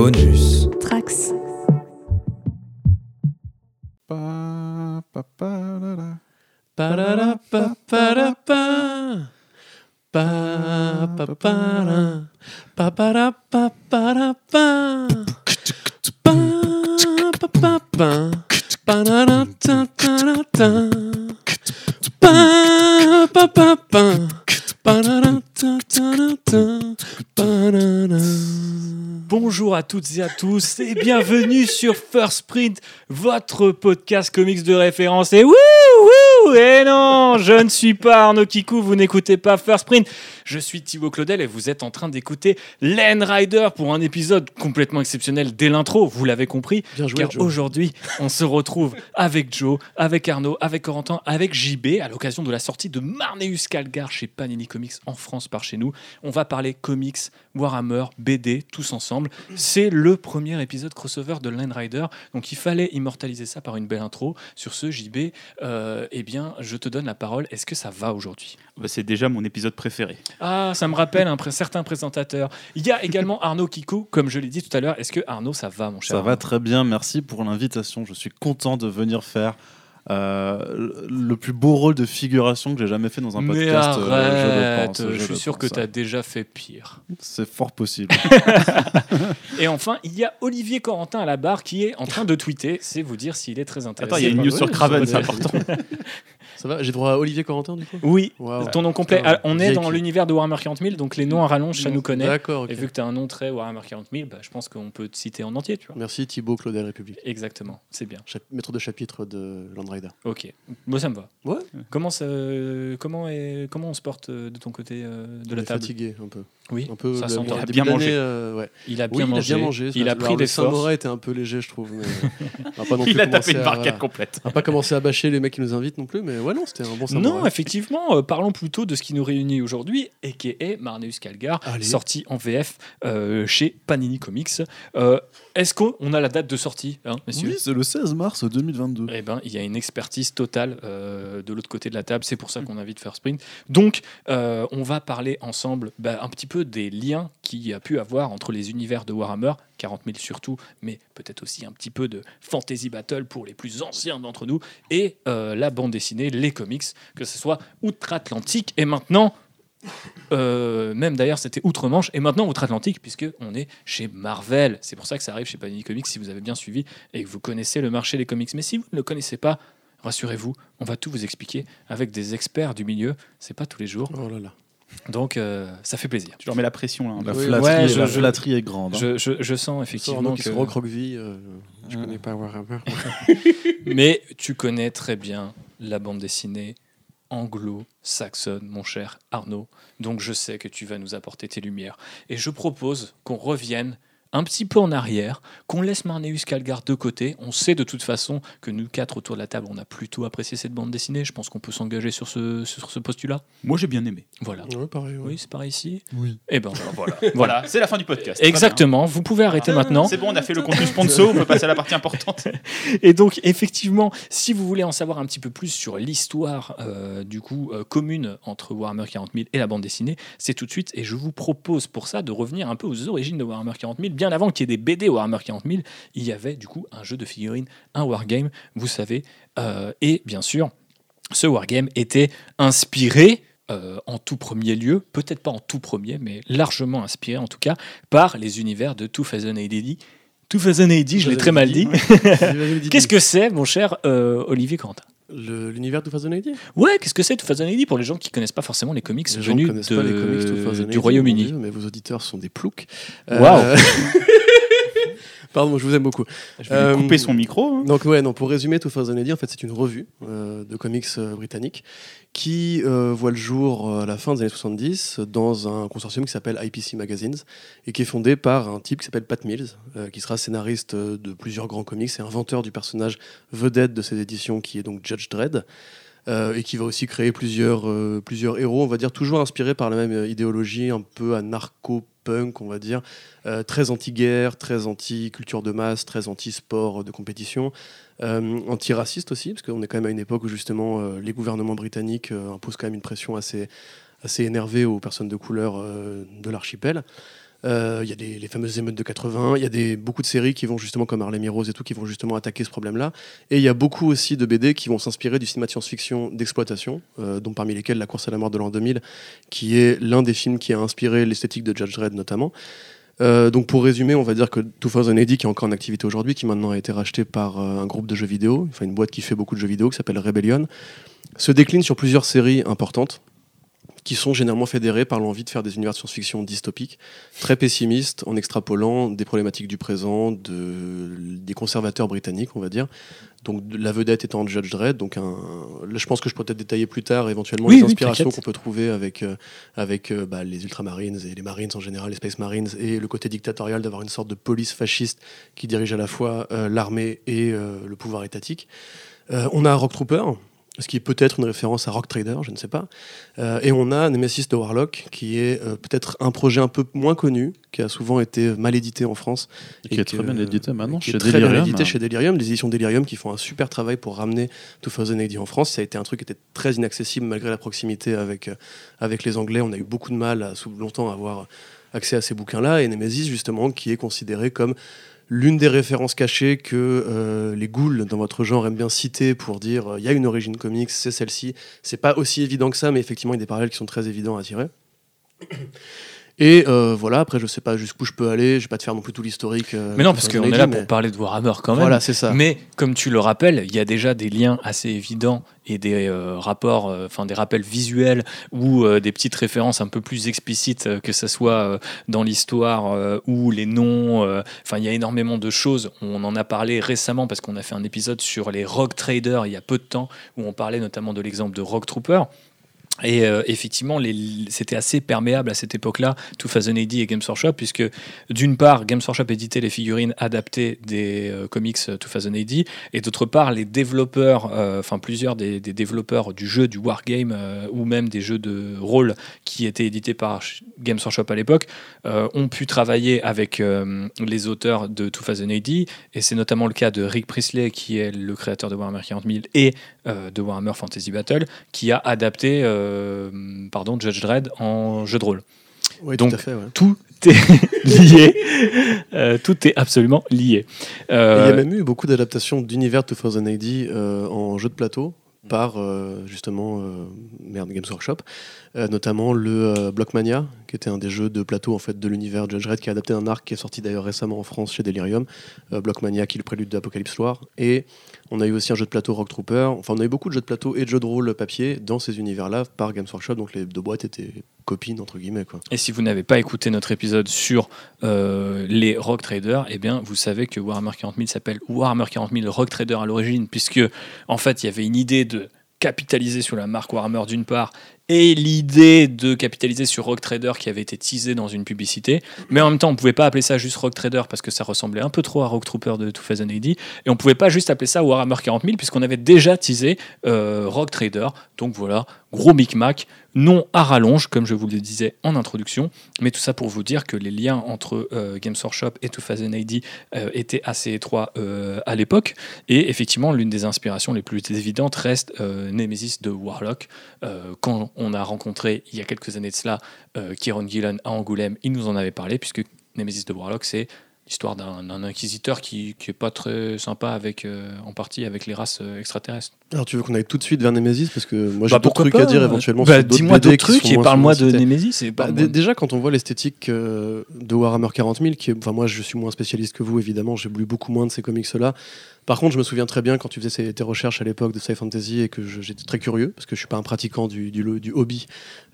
Bonus. Trax. Pa, pa, pa, à toutes et à tous et bienvenue sur First Print, votre podcast comics de référence. Et wouh, et non, je ne suis pas Arnaud Kikou, vous n'écoutez pas First Print. Je suis Thibaut Claudel et vous êtes en train d'écouter Len Rider pour un épisode complètement exceptionnel dès l'intro, vous l'avez compris. Bien joué, car aujourd'hui, on se retrouve avec Joe, avec Arnaud, avec Corentin, avec JB à l'occasion de la sortie de Marneus Calgar chez Panini Comics en France par chez nous. On va parler comics, Warhammer, BD, tous ensemble. C'est le premier épisode crossover de Line Rider, donc il fallait immortaliser ça par une belle intro. Sur ce, JB, euh, eh bien, je te donne la parole. Est-ce que ça va aujourd'hui? Bah, c'est déjà mon épisode préféré. Ah, ça me rappelle un pré- certain présentateur. Il y a également Arnaud Kiko, comme je l'ai dit tout à l'heure. Est-ce que Arnaud, ça va, mon cher Ça va très bien, merci pour l'invitation. Je suis content de venir faire euh, le plus beau rôle de figuration que j'ai jamais fait dans un Mais podcast. euh, arrête, je le pense. je, je suis le sûr que tu as déjà fait pire. C'est fort possible. Et enfin, il y a Olivier Corentin à la barre qui est en train de tweeter. C'est vous dire s'il est très intéressant. Attends, il y a une news sur Craven, c'est important. Ça va J'ai droit à Olivier Corentin du coup Oui, ton nom complet. Ah, on est dans l'univers de Warhammer 40 000, donc les noms à rallonge, ça nous connaît. D'accord. Et vu que tu as un nom très Warhammer 40 000, bah, je pense qu'on peut te citer en entier, tu vois. Merci Thibaut Claudel République. Exactement, c'est bien. Chap- maître de chapitre de Land Rider. Ok, moi ça me va. Ouais. Comment, ça, comment, est, comment on se porte euh, de ton côté euh, de On la est table fatigué un peu. Oui, Un peu ça le Il a bien mangé. euh, ouais. Il a Oui, bien il mangé. a bien mangé. Il a pris des forces. Était un peu léger, je trouve. mais, euh, Il a tapé une barquette complète. On va pas commencer à bâcher les mecs qui nous invitent non plus, mais ouais, non, c'était un bon Non, samouraï. effectivement, euh, parlons plutôt de ce qui nous réunit aujourd'hui, et qui est Marneus Calgar, Allez. sorti en VF euh, chez Panini Comics. Est-ce qu'on a la date de sortie, hein, messieurs oui, c'est le 16 mars 2022. Eh ben, il y a une expertise totale euh, de l'autre côté de la table. C'est pour ça qu'on invite First Print. Donc, euh, on va parler ensemble bah, un petit peu des liens qu'il y a pu avoir entre les univers de Warhammer, 40 000 surtout, mais peut-être aussi un petit peu de Fantasy Battle pour les plus anciens d'entre nous, et euh, la bande dessinée, les comics, que ce soit outre-Atlantique et maintenant. Euh, même d'ailleurs c'était outre-Manche et maintenant outre-Atlantique puisque on est chez Marvel. C'est pour ça que ça arrive chez Panini Comics si vous avez bien suivi et que vous connaissez le marché des comics. Mais si vous ne le connaissez pas, rassurez-vous, on va tout vous expliquer avec des experts du milieu. C'est pas tous les jours, Oh là là. donc euh, ça fait plaisir. Tu leur mets la pression là. La. Oui, flatterie, ouais, la je- je- flatterie est grande. hein. Je, je- je sens Effectivement, qui que... se recroqueville. euh, je Mm. connais pas Warhammer. Mais tu connais très bien la bande dessinée anglo-saxonne, mon cher Arnaud. Donc je sais que tu vas nous apporter tes lumières. Et je propose qu'on revienne un petit peu en arrière, qu'on laisse Marneus Calgar de côté. On sait de toute façon que nous quatre autour de la table, on a plutôt apprécié cette bande dessinée. Je pense qu'on peut s'engager sur ce, sur ce postulat. Moi j'ai bien aimé. Voilà. Ouais, pareil. ouais. Oui, c'est pareil ici. Oui. Eh ben voilà. Voilà, c'est la fin du podcast. Exactement. Vous pouvez arrêter bien. maintenant. C'est bon, on a fait le contenu sponsor, on peut passer à la partie importante. Et donc, effectivement, si vous voulez en savoir un petit peu plus sur l'histoire euh, du coup euh, commune entre Warhammer 40 000 et la bande dessinée, c'est tout de suite. Et je vous propose pour ça de revenir un peu aux origines de Warhammer 40 000. Bien avant qu'il y ait des BD Warhammer 40 000, il y avait du coup un jeu de figurines, un wargame, vous savez. Euh, et bien sûr, ce wargame était inspiré. euh, en tout premier lieu, peut-être pas en tout premier, mais largement inspiré en tout cas par les univers de 2080. 2080, je l'ai très mal dit. Qu'est-ce que c'est, mon cher euh, Olivier Quentin L'univers de 2080 Ouais, qu'est-ce que c'est 2080 pour les gens qui connaissent pas forcément les comics Les venus connaissent de- pas les comics 2080, du Royaume-Uni Mais vos auditeurs sont des ploucs. Waouh. Pardon, je vous aime beaucoup. Je vais lui Euh, couper son micro. hein. Donc ouais, non, pour résumer, 2080, en fait, c'est une revue euh, de comics euh, britannique qui euh, voit le jour à la fin des années 70 dans un consortium qui s'appelle IPC Magazines et qui est fondé par un type qui s'appelle Pat Mills, qui sera scénariste de plusieurs grands comics et inventeur du personnage vedette de ces éditions qui est donc Judge Dredd. euh, et qui va aussi créer plusieurs, euh, plusieurs héros, on va dire toujours inspirés par la même idéologie, un peu anarcho-punk, on va dire, euh, très anti-guerre, très anti-culture de masse, très anti-sport de compétition, euh, anti-raciste aussi, parce qu'on est quand même à une époque où justement euh, les gouvernements britanniques imposent quand même une pression assez, assez énervée aux personnes de couleur de l'archipel. Euh, Il y a les fameuses émeutes de 80. Il y a beaucoup de séries qui vont justement, comme Harlem Heroes et tout, qui vont justement attaquer ce problème-là. Et il y a beaucoup aussi de BD qui vont s'inspirer du cinéma de science-fiction d'exploitation, euh, dont parmi lesquels La course à la mort de l'an 2000, qui est l'un des films qui a inspiré l'esthétique de Judge Dredd notamment. Euh, donc pour résumer, on va dire que 2080, qui est encore en activité aujourd'hui, qui maintenant a été racheté par un groupe de jeux vidéo, enfin une boîte qui fait beaucoup de jeux vidéo, qui s'appelle Rebellion, se décline sur plusieurs séries importantes qui sont généralement fédérées par l'envie de faire des univers de science-fiction dystopiques, très pessimistes, en extrapolant des problématiques du présent, de, des conservateurs britanniques, on va dire. Donc la vedette étant Judge Dredd, donc un, là, je pense que je pourrais peut-être détailler plus tard éventuellement Oui, les oui, inspirations qu'on peut trouver avec, euh, avec euh, bah, les Ultramarines et les Marines en général, les Space Marines, et le côté dictatorial d'avoir une sorte de police fasciste qui dirige à la fois euh, l'armée et le pouvoir étatique. On a Rock Trooper, ce qui est peut-être une référence à Rock Trader, je ne sais pas. Euh, et on a Nemesis de Warlock, qui est euh, peut-être un projet un peu moins connu, qui a souvent été mal édité en France. Et qui est très que- bien édité maintenant qui est chez très bien Delirium. édité chez Delirium, les éditions Delirium qui font un super travail pour ramener 2080 en France. Ça a été un truc qui était très inaccessible malgré la proximité avec, euh, avec les Anglais. On a eu beaucoup de mal à, sous longtemps à avoir accès à ces bouquins-là. Et Nemesis, justement, qui est considéré comme l'une des références cachées que euh, les ghouls dans votre genre aiment bien citer pour dire euh, il y a une origine comics, c'est celle-ci. C'est pas aussi évident que ça, mais effectivement, il y a des parallèles qui sont très évidents à tirer. Et euh, voilà, après, je sais pas jusqu'où je peux aller, je vais pas te faire non plus tout l'historique. euh, Mais non, parce 2080, qu'on est là mais- pour parler de Warhammer quand même. Voilà, c'est ça. Mais comme tu le rappelles, il y a déjà des liens assez évidents et des euh, rapports, enfin des rappels visuels ou des petites références un peu plus explicites, que ce soit dans l'histoire ou les noms. Enfin, il y a énormément de choses. On en a parlé récemment parce qu'on a fait un épisode sur les Rogue Traders il y a peu de temps où on parlait notamment de l'exemple de Rogue Trooper. Et euh, effectivement, c'était assez perméable à cette époque-là, 2080 et Games Workshop, puisque d'une part, Games Workshop éditait les figurines adaptées des euh, comics euh, 2080, et d'autre part, les développeurs, euh, enfin plusieurs des, développeurs du jeu, du wargame, ou même des jeux de rôle qui étaient édités par Games Workshop à l'époque, ont pu travailler avec les auteurs de 2080, et c'est notamment le cas de Rick Priestley, qui est le créateur de Warhammer 40 000 et euh, de Warhammer Fantasy Battle, qui a adapté euh, pardon, Judge Dredd en jeu de rôle. Oui, Donc, tout à fait. ouais. Tout est lié. Euh, tout est absolument lié. Il y a même eu beaucoup d'adaptations d'univers 2080 euh, en jeu de plateau par justement merde, Games Workshop, notamment le euh, Blockmania, qui était un des jeux de plateau en fait de l'univers Judge Red, qui a adapté un arc qui est sorti d'ailleurs récemment en France chez Delirium, euh, Blockmania qui est le prélude d'Apocalypse War, et on a eu aussi un jeu de plateau Rock Trooper, enfin on a eu beaucoup de jeux de plateau et de jeux de rôle papier dans ces univers-là par Games Workshop, donc les deux boîtes étaient copines entre guillemets quoi. Et si vous n'avez pas écouté notre épisode sur euh, les Rock Traders, eh bien, vous savez que Warhammer 40 000 s'appelle Warhammer 40 000 Rock Trader à l'origine, puisque en fait, il y avait une idée de capitaliser sur la marque Warhammer d'une part, et l'idée de capitaliser sur Rock Trader qui avait été teasée dans une publicité. Mais en même temps, on ne pouvait pas appeler ça juste Rock Trader parce que ça ressemblait un peu trop à Rock Trooper de 2080. Et on ne pouvait pas juste appeler ça Warhammer 40 000 puisqu'on avait déjà teasé euh, Rock Trader. Donc voilà, gros micmac, non à rallonge, comme je vous le disais en introduction. Mais tout ça pour vous dire que les liens entre euh, Games Workshop et 2080 euh, étaient assez étroits euh, à l'époque. Et effectivement, l'une des inspirations les plus évidentes reste euh, Nemesis de Warlock. Quand on a rencontré il y a quelques années de cela Kieron Gillen à Angoulême, il nous en avait parlé, puisque Nemesis de Warlock, c'est l'histoire d'un inquisiteur qui, qui est pas très sympa avec, euh, en partie avec les races euh, extraterrestres. Alors tu veux qu'on aille tout de suite vers Nemesis parce que moi j'ai Bah, d'autres trucs pas, à dire euh, éventuellement bah, Dis-moi d'autres qui trucs et parle-moi de. Nemesis. Et Bah, déjà, quand on voit l'esthétique euh, de Warhammer 40 000, qui est, enfin moi je suis moins spécialiste que vous évidemment, j'ai lu beaucoup moins de ces comics-là. Par contre, je me souviens très bien quand tu faisais ces- tes recherches à l'époque de Sci Fantasy et que j'étais très curieux parce que je suis pas un pratiquant du, du, du hobby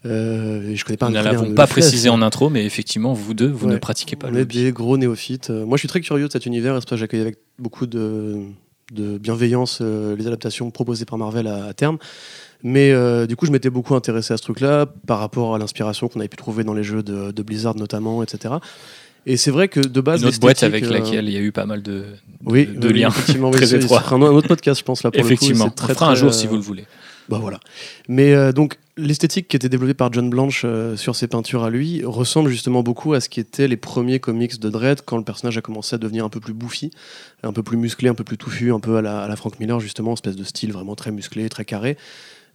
euh, et je connais pas. Nous pas précisé en intro, mais effectivement, vous deux, vous Ouais. ne pratiquez pas on le est hobby. des gros néophytes. Euh, Moi, je suis très curieux de cet univers. C'est pour ça que j'accueille avec beaucoup de, de bienveillance euh, les adaptations proposées par Marvel à, à terme. Mais euh, du coup, je m'étais beaucoup intéressé à ce truc-là par rapport à l'inspiration qu'on avait pu trouver dans les jeux de, de Blizzard notamment, etc. Et c'est vrai que de base, Une autre boîte avec euh, laquelle il y a eu pas mal de, oui, de oui, oui, liens. effectivement, oui, très c'est- étroits. un, un autre podcast, je pense là. Pour Effectivement, le coup, très, fera un jour euh, si vous le voulez. bah voilà. Mais euh, donc l'esthétique qui était développée par John Blanche euh, sur ses peintures à lui ressemble justement beaucoup à ce qui étaient les premiers comics de Dredd quand le personnage a commencé à devenir un peu plus bouffi, un peu plus musclé, un peu plus touffu, un peu à la, à la Frank Miller justement, espèce de style vraiment très musclé, très carré.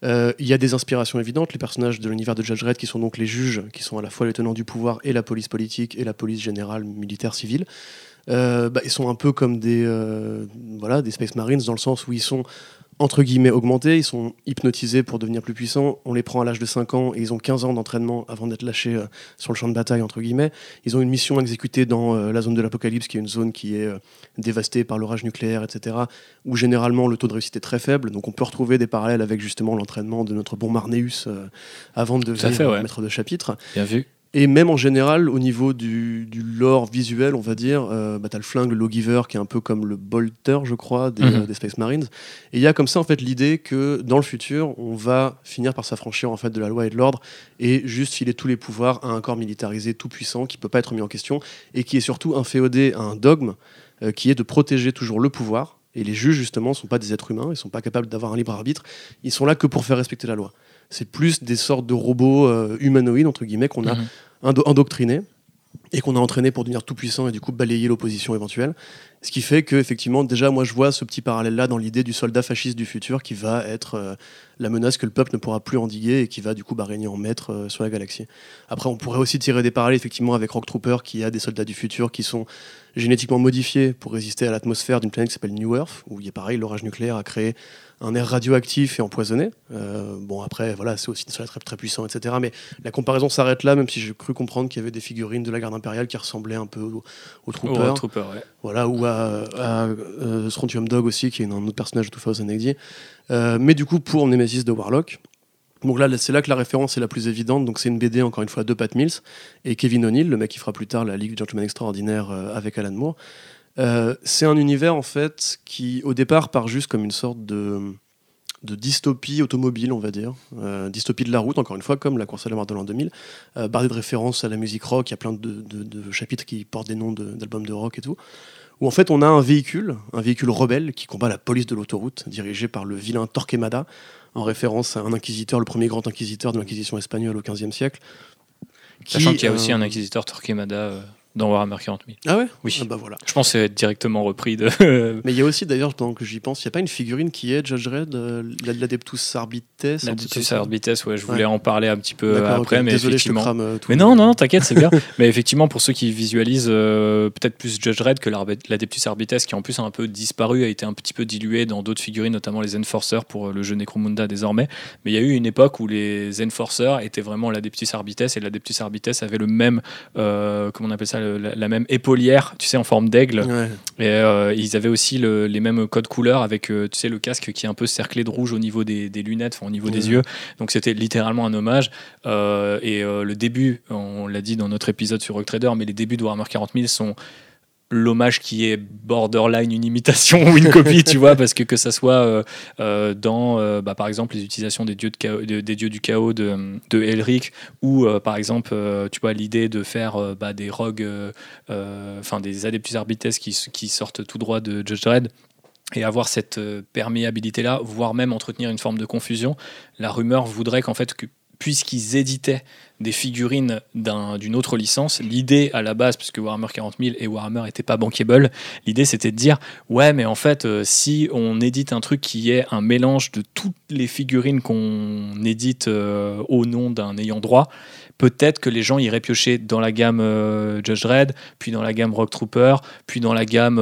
Euh, Il y a des inspirations évidentes. Les personnages de l'univers de Judge Dredd, qui sont donc les juges, qui sont à la fois les tenants du pouvoir et la police politique et la police générale, militaire, civile, euh, bah, ils sont un peu comme des, euh, voilà, des Space Marines dans le sens où ils sont entre guillemets augmentés, ils sont hypnotisés pour devenir plus puissants. On les prend à l'âge de 5 ans et ils ont 15 ans d'entraînement avant d'être lâchés euh, sur le champ de bataille, entre guillemets. Ils ont une mission à exécuter dans euh, la zone de l'apocalypse, qui est une zone qui est euh, dévastée par l'orage nucléaire, etc., où généralement le taux de réussite est très faible. Donc on peut retrouver des parallèles avec justement l'entraînement de notre bon Marneus avant de devenir fait, ouais. maître de chapitre. Bien vu. Et même en général, au niveau du, du lore visuel, on va dire, euh, bah, t'as le flingue, le lawgiver, qui est un peu comme le bolter, je crois, des, Mhm. euh, des Space Marines. Et il y a comme ça, en fait, l'idée que dans le futur, on va finir par s'affranchir en fait de la loi et de l'ordre et juste filer tous les pouvoirs à un corps militarisé tout puissant qui peut pas être mis en question et qui est surtout inféodé à un dogme euh, qui est de protéger toujours le pouvoir. Et les juges, justement, sont pas des êtres humains, ils sont pas capables d'avoir un libre arbitre, ils sont là que pour faire respecter la loi. C'est plus des sortes de robots euh, humanoïdes, entre guillemets, qu'on a Mhm. indo- endoctrinés et qu'on a entraîné pour devenir tout puissant et du coup balayer l'opposition éventuelle. Ce qui fait que effectivement déjà moi je vois ce petit parallèle là dans l'idée du soldat fasciste du futur qui va être euh, la menace que le peuple ne pourra plus endiguer et qui va du coup bah, régner en maître euh, sur la galaxie. Après on pourrait aussi tirer des parallèles effectivement avec Rock Trooper qui a des soldats du futur qui sont génétiquement modifiés pour résister à l'atmosphère d'une planète qui s'appelle New Earth où il y a pareil l'orage nucléaire a créé un air radioactif et empoisonné. Euh, bon après voilà c'est aussi très, très puissants etc. Mais la comparaison s'arrête là même si j'ai cru comprendre qu'il y avait des figurines de la garde impériale qui ressemblaient un peu aux, aux Troopers. Trooper, ouais. Voilà, ou à, à, euh, Strontium Dog aussi, qui est un autre personnage de 2000 AD. Euh, mais du coup, pour Nemesis de Warlock, donc là, c'est là que la référence est la plus évidente. Donc c'est une BD, encore une fois, de Pat Mills et Kevin O'Neill, le mec qui fera plus tard la Ligue du Gentleman Extraordinaire avec Alan Moore. Euh, c'est un univers, en fait, qui, au départ, part juste comme une sorte de, de dystopie automobile, on va dire. Euh, dystopie de la route, encore une fois, comme la course à la mort de l'an 2000. Euh, bardé de références à la musique rock, il y a plein de, de- de chapitres qui portent des noms d'albums de rock et tout où en fait on a un véhicule, un véhicule rebelle qui combat la police de l'autoroute, dirigé par le vilain Torquemada, en référence à un inquisiteur, le premier grand inquisiteur de l'inquisition espagnole au XVe siècle. Sachant qui, qu'il y a aussi euh, un inquisiteur Torquemada euh, dans Warhammer 40 000. Ah ouais? Oui. Ah bah voilà. Je pense que c'est directement repris de. Mais il y a aussi d'ailleurs, pendant que j'y pense, il n'y a pas une figurine qui est Judge Red, euh, la- l'Adeptus Arbites L'Adeptus Arbites, ouais, je Ouais. voulais en parler un petit peu après, mais Désolé, je te effectivement. crame euh, tout. Mais non, non, non, t'inquiète, c'est bien. mais effectivement, pour ceux qui visualisent euh, peut-être plus Judge Red que l'Adeptus Arbites, qui en plus a un peu disparu, a été un petit peu dilué dans d'autres figurines, notamment les Enforcers pour euh, le jeu Necromunda désormais. Mais il y a eu une époque où les Enforcers étaient vraiment l'Adeptus Arbites et l'Adeptus Arbites avait le même, comment on appelle ça, le- la, la même épaulière, tu sais, en forme d'aigle. Ouais. Et euh, ils avaient aussi le- les mêmes codes couleurs avec, euh, tu sais, le casque qui est un peu cerclé de rouge au niveau des, des lunettes, enfin, au niveau des yeux. Donc c'était littéralement un hommage. Euh, et le début, on l'a dit dans notre épisode sur Rock Trader, mais les débuts de Warhammer 40 000 sont l'hommage qui est borderline une imitation ou une copie, tu vois, parce que que ça soit euh, euh, dans, euh, bah, par exemple, les utilisations des dieux, de des dieux du chaos de, de Elric, ou par exemple, tu vois, l'idée de faire bah, des rogues, enfin des Adeptus Arbites qui, qui sortent tout droit de Judge Dredd, et avoir cette perméabilité-là, voire même entretenir une forme de confusion, la rumeur voudrait qu'en fait, que, puisqu'ils éditaient des figurines d'un- d'une autre licence, l'idée à la base, puisque Warhammer 40 000 et Warhammer n'étaient pas bankable, l'idée c'était de dire ouais, mais en fait, euh, si on édite un truc qui est un mélange de toutes les figurines qu'on édite euh, au nom d'un ayant droit, peut-être que les gens iraient piocher dans la gamme euh, Judge Dredd, puis dans la gamme Rock Trooper, puis dans la gamme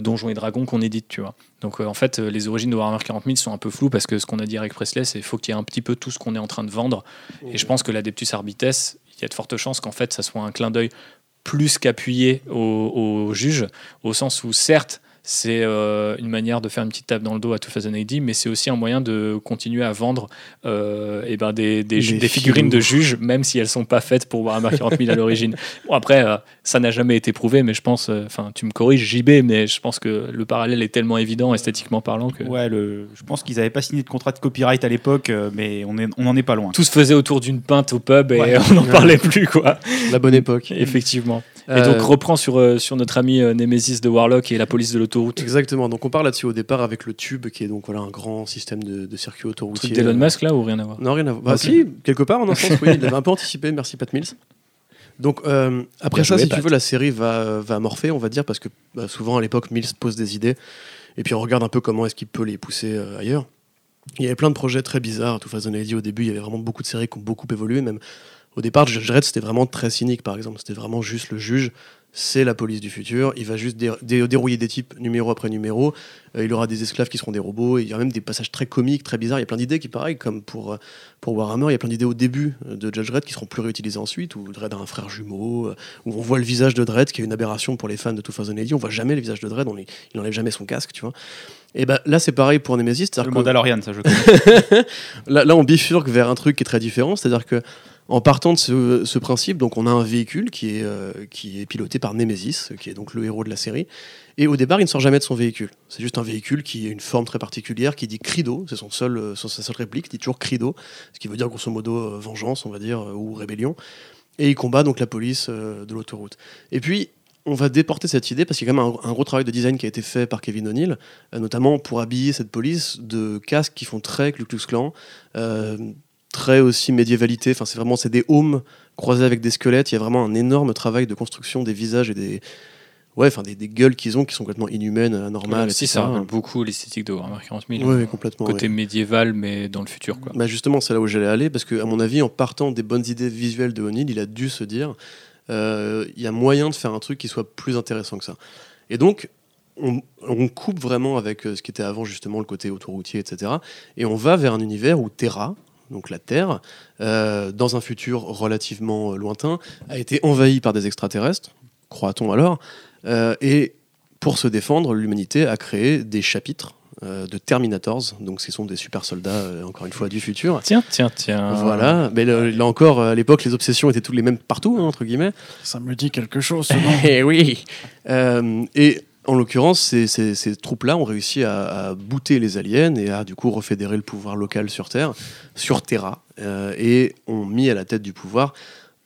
Donjons et Dragons qu'on édite, tu vois. Donc euh, en fait, euh, les origines de Warhammer 40 000 sont un peu floues parce que ce qu'on a dit avec Presley, c'est qu'il faut qu'il y ait un petit peu tout ce qu'on est en train de vendre. Et je pense que l'Adeptus Il y a de fortes chances qu'en fait, ça soit un clin d'œil plus qu'appuyé au juge, au sens où certes, c'est euh, une manière de faire une petite tape dans le dos à 2080, mais c'est aussi un moyen de continuer à vendre euh, eh ben des, des, Des des figurines de juges, même si elles sont pas faites pour Warhammer 40 000 à l'origine. Bon, après, euh, ça n'a jamais été prouvé, mais je pense, euh, enfin, tu me corriges, JB, mais je pense que le parallèle est tellement évident, esthétiquement parlant, que Ouais, le... je pense qu'ils n'avaient pas signé de contrat de copyright à l'époque, mais on, est... on en est pas loin. tout se faisait autour d'une pinte au pub et Ouais. on n'en parlait plus, quoi. La bonne époque. Effectivement. Et Euh, donc, reprend sur, euh, sur notre ami euh, Nemesis de Warlock et la police de l'autoroute. Exactement. Donc on part là-dessus au départ avec le tube qui est donc voilà un grand système de, de circuit autoroutier. Truc d'Elon Musk, là, ou rien à voir? Non, rien à voir. Bah si, quelque part, en un sens, oui, il avait un peu anticipé, merci Pat Mills. Donc euh, après Bien ça, joué, si Pat. tu veux, la série va, va morpher, on va dire, parce que bah, souvent à l'époque, Mills pose des idées, et puis on regarde un peu comment est-ce qu'il peut les pousser euh, ailleurs. Il y avait plein de projets très bizarres. Tout façon, dit au début, il y avait vraiment beaucoup de séries qui ont beaucoup évolué. Même au départ, Judge Dredd, c'était vraiment très cynique, par exemple. C'était vraiment juste le juge c'est la police du futur. Il va juste dé- dé- dérouiller des types numéro après numéro. Euh, il aura des esclaves qui seront des robots. Il y a même des passages très comiques, très bizarres. Il y a plein d'idées qui, pareil, comme pour, euh, pour Warhammer, il y a plein d'idées au début euh, de Judge Dredd qui seront plus réutilisées ensuite. Où Dredd a un frère jumeau, où on voit le visage de Dredd, qui est une aberration pour les fans de 2080. On voit jamais le visage de Dredd. On il n'enlève jamais son casque, tu vois. Et ben là, c'est pareil pour Nemesis. Le que- Mandalorian, ça je connais. là, là, on bifurque vers un truc qui est très différent, c'est-à-dire que en partant de ce, ce principe, donc on a un véhicule qui est, euh, qui est piloté par Nemesis, qui est donc le héros de la série. Et au départ, il ne sort jamais de son véhicule. C'est juste un véhicule qui a une forme très particulière, qui dit Crido, c'est son seul, euh, son- sa seule réplique, dit toujours Crido, ce qui veut dire grosso modo euh, vengeance, on va dire, ou rébellion. Et il combat donc la police de l'autoroute. Et puis, on va déporter cette idée parce qu'il y a quand même un, un gros travail de design qui a été fait par Kevin O'Neill, euh, notamment pour habiller cette police de casques qui font très Ku Klux Klan, euh, très aussi médiévalité. Enfin, c'est vraiment c'est des hommes croisés avec des squelettes. Il y a vraiment un énorme travail de construction des visages et des ouais, enfin des, des gueules qu'ils ont qui sont complètement inhumaines, anormales. si etc. ça rappelle beaucoup l'esthétique de Warhammer 40 000. Ouais, complètement. Côté ouais. médiéval, mais dans le futur. Quoi. Bah justement, c'est là où j'allais aller, parce que à mon avis, en partant des bonnes idées visuelles de O'Neill, il a dû se dire, il y a moyen de faire un truc qui soit plus intéressant que ça. Et donc, on, coupe vraiment avec euh, ce qui était avant justement le côté autoroutier, etc. Et on va vers un univers où Terra, donc la Terre, euh, dans un futur relativement euh, lointain, a été envahie par des extraterrestres, croit-on alors, euh, et pour se défendre, l'humanité a créé des chapitres euh, de Terminators, donc ce sont des super soldats, euh, encore une fois, du futur. Tiens, tiens, tiens. Voilà, mais le- là encore, à l'époque, les obsessions étaient toutes les mêmes partout, hein, entre guillemets. Ça me dit quelque chose. Eh oui Euh, Et en l'occurrence, ces, ces- ces troupes-là ont réussi à, à booter les aliens et à du coup refédérer le pouvoir local sur Terre, sur Terra, euh, et ont mis à la tête du pouvoir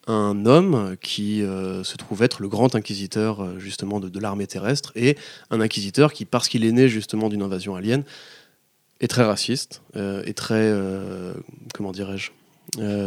un homme qui euh, se trouve être le grand inquisiteur euh, justement de, l'armée terrestre et un inquisiteur qui, parce qu'il est né justement d'une invasion alien, est très raciste et très euh, comment dirais-je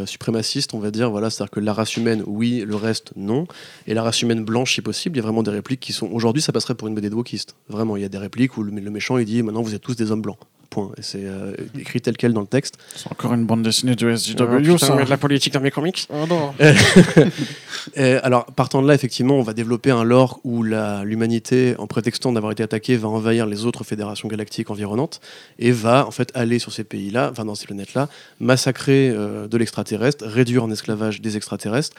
suprémaciste, on va dire. Voilà, c'est-à-dire que la race humaine, oui, le reste, non. Et la race humaine blanche, si possible, il y a vraiment des répliques qui sont. Aujourd'hui, ça passerait pour une BD de wokiste. Vraiment, il y a des répliques où le, le méchant il dit maintenant vous êtes tous des hommes blancs. Point. Et c'est euh, écrit tel quel dans le texte. C'est encore une bande dessinée de SJW, Oh, putain, ça. mais de la politique dans mes comics. Oh non. Alors, partant de là, effectivement, on va développer un lore où la- l'humanité, en prétextant d'avoir été attaquée, va envahir les autres fédérations galactiques environnantes et va en fait aller sur ces pays-là, enfin dans ces planètes-là, massacrer euh, de l'extraterrestre, réduire en esclavage des extraterrestres.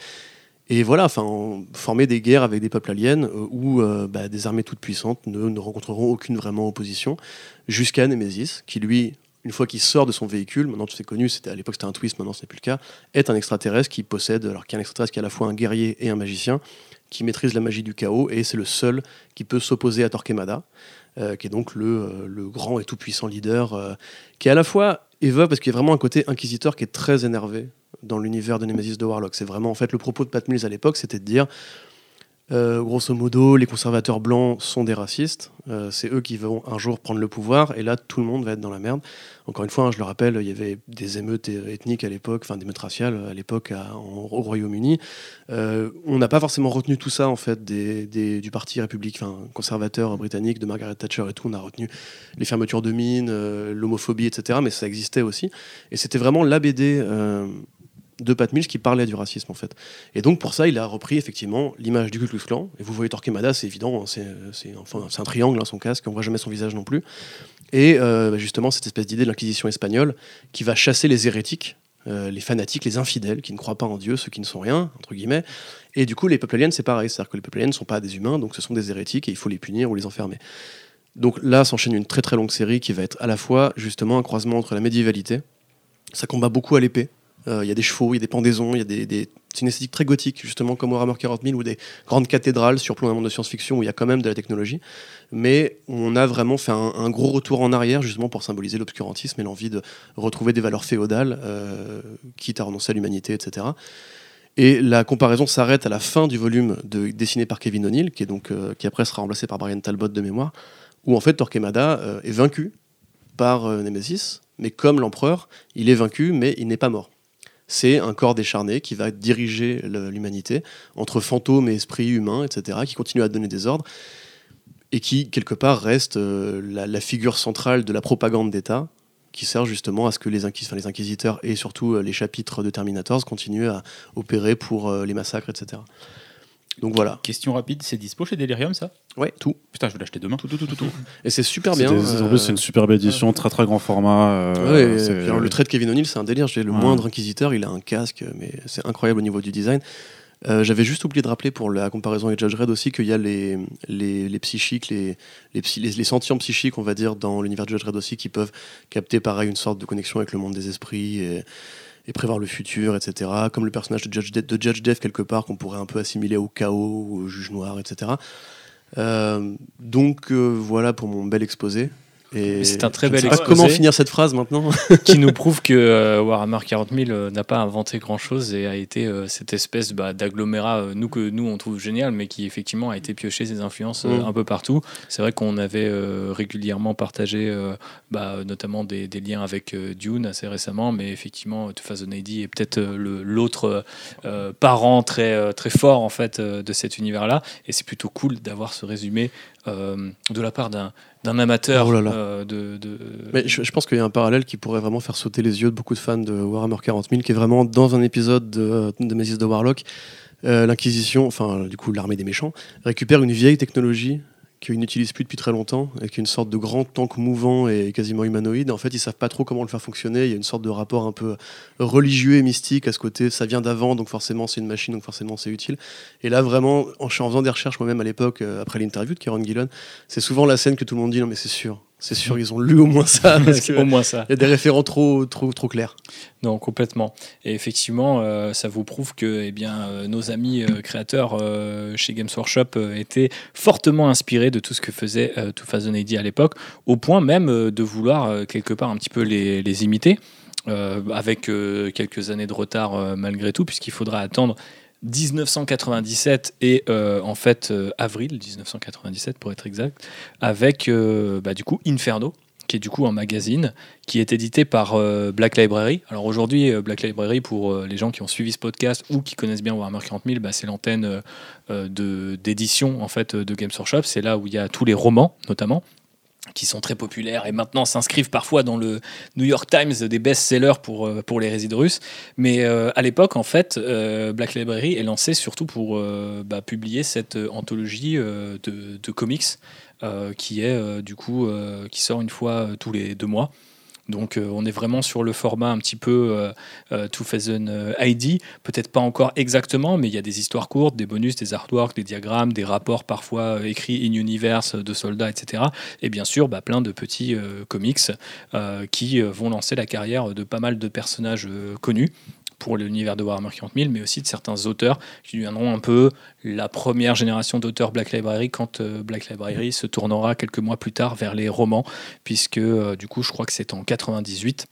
Et voilà, enfin, en- former des guerres avec des peuples aliens euh, où euh, bah, des armées toutes puissantes ne, rencontreront aucune vraiment opposition, jusqu'à Nemesis, qui lui, une fois qu'il sort de son véhicule, maintenant c'est connu, c'était à l'époque c'était un twist, maintenant ce n'est plus le cas, est un extraterrestre qui possède, alors qu'il y a un extraterrestre qui est à la fois un guerrier et un magicien, qui maîtrise la magie du chaos, et c'est le seul qui peut s'opposer à Torquemada, euh, qui est donc le, euh, le grand et tout-puissant leader, euh, qui est à la fois évoque, parce qu'il y a vraiment un côté inquisiteur qui est très énervé dans l'univers de Nemesis de Warlock. C'est vraiment, en fait, le propos de Pat Mills à l'époque, c'était de dire, euh, grosso modo, les conservateurs blancs sont des racistes, euh, c'est eux qui vont un jour prendre le pouvoir, et là, tout le monde va être dans la merde. Encore une fois, hein, je le rappelle, il y avait des émeutes ethniques à l'époque, enfin des émeutes raciales à l'époque au Royaume-Uni. Euh, on n'a pas forcément retenu tout ça en fait du parti républicain, conservateur britannique de Margaret Thatcher et tout. On a retenu les fermetures de mines, l'homophobie, etc. Mais ça existait aussi. Et c'était vraiment la BD de Pat Mills qui parlait du racisme en fait. Et donc pour ça, il a repris effectivement l'image du Ku Klux. Et vous voyez Torquemada, c'est évident, hein, c'est c'est- enfin, un triangle, hein, son casque, on voit jamais son visage non plus. Et euh, bah, justement, cette espèce d'idée de l'inquisition espagnole qui va chasser les hérétiques, euh, les fanatiques, les infidèles, qui ne croient pas en Dieu, ceux qui ne sont rien, entre guillemets. Et du coup, les peuples aliens, c'est pareil. C'est-à-dire que les peuples ne sont pas des humains, donc ce sont des hérétiques et il faut les punir ou les enfermer. Donc là s'enchaîne une très très longue série qui va être à la fois justement un croisement entre la médiévalité, ça combat beaucoup à l'épée, Euh, il y a des chevaux, il y a des pendaisons, il y a des, des- très gothique, justement comme Warhammer 40 000 ou des grandes cathédrales surplomb d'un monde de science-fiction où il y a quand même de la technologie. Mais on a vraiment fait un, un gros retour en arrière justement pour symboliser l'obscurantisme et l'envie de retrouver des valeurs féodales, euh, quitte à renoncer à l'humanité, etc. Et la comparaison s'arrête à la fin du volume de, dessiné par Kevin O'Neill, qui, euh, qui après sera remplacé par Brian Talbot de mémoire, où en fait Torquemada euh, est vaincu par euh, Nemesis, mais comme l'empereur, il est vaincu, mais il n'est pas mort. C'est un corps décharné qui va diriger l'humanité entre fantômes et esprits humains, etc., qui continue à donner des ordres et qui, quelque part, reste euh, la, la figure centrale de la propagande d'État, qui sert justement à ce que les, inquis- enfin, les inquisiteurs et surtout euh, les chapitres de Terminators continuent à opérer pour euh, les massacres, etc. Donc voilà. Question rapide, c'est dispo chez Delirium ça? Ouais, tout. Putain, je vais l'acheter demain. Tout, tout, tout, tout, tout. Et c'est super bien. des- En euh, plus, c'est une superbe édition, très très grand format. euh, Ouais, et c'est- puis, alors, le trait de Kevin O'Neill, c'est un délire. J'ai le Ouais. moindre inquisiteur, il a un casque, mais c'est incroyable au niveau du design. Euh, J'avais juste oublié de rappeler pour la comparaison avec Judge Red aussi qu'il y a les, les, les psychiques, les, les, psy- les, les sentients psychiques, on va dire, dans l'univers de Judge Red aussi, qui peuvent capter pareil une sorte de connexion avec le monde des esprits et, et prévoir le futur, etc. Comme le personnage de Judge, De- Judge Death, quelque part, qu'on pourrait un peu assimiler au chaos, au juge noir, etc. Euh, donc euh, voilà pour mon bel exposé. Et C'est un très bel pas exposé. comment finir cette phrase maintenant. qui nous prouve que euh, Warhammer 40 000 euh, n'a pas inventé grand chose et a été euh, cette espèce bah, d'agglomérat nous que nous on trouve génial mais qui effectivement a été pioché ses influences Mm. un peu partout c'est vrai qu'on avait régulièrement partagé bah, notamment des, des liens avec Dune assez récemment mais effectivement 2080 est peut-être l'autre parent très, très fort en fait de cet univers là et c'est plutôt cool d'avoir ce résumé de la part d'un amateur Oh là là. euh, de, de- Mais je, je pense qu'il y a un parallèle qui pourrait vraiment faire sauter les yeux de beaucoup de fans de Warhammer 40 000, qui est vraiment dans un épisode de, de Nemesis de Warlock. euh, L'Inquisition, enfin du coup l'armée des méchants, récupère une vieille technologie qu'ils n'utilisent plus depuis très longtemps, avec une sorte de grand tank mouvant et quasiment humanoïde. En fait, ils savent pas trop comment le faire fonctionner. Il y a une sorte de rapport un peu religieux et mystique à ce côté. Ça vient d'avant, donc forcément c'est une machine, donc forcément c'est utile. Et là, vraiment, en, faisant des recherches moi-même à l'époque, euh, après l'interview de Kieron Gillen, c'est souvent la scène que tout le monde dit non mais c'est sûr, c'est sûr, ils ont lu au moins ça. parce que au moins ça il y a des référents trop, trop, trop clairs. Non, complètement. Et effectivement, euh, ça vous prouve que eh bien, euh, nos amis euh, créateurs chez Games Workshop étaient fortement inspirés de tout ce que faisait euh, 2080 à l'époque, au point même de vouloir quelque part un petit peu les, les imiter, avec quelques années de retard malgré tout, puisqu'il faudra attendre 1997 et euh, en fait euh, avril 1997 pour être exact, avec euh, bah, du coup Inferno, qui est du coup un magazine qui est édité par Black Library. Alors aujourd'hui, Black Library, pour les gens qui ont suivi ce podcast ou qui connaissent bien Warhammer 40 000, bah, c'est l'antenne d'édition en fait de Games Workshop. C'est là où il y a tous les romans, notamment qui sont très populaires et maintenant s'inscrivent parfois dans le New York Times des best-sellers pour, euh, pour les résidus russes. Mais euh, à l'époque, en fait, euh, Black Library est lancé surtout pour bah, publier cette anthologie de, de comics qui est du coup qui sort une fois tous les deux mois. Donc euh, on est vraiment sur le format un petit peu euh, euh, 2000 ID, peut-être pas encore exactement, mais il y a des histoires courtes, des bonus, des artworks, des diagrammes, des rapports parfois euh, écrits in universe de soldats, etc. Et bien sûr, bah, plein de petits euh, comics euh, qui euh, vont lancer la carrière de pas mal de personnages euh, connus pour l'univers de Warhammer 40 000, mais aussi de certains auteurs qui deviendront un peu la première génération d'auteurs Black Library quand euh, Black Library se tournera quelques mois plus tard vers les romans, puisque euh, du coup je crois que c'est en 98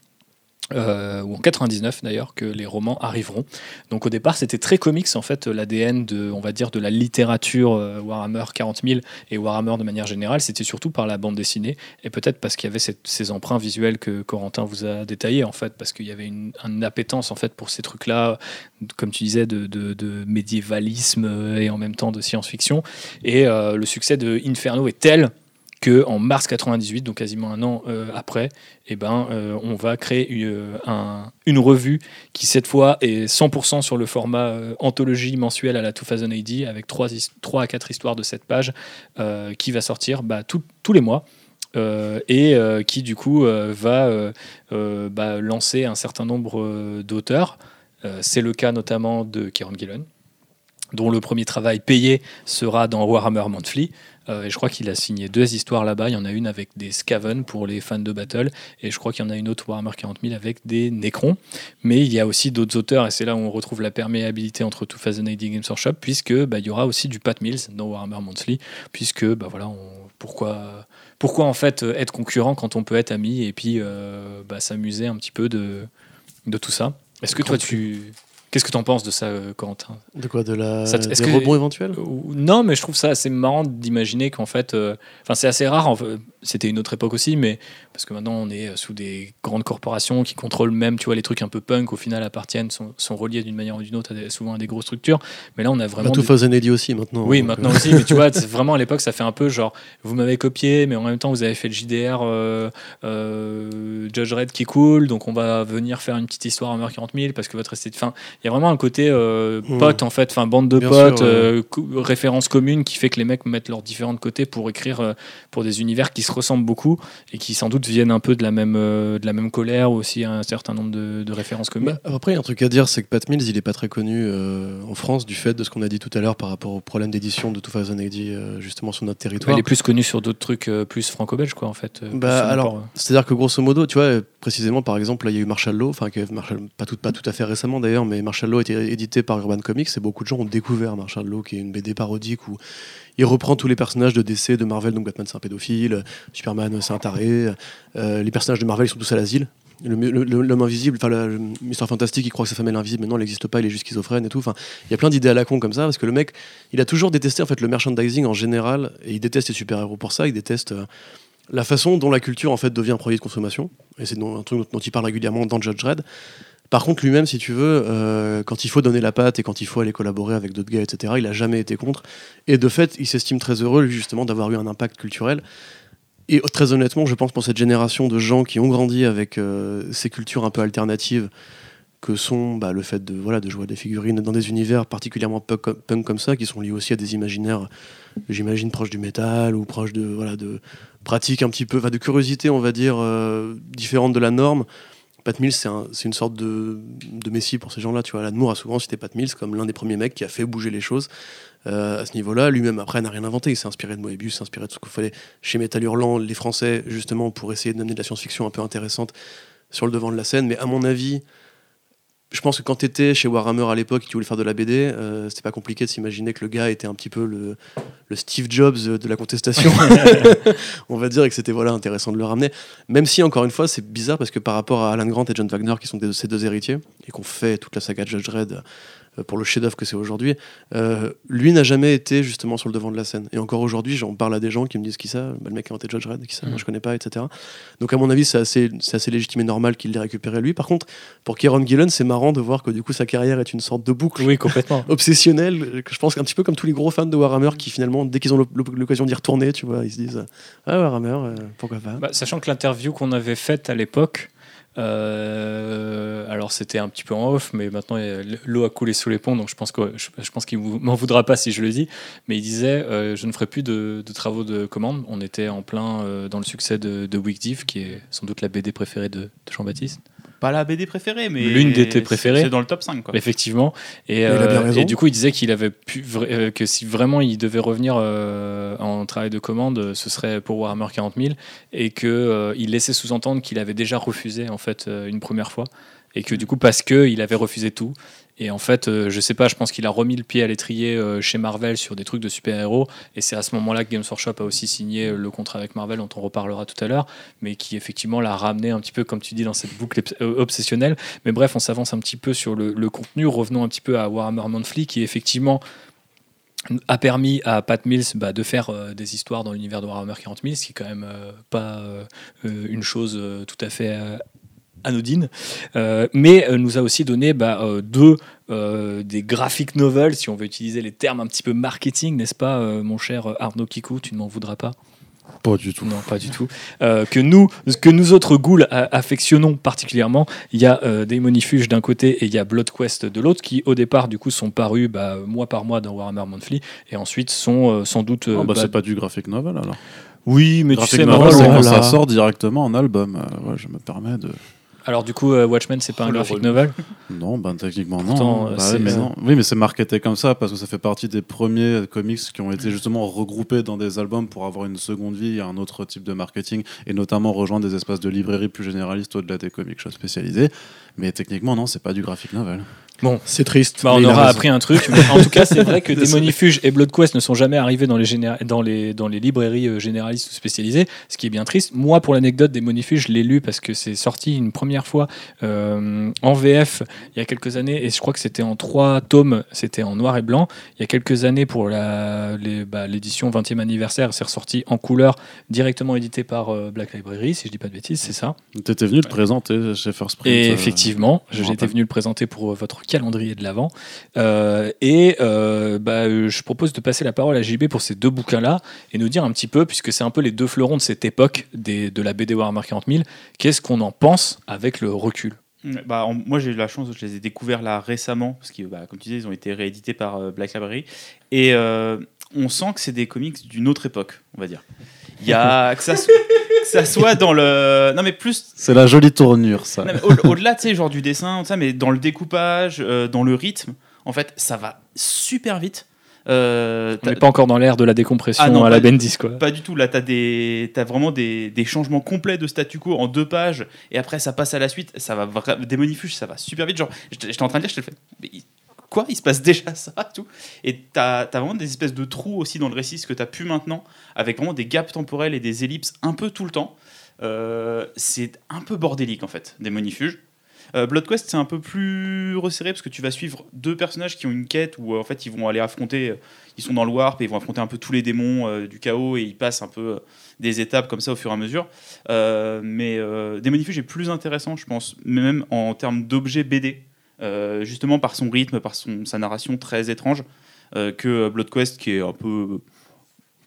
euh, ou en 99 d'ailleurs que les romans arriveront. Donc au départ c'était très comics en fait l'ADN de on va dire de la littérature euh, Warhammer 40 000 et Warhammer de manière générale c'était surtout par la bande dessinée et peut-être parce qu'il y avait ces emprunts visuels que Corentin vous a détaillés en fait parce qu'il y avait une, appétence en fait pour ces trucs là comme tu disais de, médiévalisme et en même temps de science-fiction et euh, le succès de Inferno est tel que en mars 98, donc quasiment un an euh, après, eh ben, euh, on va créer une, un- une revue qui cette fois est 100% sur le format euh, anthologie mensuelle à la 2000 AD avec 3, à 4 histoires de cette page euh, qui va sortir bah, tous les mois. euh, et euh, qui du coup euh, va euh, euh, bah, lancer un certain nombre euh, d'auteurs. Euh, C'est le cas notamment de Kieron Gillen, dont le premier travail payé sera dans Warhammer Monthly. Euh, et je crois qu'il a signé deux histoires là-bas. Il y en a une avec des Skaven pour les fans de Battle, et je crois qu'il y en a une autre Warhammer 40 000 avec des Necrons. Mais il y a aussi d'autres auteurs, et c'est là où on retrouve la perméabilité entre 2000 AD Games Workshop, puisque bah, il y aura aussi du Pat Mills dans Warhammer Monthly, puisque bah, voilà, on- pourquoi, pourquoi en fait être concurrent quand on peut être ami et puis euh, bah, s'amuser un petit peu de, de tout ça. Est-ce que toi tu Qu'est-ce que tu en penses de ça, euh, Corentin? De quoi De la Ça des que- rebonds éventuels? Non, mais je trouve ça assez marrant d'imaginer qu'en fait, euh, enfin c'est assez rare. en fait. C'était une autre époque aussi, mais parce que maintenant on est sous des grandes corporations qui contrôlent même, tu vois, les trucs un peu punk au final appartiennent, sont, sont reliés d'une manière ou d'une autre, à des- souvent à des grosses structures. Mais là, on a Bah, vraiment. tout des- aussi maintenant. oui, donc, maintenant euh, aussi, mais tu vois, vraiment à l'époque, ça fait un peu genre, vous m'avez copié, mais en même temps, vous avez fait le JDR euh, euh, Judge Red qui est cool, donc on va venir faire une petite histoire à Hammer 40 000 parce que votre esthétique. Enfin, il y a vraiment un côté euh, Hmm. pote, en fait, enfin, bande de Bien potes, sûr, ouais. euh, co- références communes qui fait que les mecs mettent leurs différents côtés pour écrire euh, pour des univers qui se ressemblent beaucoup et qui sans doute viennent un peu de la même, euh, de la même colère ou aussi un certain nombre de, de références communes. Bah, après, il y a un truc à dire, c'est que Pat Mills, il est pas très connu euh, en France du fait de ce qu'on a dit tout à l'heure par rapport au problème d'édition de 2080 euh, justement sur notre territoire. il est plus connu sur d'autres trucs euh, plus franco-belges, quoi, en fait. Bah, alors, C'est-à-dire que grosso modo, tu vois, précisément par exemple, là il y a eu Marshall Law, enfin pas tout, pas tout à fait récemment d'ailleurs, mais Marshall Law a été édité par Urban Comics et beaucoup de gens ont découvert Marshall Law, qui est une BD parodique où il reprend tous les personnages de DC, de Marvel, donc Batman c'est un pédophile, Superman c'est un taré, euh, les personnages de Marvel sont tous à l'asile. Le- le- le- L'homme invisible, enfin Mister Fantastic, il croit que sa femme est l'invisible, mais non, elle n'existe pas, il est juste schizophrène et tout. Enfin, il y a plein d'idées à la con comme ça, parce que le mec, il a toujours détesté en le merchandising en général, et il déteste les super-héros pour ça, il déteste euh, la façon dont la culture en fait devient un produit de consommation, et c'est un truc dont, il parle régulièrement dans Judge Dredd. Par contre, lui-même, si tu veux, euh, quand il faut donner la patte et quand il faut aller collaborer avec d'autres gars, etc., il a jamais été contre. Et de fait, il s'estime très heureux, lui, justement, d'avoir eu un impact culturel. Et très honnêtement, je pense pour cette génération de gens qui ont grandi avec euh, ces cultures un peu alternatives, que sont bah, le fait de, voilà, de jouer à des figurines dans des univers particulièrement punk, comme- ça, qui sont liés aussi à des imaginaires, j'imagine, proches du métal ou proches de, voilà, de pratiques un petit peu, de curiosité, on va dire, euh, différentes de la norme. Pat Mills, c'est un- c'est une sorte de, de messie pour ces gens-là. Tu vois, Alan Moore a souvent cité Pat Mills comme l'un des premiers mecs qui a fait bouger les choses euh, à ce niveau-là. Lui-même, après, n'a rien inventé. Il s'est inspiré de Moebius, s'est inspiré de ce qu'il fallait chez Metal Hurlant, les Français, justement, pour essayer d'amener de la science-fiction un peu intéressante sur le devant de la scène. Mais à mon avis, je pense que quand tu étais chez Warhammer à l'époque et que tu voulais faire de la BD, euh, c'était pas compliqué de s'imaginer que le gars était un petit peu le, le Steve Jobs de la contestation, on va dire, et que c'était voilà, intéressant de le ramener. Même si, encore une fois, c'est bizarre parce que par rapport à Alan Grant et John Wagner, qui sont des- ses deux héritiers, et qu'on fait toute la saga de Judge Dredd pour le chef-d'œuvre que c'est aujourd'hui, euh, lui n'a jamais été justement sur le devant de la scène. Et encore aujourd'hui, j'en parle à des gens qui me disent qui ça, bah, le mec qui a inventé Judge Dredd, qui ça, Mm. moi je connais pas, etc. Donc à mon avis, c'est assez, c'est assez légitime et normal qu'il l'ait récupéré lui. Par contre, pour Kieron Gillen, c'est marrant de voir que du coup sa carrière est une sorte de boucle Oui, complètement. obsessionnelle, que je pense un petit peu comme tous les gros fans de Warhammer qui finalement, dès qu'ils ont l'oc- l'occasion d'y retourner, tu vois, ils se disent Ah, Warhammer, euh, pourquoi pas? Bah, sachant que l'interview qu'on avait faite à l'époque, euh, alors c'était un petit peu en off, mais maintenant l'eau a coulé sous les ponts, donc je pense que je, pense qu'il m'en voudra pas si je le dis. Mais il disait, euh, je ne ferai plus de, travaux de commande. On était en plein euh, dans le succès de, de qui est sans doute la BD préférée de Jean-Baptiste. Pas la BD préférée, mais. L'une de tes préférées. C'est dans le top 5, quoi. Effectivement. Et, il a bien euh, raison. et du coup, il disait qu'il avait pu euh, que si vraiment il devait revenir euh, en travail de commande, ce serait pour Warhammer 40 000 et que euh, il laissait sous-entendre qu'il avait déjà refusé en fait une première fois et que du coup parce que il avait refusé tout et en fait euh, je sais pas je pense qu'il a remis le pied à l'étrier euh, chez Marvel sur des trucs de super-héros et c'est à ce moment-là que Games Workshop a aussi signé euh, le contrat avec Marvel dont on reparlera tout à l'heure mais qui effectivement l'a ramené un petit peu comme tu dis dans cette boucle euh, obsessionnelle mais bref, on s'avance un petit peu sur le, contenu. Revenons un petit peu à Warhammer Monthly, qui effectivement a permis à Pat Mills bah, de faire des histoires dans l'univers de Warhammer 40 000, ce qui est quand même pas une chose tout à fait anodine, Euh, mais euh, nous a aussi donné bah, euh, deux euh, des graphic novels, si on veut utiliser les termes un petit peu marketing, n'est-ce pas, euh, mon cher Arnaud Kikou, tu ne m'en voudras pas? Pas du tout. non, pas du tout. Euh, que nous, que nous autres ghouls affectionnons particulièrement. Il y a euh, Démonifuge d'un côté et il y a Blood Quest de l'autre, qui au départ du coup sont parus bah, mois par mois dans Warhammer Monthly et ensuite sont euh, sans doute. Ah, bah, bah, c'est pas du graphic novel alors. Oui, mais tu sais, novel, maintenant, c'est oh quand là. ça sort directement en album. Ouais, je me permets de. Alors du coup, euh, Watchmen, c'est pas Oh, un le graphic novel. Non, ben techniquement Pourtant, non. euh, Bah ouais, mais euh, non. Oui, mais c'est marketé comme ça parce que ça fait partie des premiers comics qui ont été justement regroupés dans des albums pour avoir une seconde vie et un autre type de marketing et notamment rejoindre des espaces de librairie plus généralistes au-delà des comics shops spécialisés. Mais techniquement, non, c'est pas du graphic novel. C'est triste. Bah, on aura appris un truc. mais en tout cas, c'est vrai que. Démonifuge et Blood Quest ne sont jamais arrivés dans les, géné- dans les, dans les librairies euh, généralistes ou spécialisées, ce qui est bien triste. Moi, pour l'anecdote, Démonifuge, je l'ai lu parce que c'est sorti une première fois euh, en VF il y a quelques années, et je crois que c'était en trois tomes, c'était en noir et blanc. Il y a quelques années, pour bah, l'édition 20e anniversaire, c'est ressorti en couleur, directement édité par euh, Black Library, si je dis pas de bêtises, c'est ça. T'étais venu le présenter chez First Print. Et euh, effectivement, j'étais venu le présenter pour euh, votre calendrier de l'Avent. Euh, et euh, bah, je propose de passer la parole à JB pour ces deux bouquins-là et nous dire un petit peu, puisque c'est un peu les deux fleurons de cette époque des, de la BD Warhammer 40 000, qu'est-ce qu'on en pense avec le recul? Bah, en- moi, j'ai eu la chance, je les ai découverts là récemment, parce que, bah, comme tu disais, ils ont été réédités par Black Library. Et on sent que c'est des comics d'une autre époque, on va dire. Il y a que ça, so- que ça soit dans le. Non, mais plus. C'est la jolie tournure, ça. mais au- Au-delà, tu sais, genre du dessin, tout ça, mais dans le découpage, euh, dans le rythme, en fait, ça va super vite. Euh, On n'est pas encore dans l'ère de la décompression Ah non, à la Bendis, quoi. Pas du tout. Là, t'as des, t'as vraiment des, des changements complets de statu quo en deux pages, et après ça passe à la suite. Ça va vra- démonifuge, ça va super vite. Genre, j'étais en train de dire, je te le fais. Mais quoi Il se passe déjà ça, tout. Et t'as as vraiment des espèces de trous aussi dans le récit, ce que t'as pu maintenant, avec vraiment des gaps temporels et des ellipses un peu tout le temps. Euh, c'est un peu bordélique en fait, Démonifuge. Euh, Blood Quest, c'est un peu plus resserré parce que tu vas suivre deux personnages qui ont une quête où euh, en fait ils vont aller affronter, euh, ils sont dans le warp et ils vont affronter un peu tous les démons du chaos et ils passent un peu des étapes comme ça au fur et à mesure. Mais euh, Démonifuge est plus intéressant, je pense, même en termes d'objet BD, euh, justement par son rythme, par son, sa narration très étrange, euh, que Blood Quest qui est un peu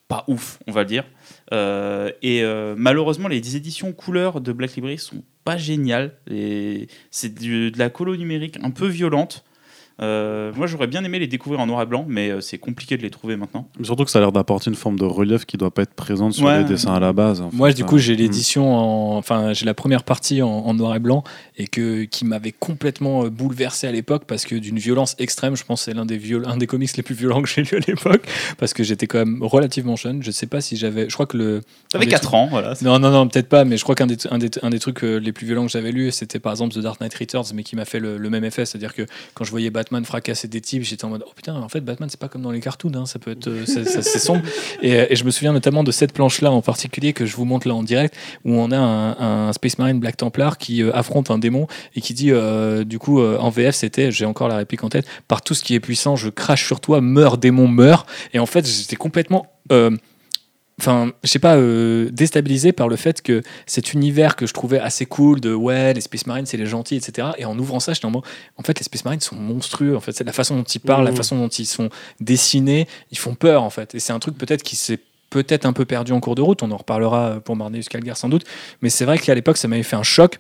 pas ouf, on va le dire. Euh, et euh, malheureusement, les éditions couleurs de Black Library sont pas géniales. C'est du- de la colo numérique un peu violente. Euh, moi, j'aurais bien aimé les découvrir en noir et blanc, mais euh, c'est compliqué de les trouver maintenant. Mais Surtout que ça a l'air d'apporter une forme de relief qui doit pas être présente sur Ouais. les dessins à la base. en Moi, fait. du coup, j'ai Mm. l'édition en, enfin, j'ai la première partie en, en noir et blanc et que qui m'avait complètement euh, bouleversé à l'époque parce que d'une violence extrême. Je pense que c'est l'un des viol- un des comics les plus violents que j'ai lu à l'époque parce que j'étais quand même relativement jeune. Je sais pas si j'avais, je crois que le T'avais des 4 ans, voilà. non, non, non, peut-être pas, mais je crois qu'un des, un des, un des trucs les plus violents que j'avais lu, c'était par exemple The Dark Knight Returns, mais qui m'a fait le, le même effet. C'est-à-dire que quand je voyais Batman fracasser des types, j'étais en mode, oh putain, en fait, Batman, c'est pas comme dans les cartoons, hein, ça peut être, euh, c'est- sombre. Et, euh, et je me souviens notamment de cette planche-là en particulier que je vous montre là en direct, où on a un, Space Marine Black Templar qui euh, affronte un démon et qui dit, euh, du coup, en VF, c'était, j'ai encore la réplique en tête, par tout ce qui est puissant, je crache sur toi, meurs, démon, meurs. Et en fait, j'étais complètement. Enfin, je sais pas, euh, déstabilisé par le fait que cet univers que je trouvais assez cool de ouais, les Space Marines, c'est les gentils, etc. Et en ouvrant ça, j'étais en mode, en fait, les Space Marines sont monstrueux. En fait, c'est la façon dont ils parlent, la Mmh. façon dont ils sont dessinés, ils font peur, en fait. Et c'est un truc peut-être qui s'est peut-être un peu perdu en cours de route. On en reparlera pour Marneus Calgar sans doute. Mais c'est vrai qu'à l'époque, ça m'avait fait un choc.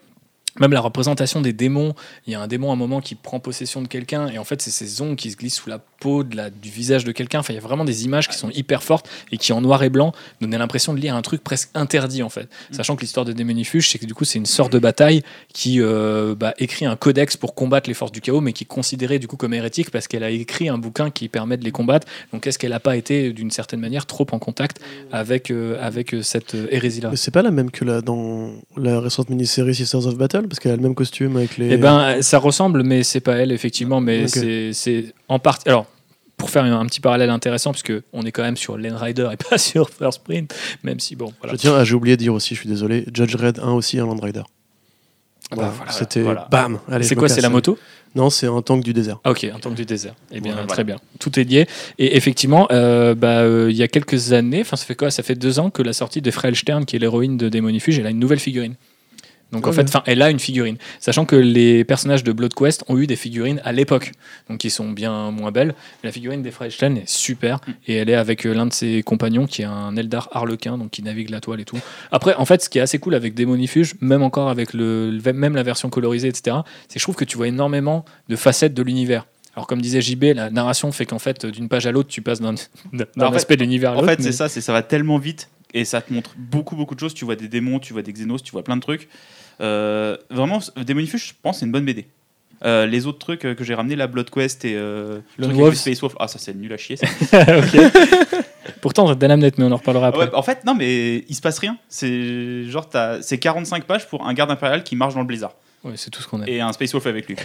Même la représentation des démons, il y a un démon à un moment qui prend possession de quelqu'un et en fait c'est ces ongles qui se glissent sous la peau de la- du visage de quelqu'un. Enfin, il y a vraiment des images qui sont hyper fortes et qui en noir et blanc donnaient l'impression de lire un truc presque interdit en fait. Sachant que l'histoire de Démonifuge, c'est que du coup c'est une sorte de bataille qui euh, bah, écrit un codex pour combattre les forces du chaos, mais qui est considérée du coup comme hérétique parce qu'elle a écrit un bouquin qui permet de les combattre. Donc est-ce qu'elle n'a pas été d'une certaine manière trop en contact avec, euh, avec euh, cette hérésie-là? Mais c'est pas la même que la, dans la récente mini-série Sisters of Battle, parce qu'elle a le même costume avec les. Eh ben, ça ressemble, mais c'est pas elle, effectivement. Mais c'est- en partie. Alors, pour faire un, un petit parallèle intéressant, puisque on est quand même sur Len Rider et pas sur First Print, même si bon, voilà. Je tiens à, j'ai oublié de dire aussi, je suis désolé, Judge Red 1 aussi, un Land Rider. Ah bah, Voilà, voilà, C'était voilà. bam. C'est quoi, c'est la moto? Non, c'est un tank du désert. Ah, ok, un tank du désert. Eh bien, Voilà. très bien. Tout est lié. Et effectivement, euh, bah, euh, il y a quelques années, enfin, ça fait quoi? Ça fait deux ans que la sortie de Frel Stern, qui est l'héroïne de Démonifuge, elle a une nouvelle figurine. Donc en Ah fait, ouais. enfin, elle a une figurine. Sachant que les personnages de Blood Quest ont eu des figurines à l'époque, donc qui sont bien moins belles. Mais la figurine des Stern est super et elle est avec euh, l'un de ses compagnons qui est un Eldar Harlequin, donc qui navigue la toile et tout. Après, en fait, ce qui est assez cool avec Démonifuge, même encore avec le, même la version colorisée, etc., c'est que je trouve que tu vois énormément de facettes de l'univers. Alors comme disait JB, la narration fait qu'en fait, d'une page à l'autre, tu passes d'un en fait- aspect de l'univers à En l'autre. fait, mais- c'est ça, c'est ça va tellement vite et ça te montre beaucoup, beaucoup de choses. Tu vois des démons, tu vois des xénos, tu vois plein de trucs. Euh, vraiment, Démonifuge, je pense, c'est une bonne BD. Euh, les autres trucs euh, que j'ai ramené, la Blood Quest et euh, le truc avec Space Wolf, ah ça c'est nul à chier. ça. Pourtant, Danamnet, mais on en reparlera après. Ouais, en fait, non, mais il se passe rien. C'est genre, c'est 45 pages pour un garde impérial qui marche dans le blizzard Ouais, c'est tout ce qu'on a. et un Space Wolf avec lui.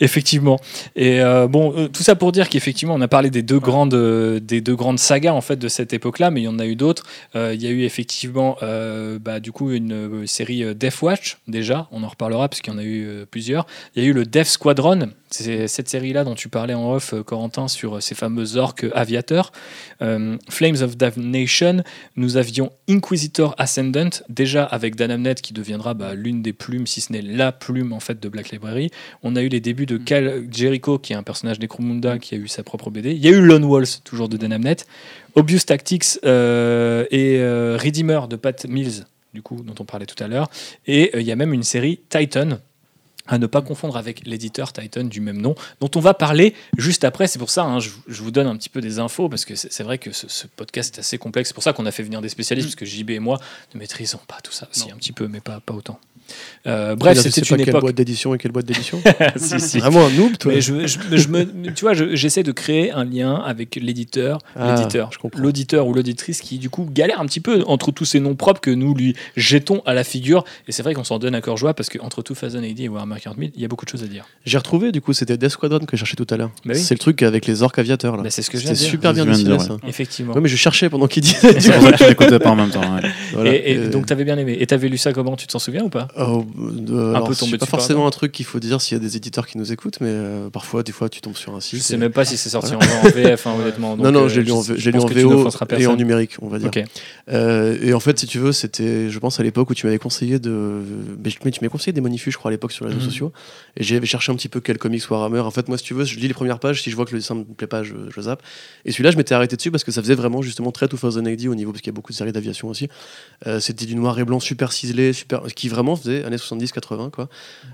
Effectivement. Et euh, bon, euh, tout ça pour dire qu'effectivement, on a parlé des deux grandes, euh, des deux grandes sagas en fait de cette époque-là, mais il y en a eu d'autres. Il y a eu effectivement, bah, du coup, une série Death Watch déjà. On en reparlera parce qu'il y en a eu plusieurs. Il y a eu le Death Squadron. C'est cette série-là dont tu parlais en off, euh, Corentin, sur euh, ces fameux orques aviateurs. Euh, Flames of Damnation. Nous avions Inquisitor Ascendant, déjà avec Dan Amnett qui deviendra bah, l'une des plumes, si ce n'est la plume en fait de Black Library. On a eu les débuts de Cal Jericho, qui est un personnage Necromunda qui a eu sa propre BD. Il y a eu Lone Wolves, toujours de Dan Amnett. Obvious Tactics euh, et euh, Redeemer de Pat Mills, du coup, dont on parlait tout à l'heure. Et il y a même une série Titan. À ne pas confondre avec l'éditeur Titan du même nom, dont on va parler juste après. C'est pour ça, hein, je, je vous donne un petit peu des infos, parce que c'est vrai que ce, ce podcast est assez complexe. C'est pour ça qu'on a fait venir des spécialistes, parce que JB et moi ne maîtrisons pas tout ça. Si, un petit peu, mais pas, pas autant. Euh, bref, c'était une quelle époque. boîte d'édition et quelle boîte d'édition Si, si. Vraiment un noob, toi Mais je, je- je me, tu vois, je- j'essaie de créer un lien avec l'éditeur, Ah, l'éditeur, je comprends. l'auditeur ou l'auditrice qui du coup galère un petit peu entre tous ces noms propres que nous lui jetons à la figure. Et c'est vrai qu'on s'en donne à cœur joie parce qu'entre 2000 AD et Warhammer 40 000, il y a beaucoup de choses à dire. J'ai retrouvé, du coup, c'était Death Squadron que je cherchais tout à l'heure. Bah oui. C'est le truc avec les orques aviateurs, là. Bah, c'est ce que je C'était super bien Je dessiné, dire, ça. Effectivement. Ouais, mais je cherchais pendant qu'il disait. C'est pour ça que tu l'écoutais pas en même temps. ouais. Voilà. Et, et Euh, donc t'avais bien aimé. Et t'avais lu ça comment? Tu t'en souviens ou pas? Oh, euh, Un alors, peu tombé pas forcément un truc qu'il faut dire s'il y a des éditeurs qui nous écoutent, mais euh, parfois, des fois, tu tombes sur un Je site. sais et- même pas si c'est sorti en, en VF, hein, honnêtement. non, Donc, non, euh, j'ai lu en, je- je j'ai lu en VO et en numérique, on va dire. Ok. Euh, et en fait, si tu veux, c'était, je pense, à l'époque où tu m'avais conseillé de. Mais je- mais tu m'avais conseillé des Monifu, je crois, à l'époque sur les réseaux Mhm. sociaux. Et j'avais cherché un petit peu quel comics Warhammer. En fait, moi, si tu veux, je lis les premières pages. Si je vois que le dessin me plaît pas, je, je zappe. Et celui-là, je m'étais arrêté dessus parce que ça faisait vraiment justement très 2000 AD au niveau, parce qu'il y a beaucoup de séries d'aviation aussi. Euh, c'était du noir et blanc super ciselé, super, qui vraiment faisait années 70-80, quoi.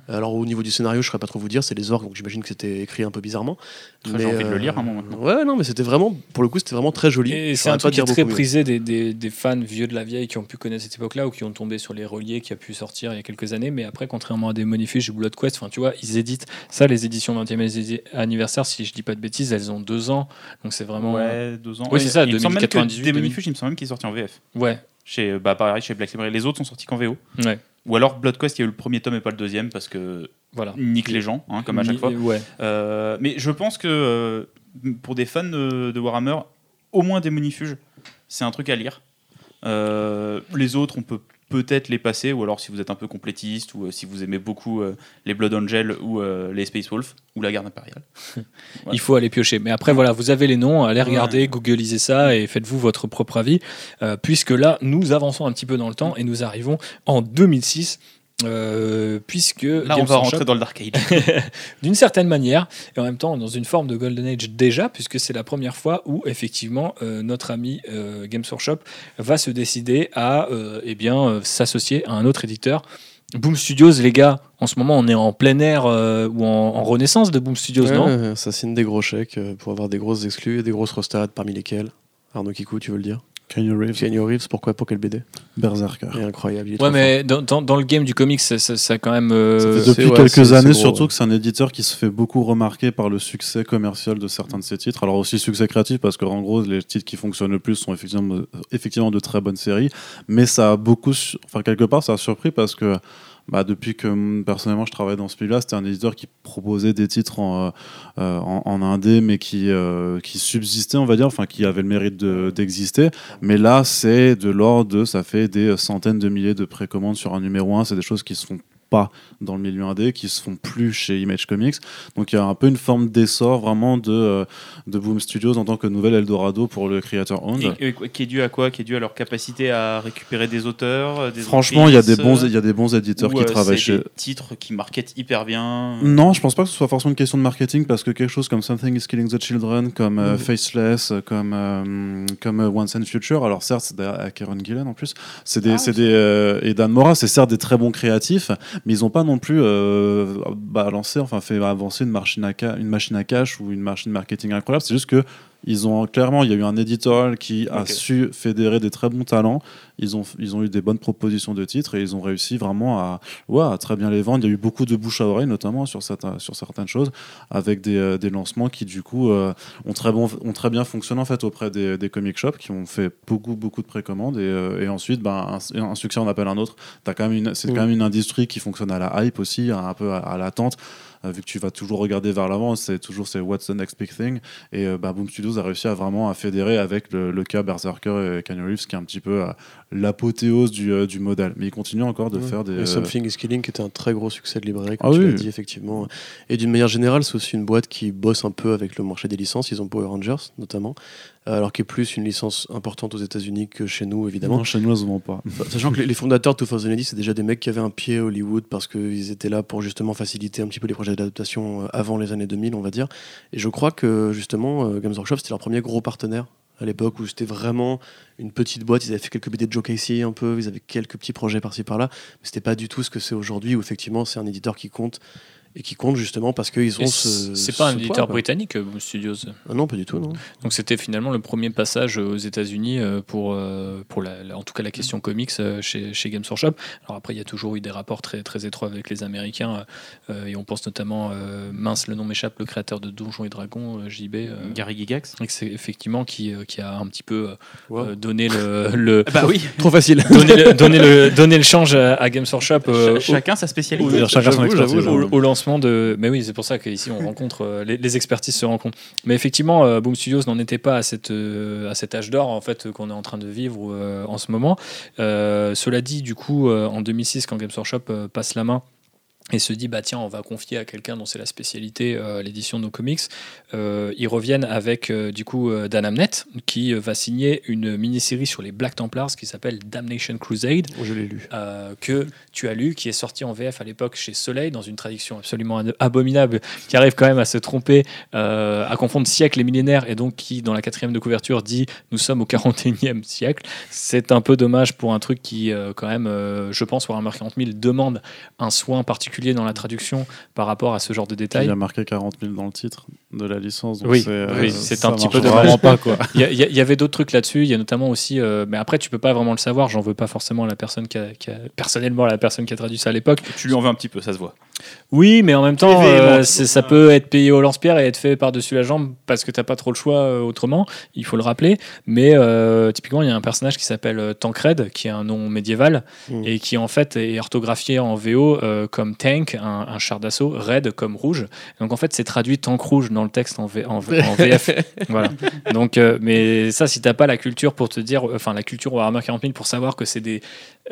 Alors, au niveau du scénario, je ne saurais pas trop vous dire, c'est les orques, donc j'imagine que c'était écrit un peu bizarrement. J'ai envie de le lire un moment maintenant. Ouais, non, mais c'était vraiment, pour le coup, c'était vraiment très joli. Et c'est un truc qui est très prisé des, des- des fans vieux de la vieille qui ont pu connaître cette époque-là ou qui ont tombé sur les reliés qui a pu sortir il y a quelques années. Mais après, contrairement à des Monifish ou Blood Quest, enfin, tu vois, ils éditent ça, les éditions 20e anniversaire, si je dis pas de bêtises, elles ont deux ans. Donc c'est vraiment. Ouais, deux ans. Oui, c'est ça, Il me semble même que 2098, Des Monifuge, il me semble même qu'il est sorti en VF. Ouais. Chez, bah, pareil, chez Black Library. Les autres sont sortis qu'en VO. Ouais. Ou alors Blood Quest, il y a eu le premier tome et pas le deuxième parce que Voilà. nique les gens, hein, comme à chaque fois. Ouais. Euh, mais je pense que euh, pour des fans de, de Warhammer, au moins des Monifuges, c'est un truc à lire. Euh, les autres, on peut peut-être les passer, ou alors si vous êtes un peu complétiste, ou euh, si vous aimez beaucoup euh, les Blood Angel ou euh, les Space Wolf, ou la Garde Impériale. Ouais. Il faut aller piocher. Mais après, voilà, vous avez les noms, allez regarder, googlisez ça et faites-vous votre propre avis. puisque là, nous avançons un petit peu dans le temps et nous arrivons en 2006. Euh, puisque Là, on va Workshop rentrer dans le Dark Age. d'une certaine manière, et en même temps dans une forme de Golden Age déjà, puisque c'est la première fois où effectivement euh, notre ami euh, Games Workshop va se décider à euh, eh bien euh, s'associer à un autre éditeur. Boom Studios, les gars, en ce moment on est en plein air euh, ou en, en renaissance de Boom Studios, Ouais, non ça signe des gros chèques pour avoir des grosses exclus et des grosses rostades, parmi lesquelles Arnaud Kikou, tu veux le dire Kenny Reeves, Keanu Reeves, pourquoi Pour quel BD Berserker. Incroyable. Ouais, mais dans, dans- dans le game du comics, ça, ça- quand même. euh, Ça fait Depuis ouais, quelques années, gros, surtout ouais. que c'est un éditeur qui se fait beaucoup remarquer par le succès commercial de certains de ses titres. Alors aussi succès créatif parce qu'en gros, les titres qui fonctionnent le plus sont effectivement, effectivement de très bonnes séries. Mais ça a beaucoup, enfin quelque part, ça a surpris parce que bah, depuis que hum, personnellement je travaille dans ce milieu-là, c'était un éditeur qui proposait des titres en, euh, euh, en, indé, mais qui, euh, qui subsistaient, on va dire, enfin qui avaient le mérite de- d'exister. Mais là, c'est de l'ordre de, ça fait des centaines de milliers de précommandes sur un numéro 1. C'est des choses qui se font pas dans le milieu indé, qui se font plus chez Image Comics. Donc il y a un peu une forme d'essor vraiment de, euh, de Boom Studios en tant que nouvel Eldorado pour le Creator Owned. Et, qui est dû à quoi Qui est dû à leur capacité à récupérer des auteurs euh, des Franchement, il y a des bons, euh, il y a des bons éditeurs ou, qui euh, travaillent chez. des titres qui marketent hyper bien. Non, je pense pas que ce soit forcément une question de marketing parce que quelque chose comme Something is Killing the Children, comme euh, Mhm. Faceless, comme, euh, comme Once and Future, alors certes, c'est à Karen Gillen en plus, c'est des, Ah, des, et Dan Mora, c'est certes des très bons créatifs, mais ils ont pas non plus euh, balancé, enfin fait avancer une machine, à une machine à cash ou une machine marketing incroyable, c'est juste que ils ont clairement, il y a eu un éditorial qui a su fédérer des très bons talents. Ils ont, ils ont eu des bonnes propositions de titres et ils ont réussi vraiment à, ouais, à très bien les vendre. Il y a eu beaucoup de bouche à oreille, notamment sur, certains, sur certaines choses, avec des, euh, des lancements qui, du coup, euh, ont, très bon, ont très bien fonctionné en fait, auprès des, des comic shops qui ont fait beaucoup, beaucoup de précommandes. Et, euh, et ensuite, ben, un, un succès en appelle un autre. T'as quand même une- C'est quand même une industrie qui fonctionne à la hype aussi, un peu à, à l'attente. Euh, vu que tu vas toujours regarder vers l'avant, c'est toujours c'est what's the next big thing. Et euh, bah, Boom Studios a réussi à vraiment à fédérer avec le, le cas Berserker et Keanu Reeves, qui est un petit peu euh, l'apothéose du, du modèle. Mais il continue encore de Ouais. faire des. Et Something is Killing, qui était un très gros succès de librairie, Ah comme tu oui. l'as dit, effectivement. Et d'une manière générale, c'est aussi une boîte qui bosse un peu avec le marché des licences. Ils ont Power Rangers, notamment, alors qui est plus une licence importante aux États-Unis que chez nous, évidemment. non, chez nous, pas. Bah, Sachant que les, fondateurs de 2010, c'est déjà des mecs qui avaient un pied à Hollywood parce qu'ils étaient là pour justement faciliter un petit peu les projets d'adaptation euh, avant les années 2000, on va dire. Et je crois que justement, euh, Games Workshop, c'était leur premier gros partenaire à l'époque où c'était vraiment une petite boîte. Ils avaient fait quelques BD de Joe Casey un peu, ils avaient quelques petits projets par-ci par-là. Mais c'était pas du tout ce que c'est aujourd'hui où effectivement c'est un éditeur qui compte et qui compte justement parce qu'ils ont ce. C'est pas un ce éditeur quoi. britannique, euh, Boom Studios. Ah non, pas du tout, non. Donc c'était finalement le premier passage aux États-Unis euh, pour, euh, pour la, en tout cas la question comics euh, chez, chez Games Workshop. Alors après, il y a toujours eu des rapports très, très étroits avec les Américains euh, et on pense notamment, euh, mince, le nom m'échappe, le créateur de Donjons et Dragons, euh, JB. euh, Gary Gigax. c'est effectivement qui, euh, qui a un petit peu euh, Wow. euh, donné le, le Bah oui, Trop facile. donné le, donné le, donné le change à, Games Workshop euh, Ch- chacun sa spécialité. Chacun son expertise. j'avoue, au, au Mais oui, c'est pour ça qu'ici on rencontre euh, les, expertises se rencontrent. Mais effectivement, euh, Boom Studios n'en était pas à, cette, euh, à cet âge d'or en fait qu'on est en train de vivre en ce moment. Cela dit, du coup, en 2006, quand Games Workshop passe la main et se dit bah tiens on va confier à quelqu'un dont c'est la spécialité euh, l'édition de nos comics euh, ils reviennent avec euh, du coup Dan Amnett qui va signer une mini-série sur les Black Templars qui s'appelle Damnation Crusade Je l'ai lu. que tu as lu, qui est sorti en VF à l'époque chez Soleil, dans une traduction absolument abominable, qui arrive quand même à se tromper, à confondre siècle et millénaire, et donc qui, dans la quatrième de couverture, dit nous sommes au 41e siècle. C'est un peu dommage pour un truc qui, quand même, je pense, Warhammer 40 000 demande un soin particulier dans la traduction par rapport à ce genre de Il détails. y a marqué 40 000 dans le titre de la licence. donc Oui, c'est, euh, oui, c'est ça un petit peu dommage. vraiment pas quoi. Il y, il il avait d'autres trucs là-dessus. Il y a notamment aussi, euh, mais après tu peux pas vraiment le savoir. J'en veux pas forcément à la personne qui a, qui a- personnellement à la personne qui a traduit ça à l'époque. Tu lui en veux un petit peu, ça se voit. Oui, mais en même temps, euh, ça peut être payé au lance-pierre et être fait par-dessus la jambe parce que t'as pas trop le choix autrement. Il faut le rappeler. Mais euh, typiquement, il y a un personnage qui s'appelle Tancred, qui est un nom médiéval Mm. et qui en fait est orthographié en VO euh, comme tank, un, un char d'assaut, red comme rouge. Donc en fait, c'est traduit tank rouge dans le texte en, V- en V- en VF. voilà. Donc, euh, mais ça, si t'as pas la culture pour te dire, enfin la culture Warhammer 40 000 pour savoir que c'est des,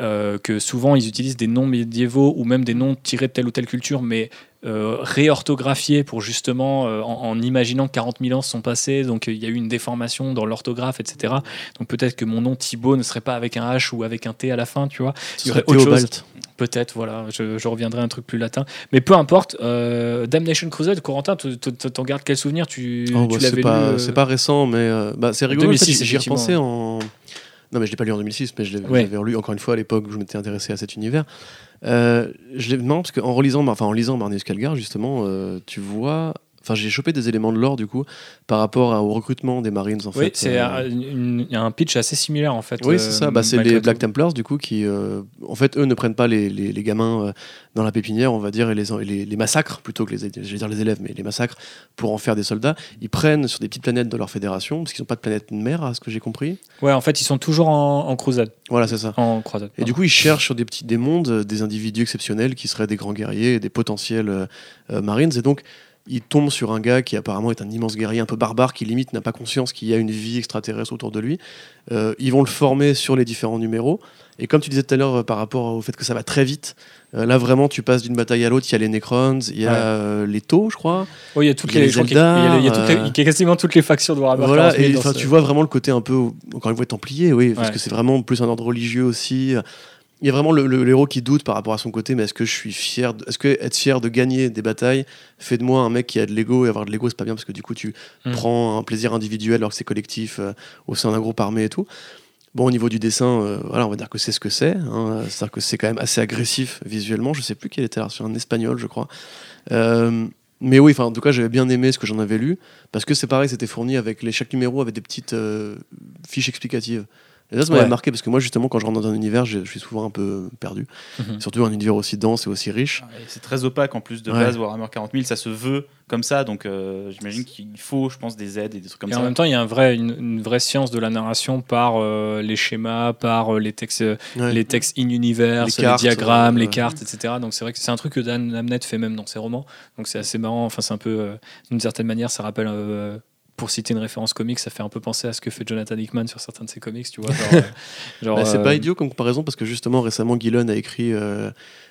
euh, que souvent ils utilisent des noms médiévaux ou même des noms tirés de telle ou telle culture, mais euh, réorthographiés pour justement euh, en, en imaginant que 40 000 ans se sont passés, donc euh, il y a eu une déformation dans l'orthographe, etc. Donc peut-être que mon nom Thibaut ne serait pas avec un H ou avec un T à la fin, tu vois. Il y aurait autre chose. Peut-être, voilà, je, je reviendrai à un truc plus latin. Mais peu importe, euh, Damnation Crusade, Corentin, t'en gardes quel souvenir? Tu, Oh, tu bah, l'avais c'est pas, lu, c'est pas récent, mais bah, c'est rigolo. en fait, 2006, J'y repensais en. Non, mais je l'ai pas lu en 2006, mais je l'avais Ouais. relu encore une fois à l'époque où je m'étais intéressé à cet univers. Euh, je l'ai- non, parce qu'en relisant, enfin en lisant Marnius Calgar, justement, euh, tu vois. Enfin, j'ai chopé des éléments de lore du coup par rapport à- au recrutement des Marines en Oui, fait. c'est euh, un, pitch assez similaire en fait. Oui, euh, c'est ça. Bah, c'est les. Black Templars, du coup, qui, euh, en fait, eux ne prennent pas les, les- les gamins euh, dans la pépinière, on va dire, et les, les, les massacrent, plutôt que les, je vais dire les élèves, mais les massacrent pour en faire des soldats. Ils prennent sur des petites planètes de leur fédération, parce qu'ils n'ont pas de planète mère, à ce que j'ai compris. Ouais, en fait, ils sont toujours en, en croisade. Voilà, c'est ça. En croisade. Et du coup, ils cherchent sur des petits des mondes des individus exceptionnels qui seraient des grands guerriers et des potentiels euh, marines. Et donc, ils tombent sur un gars qui apparemment est un immense guerrier un peu barbare qui limite n'a pas conscience qu'il y a une vie extraterrestre autour de lui. Euh, ils vont le former sur les différents numéros. Et comme tu disais tout à l'heure euh, par rapport au fait que ça va très vite, euh, là vraiment tu passes d'une bataille à l'autre. Il y a les Necrons, il y a Ouais. les Taux, je crois. Oui, il y a toutes il y a les, les je crois qu'il y a- il y a- il il quasiment toutes les factions de Warhammer Voilà, 40 000 et ce- tu vois vraiment le côté un peu, encore une fois, templier, oui, parce Ouais. que c'est vraiment plus un ordre religieux aussi. Il y a vraiment le, le- le héros qui doute par rapport à son côté, mais est-ce que je suis fier, de- est-ce que être fier de gagner des batailles fait de moi un mec qui a de l'ego et avoir de l'ego c'est pas bien parce que du coup tu Mm. prends un plaisir individuel alors que c'est collectif euh, au sein d'un groupe armé et tout. Bon, au niveau du dessin, euh, voilà, on va dire que c'est ce que c'est. hein. C'est-à-dire que c'est quand même assez agressif visuellement. Je sais plus quel était version, un espagnol, je crois. Euh, mais oui, enfin, en tout cas, j'avais bien aimé ce que j'en avais lu parce que c'est pareil, c'était fourni avec les chaque numéro avait des petites fiches explicatives. Et ça, ça m'avait Ouais. marqué parce que moi, justement, quand je rentre dans un univers, je, je suis souvent un peu perdu. Mhm. Surtout un univers aussi dense et aussi riche. Et C'est très opaque en plus de Ouais. base, Warhammer 40 000, ça se veut comme ça, donc euh, j'imagine qu'il faut, je pense, des aides et des trucs comme Et ça. en même temps, il y a un vrai, une, une vraie science de la narration par euh, les schémas, par euh, les textes, Ouais. les textes in universe, Les les, diagrammes, les cartes, etc. Donc c'est vrai que c'est un truc que Dan Amnett fait même dans ses romans. Donc c'est assez marrant. Enfin, c'est un peu, euh, d'une certaine manière, ça rappelle. Euh, pour citer une référence comique, ça fait un peu penser à ce que fait Jonathan Hickman sur certains de ses comics, tu vois. Genre, euh, genre, Bah, c'est euh, pas idiot comme comparaison parce que justement récemment Gillon a écrit euh,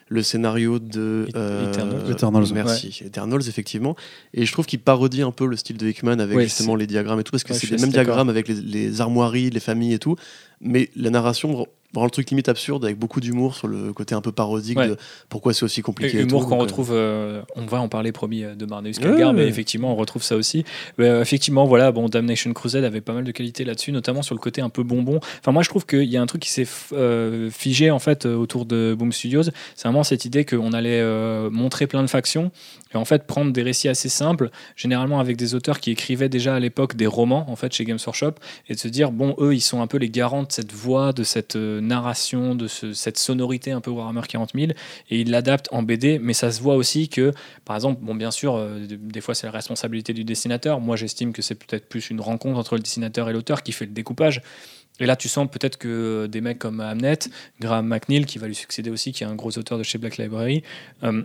le scénario de Et- Eternals. Eternals, Merci, Eternals effectivement. Et je trouve qu'il parodie un peu le style de Hickman avec Ouais, justement les diagrammes et tout parce que Ouais, c'est les mêmes diagrammes avec les, les armoiries, les familles et tout. Mais la narration rend le truc limite absurde avec beaucoup d'humour sur le côté un peu parodique Ouais. de pourquoi c'est aussi compliqué. Et et humour qu'on euh, retrouve, euh, on va en parler promis euh, de Marneus Ouais, Calgar, mais ouais. effectivement on retrouve ça aussi. Mais, euh, effectivement, voilà, bon, Damnation Crusade avait pas mal de qualités là-dessus, notamment sur le côté un peu bonbon. Enfin, moi je trouve qu'il y a un truc qui s'est euh, figé en fait euh, autour de Boom Studios. C'est cette idée qu'on allait euh, montrer plein de factions et en fait prendre des récits assez simples, généralement avec des auteurs qui écrivaient déjà à l'époque des romans en fait chez Games Workshop et de se dire bon eux ils sont un peu les garants de cette voix, de cette euh, narration, de ce- cette sonorité un peu Warhammer 40 000 et ils l'adaptent en BD, mais ça se voit aussi que, par exemple, bon, bien sûr, euh, de- des fois c'est la responsabilité du dessinateur. Moi, j'estime que c'est peut-être plus une rencontre entre le dessinateur et l'auteur qui fait le découpage. Et là, tu sens peut-être que des mecs comme Hamnet, Graham McNeil, qui va lui succéder aussi, qui est un gros auteur de chez Black Library, euh,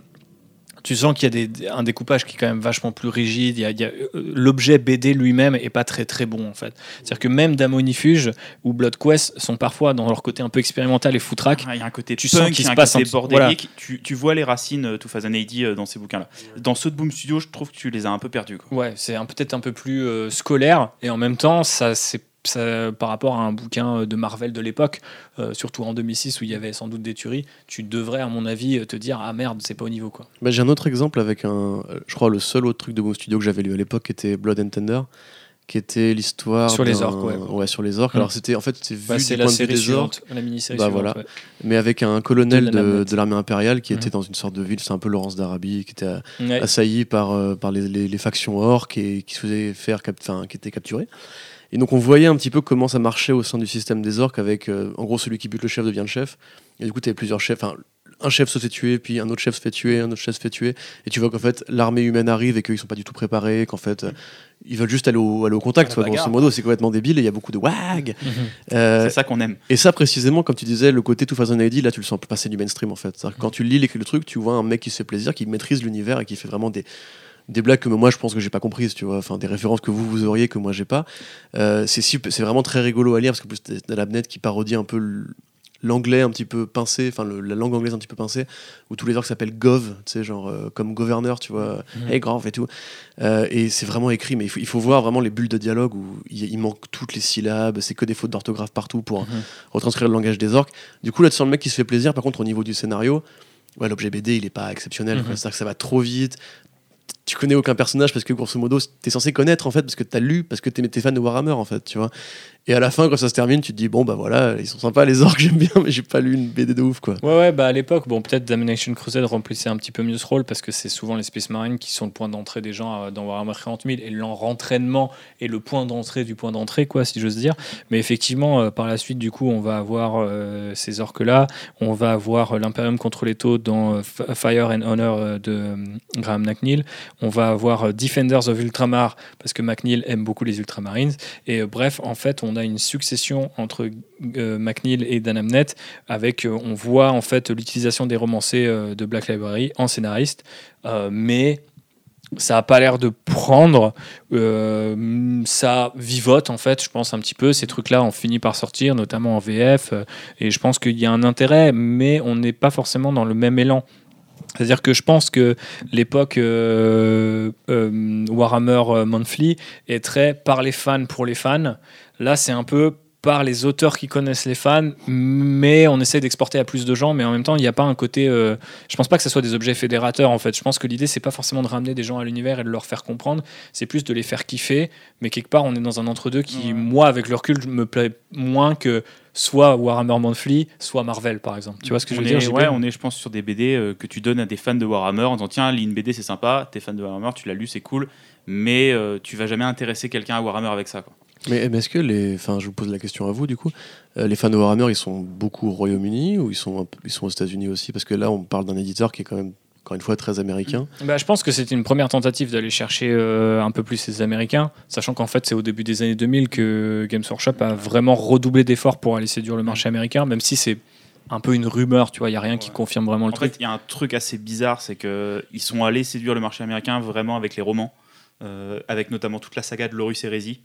tu sens qu'il y a des- un découpage qui est quand même vachement plus rigide. Euh, L'objet BD lui-même est pas très très bon en fait. C'est-à-dire que même Damonifuge ou Blood Quest sont parfois dans leur côté un peu expérimental et foutraque. Ah, Il y a un côté Tu punk, sens il qu'il se passe côté un- bordélique. Tu, tu vois les racines euh, tout Fazan dans ces bouquins-là. Dans ceux de Boom Studio, je trouve que tu les as un peu perdus. Ouais, c'est peut-être un peu plus euh, scolaire et en même temps, ça c'est ça, par rapport à un bouquin euh, de Marvel de l'époque, euh, surtout en 2006 où il y avait sans doute des tueries, tu devrais à mon avis euh, te dire ah merde c'est pas au niveau quoi. Bah, J'ai un autre exemple avec un. euh, Je crois le seul autre truc de Boom Studio que j'avais lu à l'époque était Blood and Tender, qui était l'histoire. Sur les orques, ouais. sur les orques. Mm. Alors c'était en fait c'est vu Bah, du c'est point la de vue série des orques, la mini-série Bah, suivante. voilà. ouais. mais avec un colonel De l'armée impériale qui était dans une sorte de ville, c'est un peu Laurence d'Arabie, qui était Ouais. assailli par, euh, par les, les- les factions orques et qui se faisait faire, cap- qui était capturé. Et donc on voyait un petit peu comment ça marchait au sein du système des orques avec, euh, en gros, celui qui bute le chef devient le chef. Et du coup, tu avais plusieurs chefs. Enfin, un chef se fait tuer, puis un autre chef se fait tuer, un autre chef se fait tuer. Et tu vois qu'en fait, l'armée humaine arrive et qu'ils sont pas du tout préparés, qu'en fait, euh, ils veulent juste aller au, aller au contact. Quoi. Grosso modo, c'est complètement débile et il y a beaucoup de wag. Mhm. Euh, C'est ça qu'on aime. et ça, précisément, comme tu disais, le côté tout façon ID, là, tu le sens passer du mainstream, en fait. C'est-à-dire que quand tu lis les- le truc, tu vois un mec qui se fait plaisir, qui maîtrise l'univers et qui fait vraiment des, des blagues que moi, je pense que j'ai pas comprises, tu vois. Enfin, des références que vous, vous auriez, que moi, j'ai pas. Euh, c'est vraiment très rigolo à lire, parce que plus, t'as la qui parodie un peu l'anglais un petit peu pincé, enfin, la langue anglaise un petit peu pincée, où tous les orques s'appellent Gov, tu sais, genre, euh, comme gouverneur, tu vois. Hey, Grave et tout. Euh, et c'est vraiment écrit, mais il faut, il faut voir vraiment les bulles de dialogue où il, il manque toutes les syllabes, c'est que des fautes d'orthographe partout pour Mhm. retranscrire le langage des orques. Du coup, là, tu sens le mec qui se fait plaisir. Par contre, au niveau du scénario, ouais, l'objet BD, il est pas exceptionnel. Mhm. C'est-à-dire que ça va trop vite. Tu connais aucun personnage parce que, grosso modo, t'es censé connaître, en fait, parce que t'as lu, parce que t'es fan de Warhammer, en fait, tu vois. Et à la fin, quand ça se termine, tu te dis, bon, bah voilà, ils sont sympas, les orques, j'aime bien, mais j'ai pas lu une BD de ouf, quoi. Ouais, ouais, bah à l'époque, bon, peut-être Damnation Crusade remplissait un petit peu mieux ce rôle parce que c'est souvent les Space Marines qui sont le point d'entrée des gens euh, dans Warhammer 40 000 et leur entraînement est le point d'entrée du point d'entrée, quoi, si j'ose dire. Mais effectivement, euh, par la suite, du coup, on va avoir euh, ces orques-là, on va avoir l'Imperium contre les taux dans Fire and Honor de Graham McNeil, on va avoir Defenders of Ultramar parce que McNeil aime beaucoup les Ultramarines. Et bref, en fait, on a une succession entre euh, McNeil et Dan Amnett avec, euh, on voit en fait l'utilisation des romancés euh, de Black Library en scénariste, euh, mais ça a pas l'air de prendre, ça vivote en fait, je pense un petit peu, ces trucs-là ont fini par sortir, notamment en VF, et je pense qu'il y a un intérêt, mais on n'est pas forcément dans le même élan. C'est-à-dire que je pense que l'époque euh, euh, Warhammer euh, Monthly est très par les fans pour les fans. Là, c'est un peu par les auteurs qui connaissent les fans, mais on essaie d'exporter à plus de gens, mais en même temps, il n'y a pas un côté. euh, je pense pas que ce soit des objets fédérateurs en fait. Je pense que l'idée, c'est pas forcément de ramener des gens à l'univers et de leur faire comprendre, c'est plus de les faire kiffer, mais quelque part, on est dans un entre-deux qui, moi, avec le recul, me plaît moins que soit Warhammer Monthly, soit Marvel par exemple. Tu vois ce que je veux est, dire ouais, on est, je pense, sur des BD euh, que tu donnes à des fans de Warhammer en disant tiens, lis une BD, c'est sympa, t'es fan de Warhammer, tu l'as lu, c'est cool, mais euh, tu vas jamais intéresser quelqu'un à Warhammer avec ça. Quoi. Mais, mais est-ce que les. Enfin, je vous pose la question à vous, du coup. Euh, les fans de Warhammer, ils sont beaucoup au Royaume-Uni ou ils sont, ils sont aux États-Unis aussi? Parce que là, on parle d'un éditeur qui est quand même, encore une fois, très américain. Bah, je pense que c'était une première tentative d'aller chercher euh, un peu plus les Américains, sachant qu'en fait c'est au début des années 2000 que Games Workshop a vraiment redoublé d'efforts pour aller séduire le marché américain, même si c'est un peu une rumeur, tu vois, il y a rien qui confirme vraiment le En truc. fait, il y a un truc assez bizarre, c'est que ils sont allés séduire le marché américain vraiment avec les romans, euh, avec notamment toute la saga de Lorus Hérésie,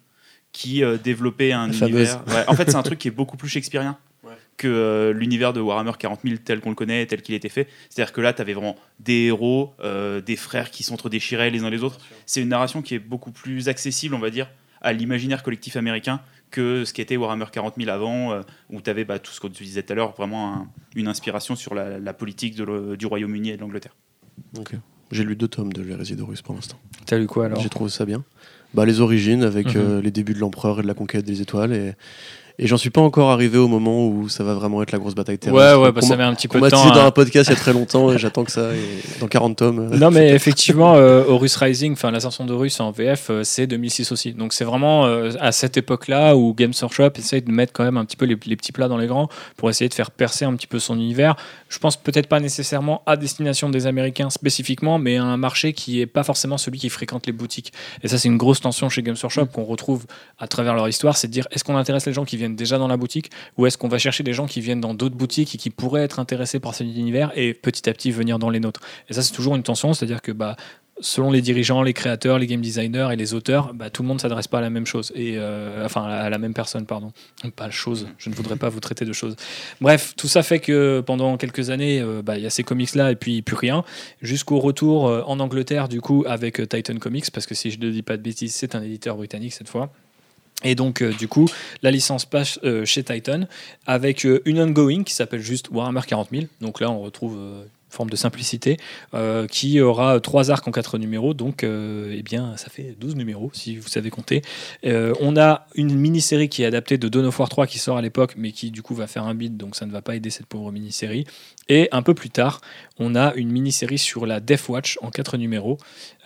qui euh, développait un La univers. Ouais, en fait, c'est un truc qui est beaucoup plus shakespearien Ouais. que euh, l'univers de Warhammer 40 000 tel qu'on le connaît, tel qu'il était fait. C'est-à-dire que là, tu avais vraiment des héros, euh, des frères qui s'entre-déchiraient les uns les autres. C'est une narration qui est beaucoup plus accessible, on va dire, à l'imaginaire collectif américain que ce qu'était Warhammer 40 000 avant, euh, où tu avais bah, tout ce qu'on disait tout à l'heure, vraiment un- une inspiration sur la, la politique de le- du Royaume-Uni et de l'Angleterre. Ok. J'ai lu deux tomes de l'hérésie de Russe pour l'instant. T'as lu quoi alors? J'ai trouvé ça bien. Bah, les origines avec Mhm. euh, les débuts de l'empereur et de la conquête des étoiles. Et, et j'en suis pas encore arrivé au moment où ça va vraiment être la grosse bataille Ouais, terrestre. ouais, bah, Qu'on ça m'a- met un petit peu de m'a temps. teasé dans à- un podcast il y a très longtemps et j'attends que ça. Et dans 40 tomes. Non, mais effectivement, euh, Horus Rising, enfin l'ascension d'Horus en VF, euh, c'est 2006 aussi. Donc c'est vraiment euh, à cette époque-là où Games Workshop essaye de mettre quand même un petit peu les, les petits plats dans les grands pour essayer de faire percer un petit peu son univers. Je pense peut-être pas nécessairement à destination des Américains spécifiquement, mais à un marché qui est pas forcément celui qui fréquente les boutiques. Et ça, c'est une grosse tension chez Games Workshop qu'on retrouve à travers leur histoire, c'est de dire est-ce qu'on intéresse les gens qui viennent déjà dans la boutique ou est-ce qu'on va chercher des gens qui viennent dans d'autres boutiques et qui pourraient être intéressés par cet univers et petit à petit venir dans les nôtres? Et ça, c'est toujours une tension, c'est-à-dire que bah, selon les dirigeants, les créateurs, les game designers et les auteurs, bah, tout le monde ne s'adresse pas à la même chose, et, euh, enfin à la, même personne, pardon. Pas chose, je ne voudrais pas vous traiter de chose. Bref, tout ça fait que pendant quelques années, euh, bah, il y a ces comics-là et puis plus rien, jusqu'au retour euh, en Angleterre, du coup, avec Titan Comics, parce que si je ne dis pas de bêtises, c'est un éditeur britannique cette fois. Et donc, euh, du coup, la licence passe euh, chez Titan avec euh, une ongoing qui s'appelle juste Warhammer 40 000. Donc là, on retrouve une forme de simplicité qui aura trois arcs en quatre numéros. Donc, eh bien, ça fait 12 numéros si vous savez compter. On a une mini-série qui est adaptée de Dawn of War 3 qui sort à l'époque, mais qui du coup va faire un bid, donc ça ne va pas aider cette pauvre mini-série. Et un peu plus tard, on a une mini-série sur la Death Watch en quatre numéros.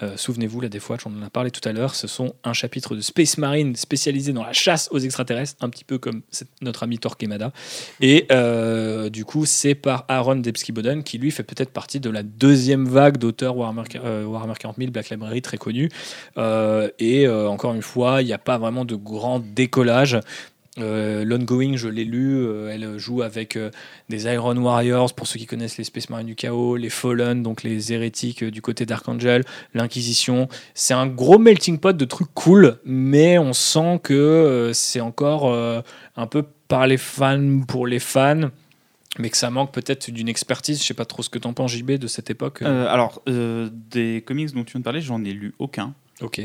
Euh, Souvenez-vous, la Death Watch, on en a parlé tout à l'heure, ce sont un chapitre de Space Marine spécialisé dans la chasse aux extraterrestres, un petit peu comme notre ami Torquemada. Et euh, du coup, c'est par Aaron Debski-Boden, qui lui fait peut-être partie de la deuxième vague d'auteurs Warhammer, euh, Warhammer 40 000, Black Library, très connu. Euh, et encore une fois, il n'y a pas vraiment de grand décollage. Euh, L'ongoing, je l'ai lu, euh, elle joue avec euh, des Iron Warriors, pour ceux qui connaissent les Space Marines du Chaos, les Fallen, donc les hérétiques du côté d'Archangel, l'Inquisition. C'est un gros melting pot de trucs cool, mais on sent que c'est encore un peu par les fans pour les fans, mais que ça manque peut-être d'une expertise. Je sais pas trop ce que t'en penses, JB, de cette époque. Alors, des comics dont tu viens de parler, j'en ai lu aucun.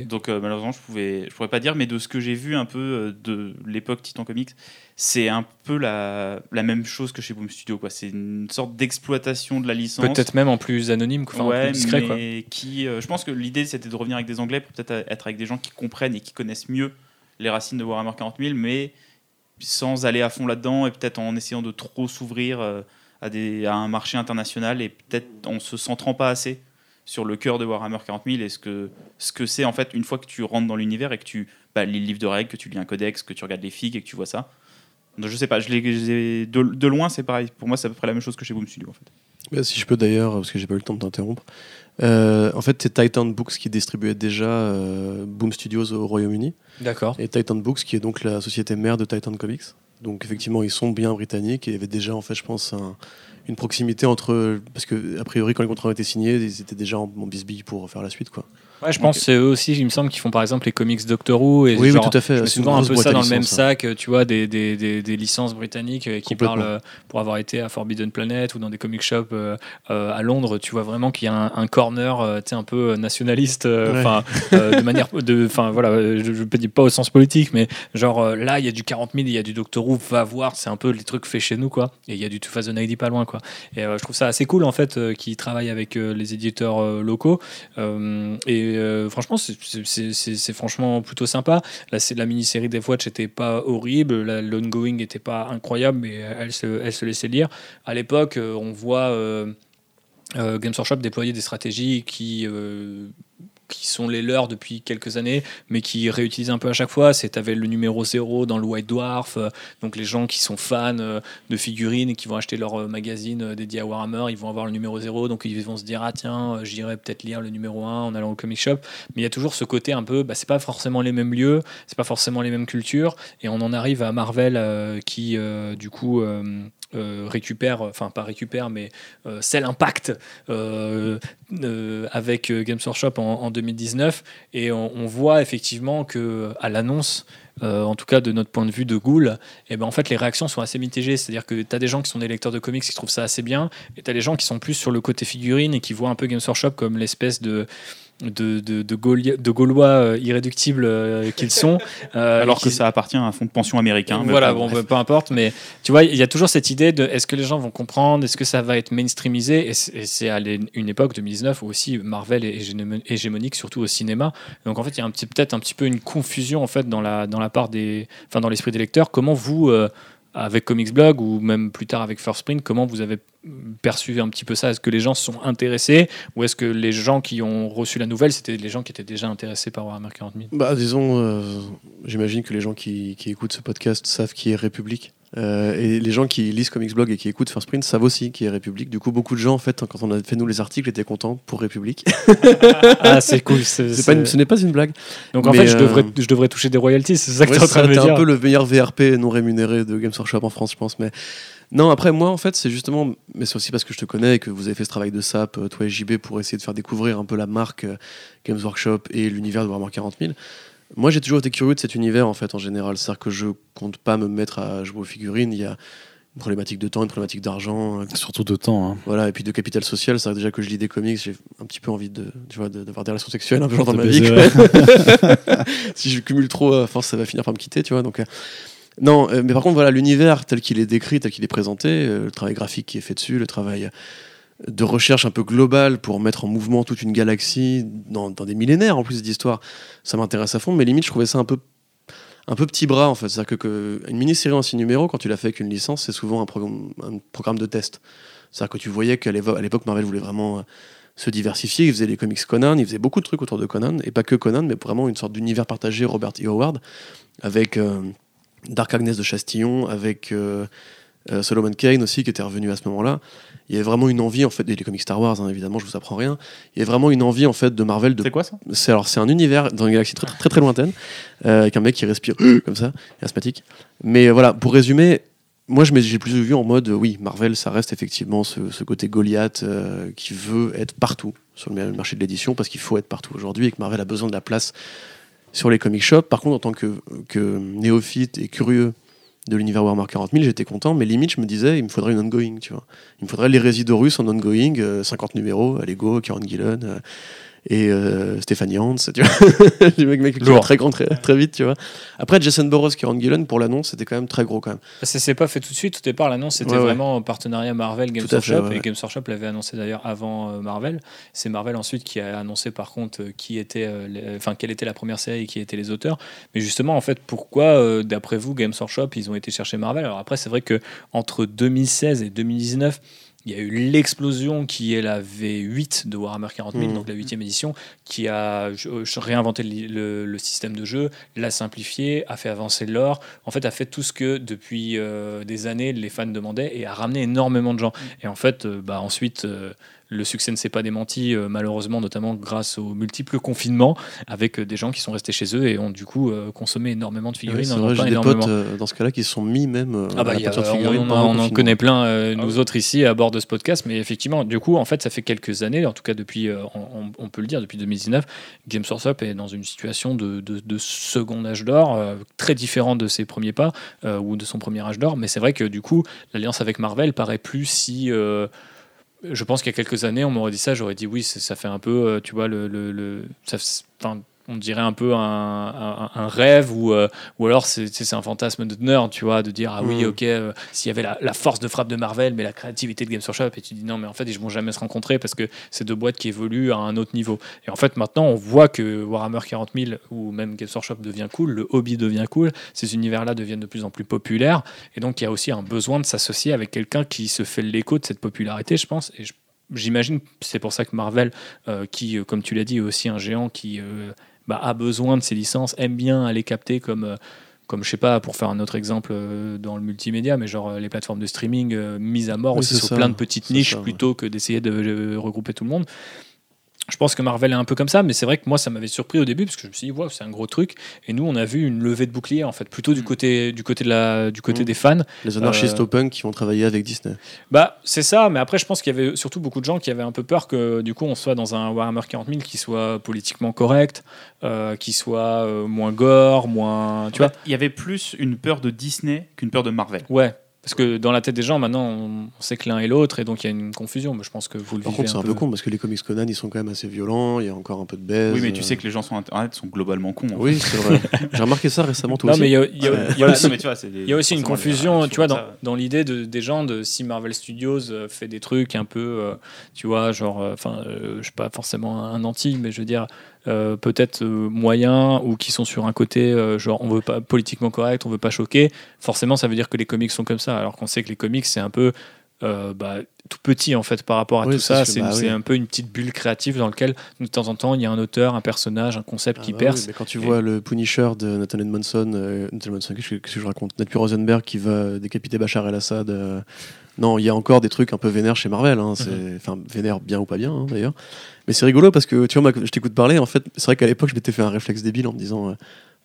Donc euh, malheureusement, je pouvais, je pourrais pas dire, mais de ce que j'ai vu un peu euh, de l'époque Titan Comics, c'est un peu la, la même chose que chez Boom Studio. quoi. C'est une sorte d'exploitation de la licence. Peut-être même en plus anonyme, enfin, en plus discret. Quoi. qui, euh, je pense que l'idée c'était de revenir avec des Anglais pour peut-être être avec des gens qui comprennent et qui connaissent mieux les racines de Warhammer 40 000, mais sans aller à fond là-dedans et peut-être en essayant de trop s'ouvrir à, des, à un marché international et peut-être en se centrant pas assez sur le cœur de Warhammer 40 000 et ce que ce que c'est en fait une fois que tu rentres dans l'univers et que tu bah, lis le livre de règles, que tu lis un codex, que tu regardes les figues et que tu vois ça. Donc, je sais pas, je l'ai- de, de loin c'est pareil. Pour moi, c'est à peu près la même chose que chez Boom Studio en fait. Bah, si je peux d'ailleurs, parce que j'ai pas eu le temps de t'interrompre. Euh, en fait, c'est Titan Books qui distribuait déjà euh, Boom Studios au Royaume-Uni. D'accord. Et Titan Books qui est donc la société mère de Titan Comics. Donc effectivement, ils sont bien britanniques et il y avait déjà, en fait, je pense, un- une proximité entre. Parce que, a priori, quand les contrats ont été signés, ils étaient déjà en, en bisbille pour faire la suite. Quoi. Ouais, je pense que c'est eux aussi, il me semble, qui font par exemple les comics Doctor Who. Et Oui, oui, genre, tout à fait. Je mets souvent un peu ça dans le même licence, sac, euh, tu vois, des, des, des, des licences britanniques euh, qui parlent euh, pour avoir été à Forbidden Planet ou dans des comic shops euh, euh, à Londres. Tu vois vraiment qu'il y a un, un corner, tu un peu nationaliste, Ouais. de manière, de, enfin voilà, je, je peux dire pas au sens politique, mais genre là, il y a du 40 000, il y a du Doctor Who, va voir, c'est un peu les trucs faits chez nous, quoi. Et il y a du Two Thousand ID pas loin, quoi. Et je trouve ça assez cool en fait, qu'ils travaillent avec les éditeurs locaux. Et euh, franchement, c'est- franchement plutôt sympa. La, mini-série Death Watch n'était pas horrible, l'ongoing n'était pas incroyable, mais elle se, elle se laissait lire. À l'époque, euh, on voit euh, Games Workshop déployer des stratégies qui. Qui sont les leurs depuis quelques années, mais qui réutilisent un peu à chaque fois. C'est avais le numéro 0 dans le White Dwarf, euh, donc les gens qui sont fans euh, de figurines et qui vont acheter leur euh, magazine dédié à Warhammer, ils vont avoir le numéro 0, donc ils vont se dire ah tiens, j'irai peut-être lire le numéro 1 en allant au comic shop. Mais il y a toujours ce côté un peu, bah, c'est pas forcément les mêmes lieux, c'est pas forcément les mêmes cultures, et on en arrive à Marvel qui du coup euh, euh, récupère, enfin pas récupère, mais euh, c'est l'impact euh, euh, avec euh, Games Workshop en, en 2019 et on, voit effectivement que à l'annonce euh, en tout cas de notre point de vue de Ghoul, et ben en fait les réactions sont assez mitigées. C'est-à-dire que tu as des gens qui sont des lecteurs de comics qui trouvent ça assez bien, et tu as des gens qui sont plus sur le côté figurine et qui voient un peu Games Workshop comme l'espèce de de, de, de, Gaulia- de Gaulois euh, irréductibles euh, qu'ils sont. euh, Alors que ça appartient à un fonds de pension américain. voilà, bon, bref. peu importe, mais tu vois, il y a toujours cette idée de est-ce que les gens vont comprendre, est-ce que ça va être mainstreamisé, et c'est à une époque, 2019, où aussi Marvel est hégémo- hégémonique, surtout au cinéma. Donc en fait, il y a un petit- peut-être un petit peu une confusion en fait dans la, dans la part des, enfin dans l'esprit des lecteurs. Comment vous, euh, avec Comics Blog ou même plus tard avec First Print, comment vous avez perçu un petit peu ça? Est-ce que les gens sont intéressés ou est-ce que les gens qui ont reçu la nouvelle, c'était les gens qui étaient déjà intéressés par Warhammer 40 000 Bah, disons, euh, j'imagine que les gens qui, qui écoutent ce podcast savent qui est République. Euh, et les gens qui lisent Comics Blog et qui écoutent First Print savent aussi qui est République. Du coup, beaucoup de gens, en fait, quand on a fait nous les articles, étaient contents pour République. Ah, c'est cool. c'est- C'est pas une- c'est- ce n'est pas une blague. Donc en Mais, fait, je euh, devrais, je devrais toucher des royalties, c'est ça que Ouais, tu es en train de me dire. un peu le meilleur VRP non rémunéré de Games Workshop en France, je pense. Mais non, après moi, en fait, c'est justement, mais c'est aussi parce que je te connais et que vous avez fait ce travail de SAP, euh, toi et JB, pour essayer de faire découvrir un peu la marque Games Workshop et l'univers de Warhammer 40 000. Moi, j'ai toujours été curieux de cet univers, en fait, en général. C'est-à-dire que je compte pas me mettre à jouer aux figurines. Il y a une problématique de temps, une problématique d'argent, euh, Surtout de temps. hein. voilà, et puis de capital social. C'est déjà que je lis des comics, j'ai un petit peu envie de, tu vois, d'avoir des relations sexuelles un peu dans ma vie. si je cumule trop, à force, ça va finir par me quitter, tu vois. Donc, euh, non, euh, mais par contre, voilà, l'univers tel qu'il est décrit, tel qu'il est présenté, euh, le travail graphique qui est fait dessus, le travail de recherche un peu global pour mettre en mouvement toute une galaxie dans, des millénaires en plus d'histoire, ça m'intéresse à fond. Mais limite, je trouvais ça un peu un peu petit bras en fait. C'est-à-dire que, mini-série en six numéros, quand tu l'as fait avec une licence, c'est souvent un programme, de test. C'est-à-dire que tu voyais qu'à l'époque, Marvel voulait vraiment euh, se diversifier. Il faisait les comics Conan, il faisait beaucoup de trucs autour de Conan, et pas que Conan, mais vraiment une sorte d'univers partagé Robert E. Howard, avec euh, Dark Agnes de Chastillon, avec euh, Solomon Kane aussi, qui était revenu à ce moment-là. Il y avait vraiment une envie, en fait, et les comics Star Wars, hein, évidemment, je vous apprends rien. Il y avait vraiment une envie, en fait, de Marvel de C'est quoi ça? C'est alors c'est un univers dans une galaxie très très très lointaine euh, avec un mec qui respire comme ça, asthmatique. Mais euh, voilà, pour résumer, moi je j'ai plus vu en mode oui, Marvel, ça reste effectivement ce, ce côté Goliath euh, qui veut être partout sur le marché de l'édition parce qu'il faut être partout aujourd'hui et que Marvel a besoin de la place sur les comic shops. Par contre, en tant que, que néophyte et curieux de l'univers Warhammer 40 000, j'étais content, mais limite, je me disais, il me faudrait une ongoing, tu vois. Il me faudrait les Résidorus en ongoing, euh, 50 numéros, Lego, Karen Gillen euh, et euh, Stéphanie Hans, tu vois. les mecs, mecs qui très grand, très, très vite, tu vois. Après, Jason Burroughs, Karen Gillen, pour l'annonce, c'était quand même très gros, quand même. Ça s'est pas fait tout de suite. Au départ, l'annonce c'était Ouais, ouais. vraiment en partenariat Marvel Games Workshop ouais, et. Games Workshop l'avait annoncé d'ailleurs avant euh, Marvel. C'est Marvel ensuite qui a annoncé par contre euh, qui était, euh, les- enfin quelle était la première série et qui étaient les auteurs. Mais justement, en fait, pourquoi euh, d'après vous Games Workshop ils ont été chercher Marvel? Alors après, c'est vrai que entre 2016 et 2019 il y a eu l'explosion qui est la V8 de Warhammer 40 000, Mhm. donc la huitième édition, qui a réinventé le, le- le système de jeu, l'a simplifié, a fait avancer l'or, en fait a fait tout ce que depuis euh, des années les fans demandaient et a ramené énormément de gens. Et en fait, euh, bah, ensuite, euh, le succès ne s'est pas démenti, euh, malheureusement, notamment grâce aux multiples confinements, avec euh, des gens qui sont restés chez eux et ont du coup euh, consommé énormément de figurines. pas j'ai des énormément. potes euh, dans ce cas-là qui se sont mis même euh, Ah bah, à il y a- figurines on- le on en connaît plein, euh, Ah nous autres ici, à bord de ce podcast, mais effectivement, du coup, en fait, ça fait quelques années, en tout cas depuis, euh, on, on peut le dire, depuis 2019, Games Workshop est dans une situation de, de- de second âge d'or, euh, très différent de ses premiers pas, euh, ou de son premier âge d'or, mais c'est vrai que du coup, l'alliance avec Marvel paraît plus si... euh, je pense qu'il y a quelques années, on m'aurait dit ça, j'aurais dit oui, ça fait un peu, euh, tu vois, le, le, le- ça, on dirait un peu un, un- un rêve ou, euh, ou alors c'est un fantasme de nerd, tu vois, de dire ah oui, Mm. ok, euh, s'il y avait la, la force de frappe de Marvel, mais la créativité de Games Workshop, et tu dis non, mais en fait, ils vont jamais se rencontrer parce que c'est deux boîtes qui évoluent à un autre niveau. Et en fait, maintenant, on voit que Warhammer 40 000 ou même Games Workshop devient cool, le hobby devient cool, ces univers-là deviennent de plus en plus populaires, et donc il y a aussi un besoin de s'associer avec quelqu'un qui se fait l'écho de cette popularité, je pense, et je j'imagine, c'est pour ça que Marvel, euh, qui, comme tu l'as dit, est aussi un géant qui euh, bah, a besoin de ses licences, aime bien aller capter comme. euh, comme je sais pas, pour faire un autre exemple euh, dans le multimédia, mais genre euh, les plateformes de streaming mises à mort Oui, aussi sur ça. plein de petites niches ça, ouais. plutôt que d'essayer de, regrouper tout le monde. Je pense que Marvel est un peu comme ça, mais c'est vrai que moi ça m'avait surpris au début parce que je me suis dit, wow, c'est un gros truc. Et nous, on a vu une levée de bouclier en fait, plutôt du Mm. côté, du côté, de la, du côté Mm. des fans. Les anarchistes Euh, au punk qui vont travailler avec Disney. Bah, c'est ça, mais après, je pense qu'il y avait surtout beaucoup de gens qui avaient un peu peur que du coup, on soit dans un Warhammer 40 000 qui soit politiquement correct, euh, qui soit euh, moins gore, moins. Tu En vois il y avait plus une peur de Disney qu'une peur de Marvel. Ouais. Parce que dans la tête des gens, maintenant, on sait que l'un est l'autre, et donc il y a une confusion. Mais je pense que vous le Par vivez contre, c'est un peu con parce que les comics Conan, ils sont quand même assez violents. Il y a encore un peu de baise. Oui, mais tu euh, sais que les gens sur Internet sont globalement cons. en. Oui, c'est vrai. J'ai remarqué ça récemment, toi Non, aussi. mais il y a, il y a- Ouais. il y a Voilà, aussi, non, mais tu vois, c'est des- il y a aussi une confusion, tu vois, dans, dans l'idée de, des gens de si Marvel Studios euh, fait des trucs un peu, euh, tu vois, genre, euh, enfin, euh, je suis pas forcément un anti, mais je veux dire, euh, peut-être euh, moyens ou qui sont sur un côté, euh, genre, on veut pas politiquement correct, on veut pas choquer. Forcément, ça veut dire que les comics sont comme ça, alors qu'on sait que les comics c'est un peu euh, bah, tout petit en fait par rapport à Oui, tout ça. C'est bah oui. un peu une petite bulle créative dans lequel de temps en temps il y a un auteur, un personnage, un concept Ah qui bah perce. oui, mais quand tu Et- vois le Punisher de Nathan Edmondson, euh, Nathan Edmondson, qu'est-ce que, je raconte? Nature Rosenberg qui va décapiter Bachar el-Assad. euh, Non, il y a encore des trucs un peu vénères chez Marvel. hein, Mhm. Enfin, vénère bien ou pas bien, hein, d'ailleurs. Mais c'est rigolo parce que, tu vois, moi, je t'écoute parler, en fait, c'est vrai qu'à l'époque, je m'étais fait un réflexe débile en me disant.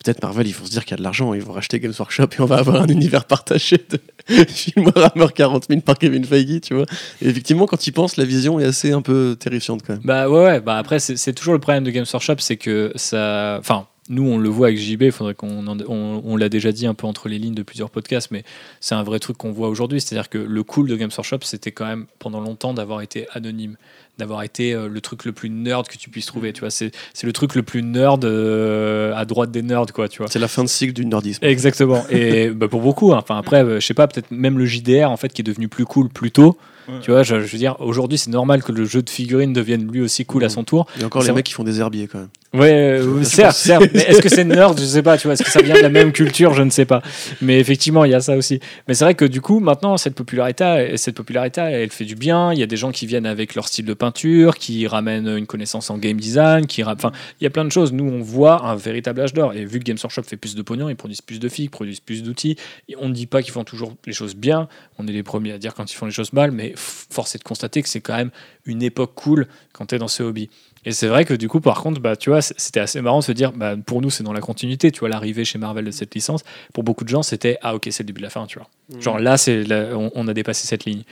Peut-être Marvel, ils vont se dire qu'il y a de l'argent, ils vont racheter Games Workshop et on va avoir un univers partagé de film Warhammer 40 000 par Kevin Feige, tu vois. Effectivement, quand tu y penses, la vision est assez un peu terrifiante quand même. Bah ouais, ouais. Bah après, c'est toujours le problème de Games Workshop, c'est que ça. Enfin, nous, on le voit avec JB, faudrait qu'on. on l'a déjà dit un peu entre les lignes de plusieurs podcasts, mais c'est un vrai truc qu'on voit aujourd'hui. C'est-à-dire que le cool de Games Workshop, c'était quand même pendant longtemps d'avoir été anonyme, d'avoir été euh, le truc le plus nerd que tu puisses trouver. Tu vois, c'est c'est le truc le plus nerd euh, à droite des nerds, quoi, tu vois. C'est la fin de cycle du nerdisme. Exactement. Et bah, pour beaucoup, hein. enfin après, euh, je sais pas, peut-être même le JDR en fait qui est devenu plus cool plus tôt. Ouais. Tu vois, je, je veux dire, aujourd'hui c'est normal que le jeu de figurines devienne lui aussi cool à son tour. Il y a encore les mecs qui font des herbiers quand même. Ouais, euh, certes, certes. Mais est-ce que c'est nerd? Je sais pas, tu vois. Est-ce que ça vient de la même culture? Je ne sais pas. Mais effectivement, il y a ça aussi. Mais c'est vrai que du coup, maintenant, cette popularité, cette popularité, elle fait du bien. Il y a des gens qui viennent avec leur style de peinture, qui ramènent une connaissance en game design, qui, ra- enfin, il y a plein de choses. Nous, on voit un véritable âge d'or. Et vu que Games Workshop fait plus de pognon, ils produisent plus de filles, produisent plus d'outils. Et on ne dit pas qu'ils font toujours les choses bien. On est les premiers à dire quand ils font les choses mal. Mais f- force est de constater que c'est quand même une époque cool quand tu es dans ce hobby. Et c'est vrai que du coup, par contre, bah, tu vois, c'était assez marrant de se dire, bah, pour nous, c'est dans la continuité, tu vois, l'arrivée chez Marvel de cette licence. Pour beaucoup de gens, c'était, ah ok, c'est le début de la fin, tu vois. Genre là, c'est on a dépassé cette ligne.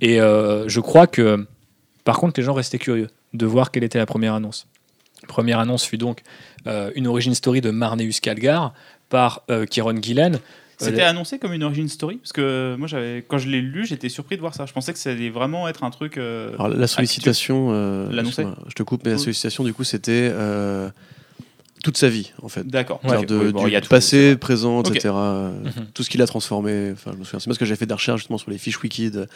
Et euh, je crois que, par contre, les gens restaient curieux de voir quelle était la première annonce. La première annonce fut donc euh, une origin story de Marneus Calgar par euh, Kieron Gillen. C'était annoncé comme une origin story parce que moi j'avais quand je l'ai lu j'étais surpris de voir ça. Je pensais que ça allait vraiment être un truc. euh, Alors, la sollicitation, euh, je te coupe, mais la sollicitation, du coup, c'était euh, toute sa vie, en fait. D'accord. De- oui, bon, du y a tout, passé, c'est présent, etc. euh, Mhm. Tout ce qu'il a transformé. Enfin, je me souviens. C'est parce que j'ai fait des recherches justement sur les fiches wiki de-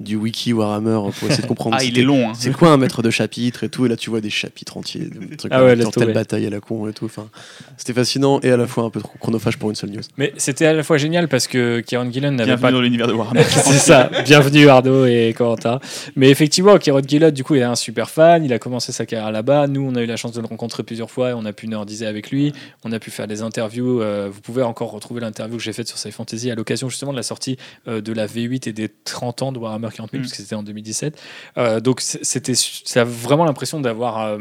du wiki Warhammer pour essayer de comprendre. Ah, il est long. hein. C'est quoi un maître de chapitre et tout Et là, tu vois des chapitres entiers, des trucs Ah ouais, sur telle tomber. bataille à la con et tout. Enfin, c'était fascinant et à la fois un peu trop chronophage pour une seule news. Mais c'était à la fois génial parce que Kieron Gillen n'avait Bienvenue pas dans l'univers de Warhammer. c'est ça. Bienvenue Arnaud et Corentin. Mais effectivement, Kieron Gillot, du coup, il est un super fan. Il a commencé sa carrière là-bas. Nous, on a eu la chance de le rencontrer plusieurs fois et on a pu nerdiser avec lui. On a pu faire des interviews. Euh, vous pouvez encore retrouver l'interview que j'ai faite sur Sci Fantasy à l'occasion justement de la sortie euh, de la V8 et des 30 ans de Warhammer 40 000, Mm. puisque c'était en 2017. Euh, donc, c'était, ça a vraiment l'impression d'avoir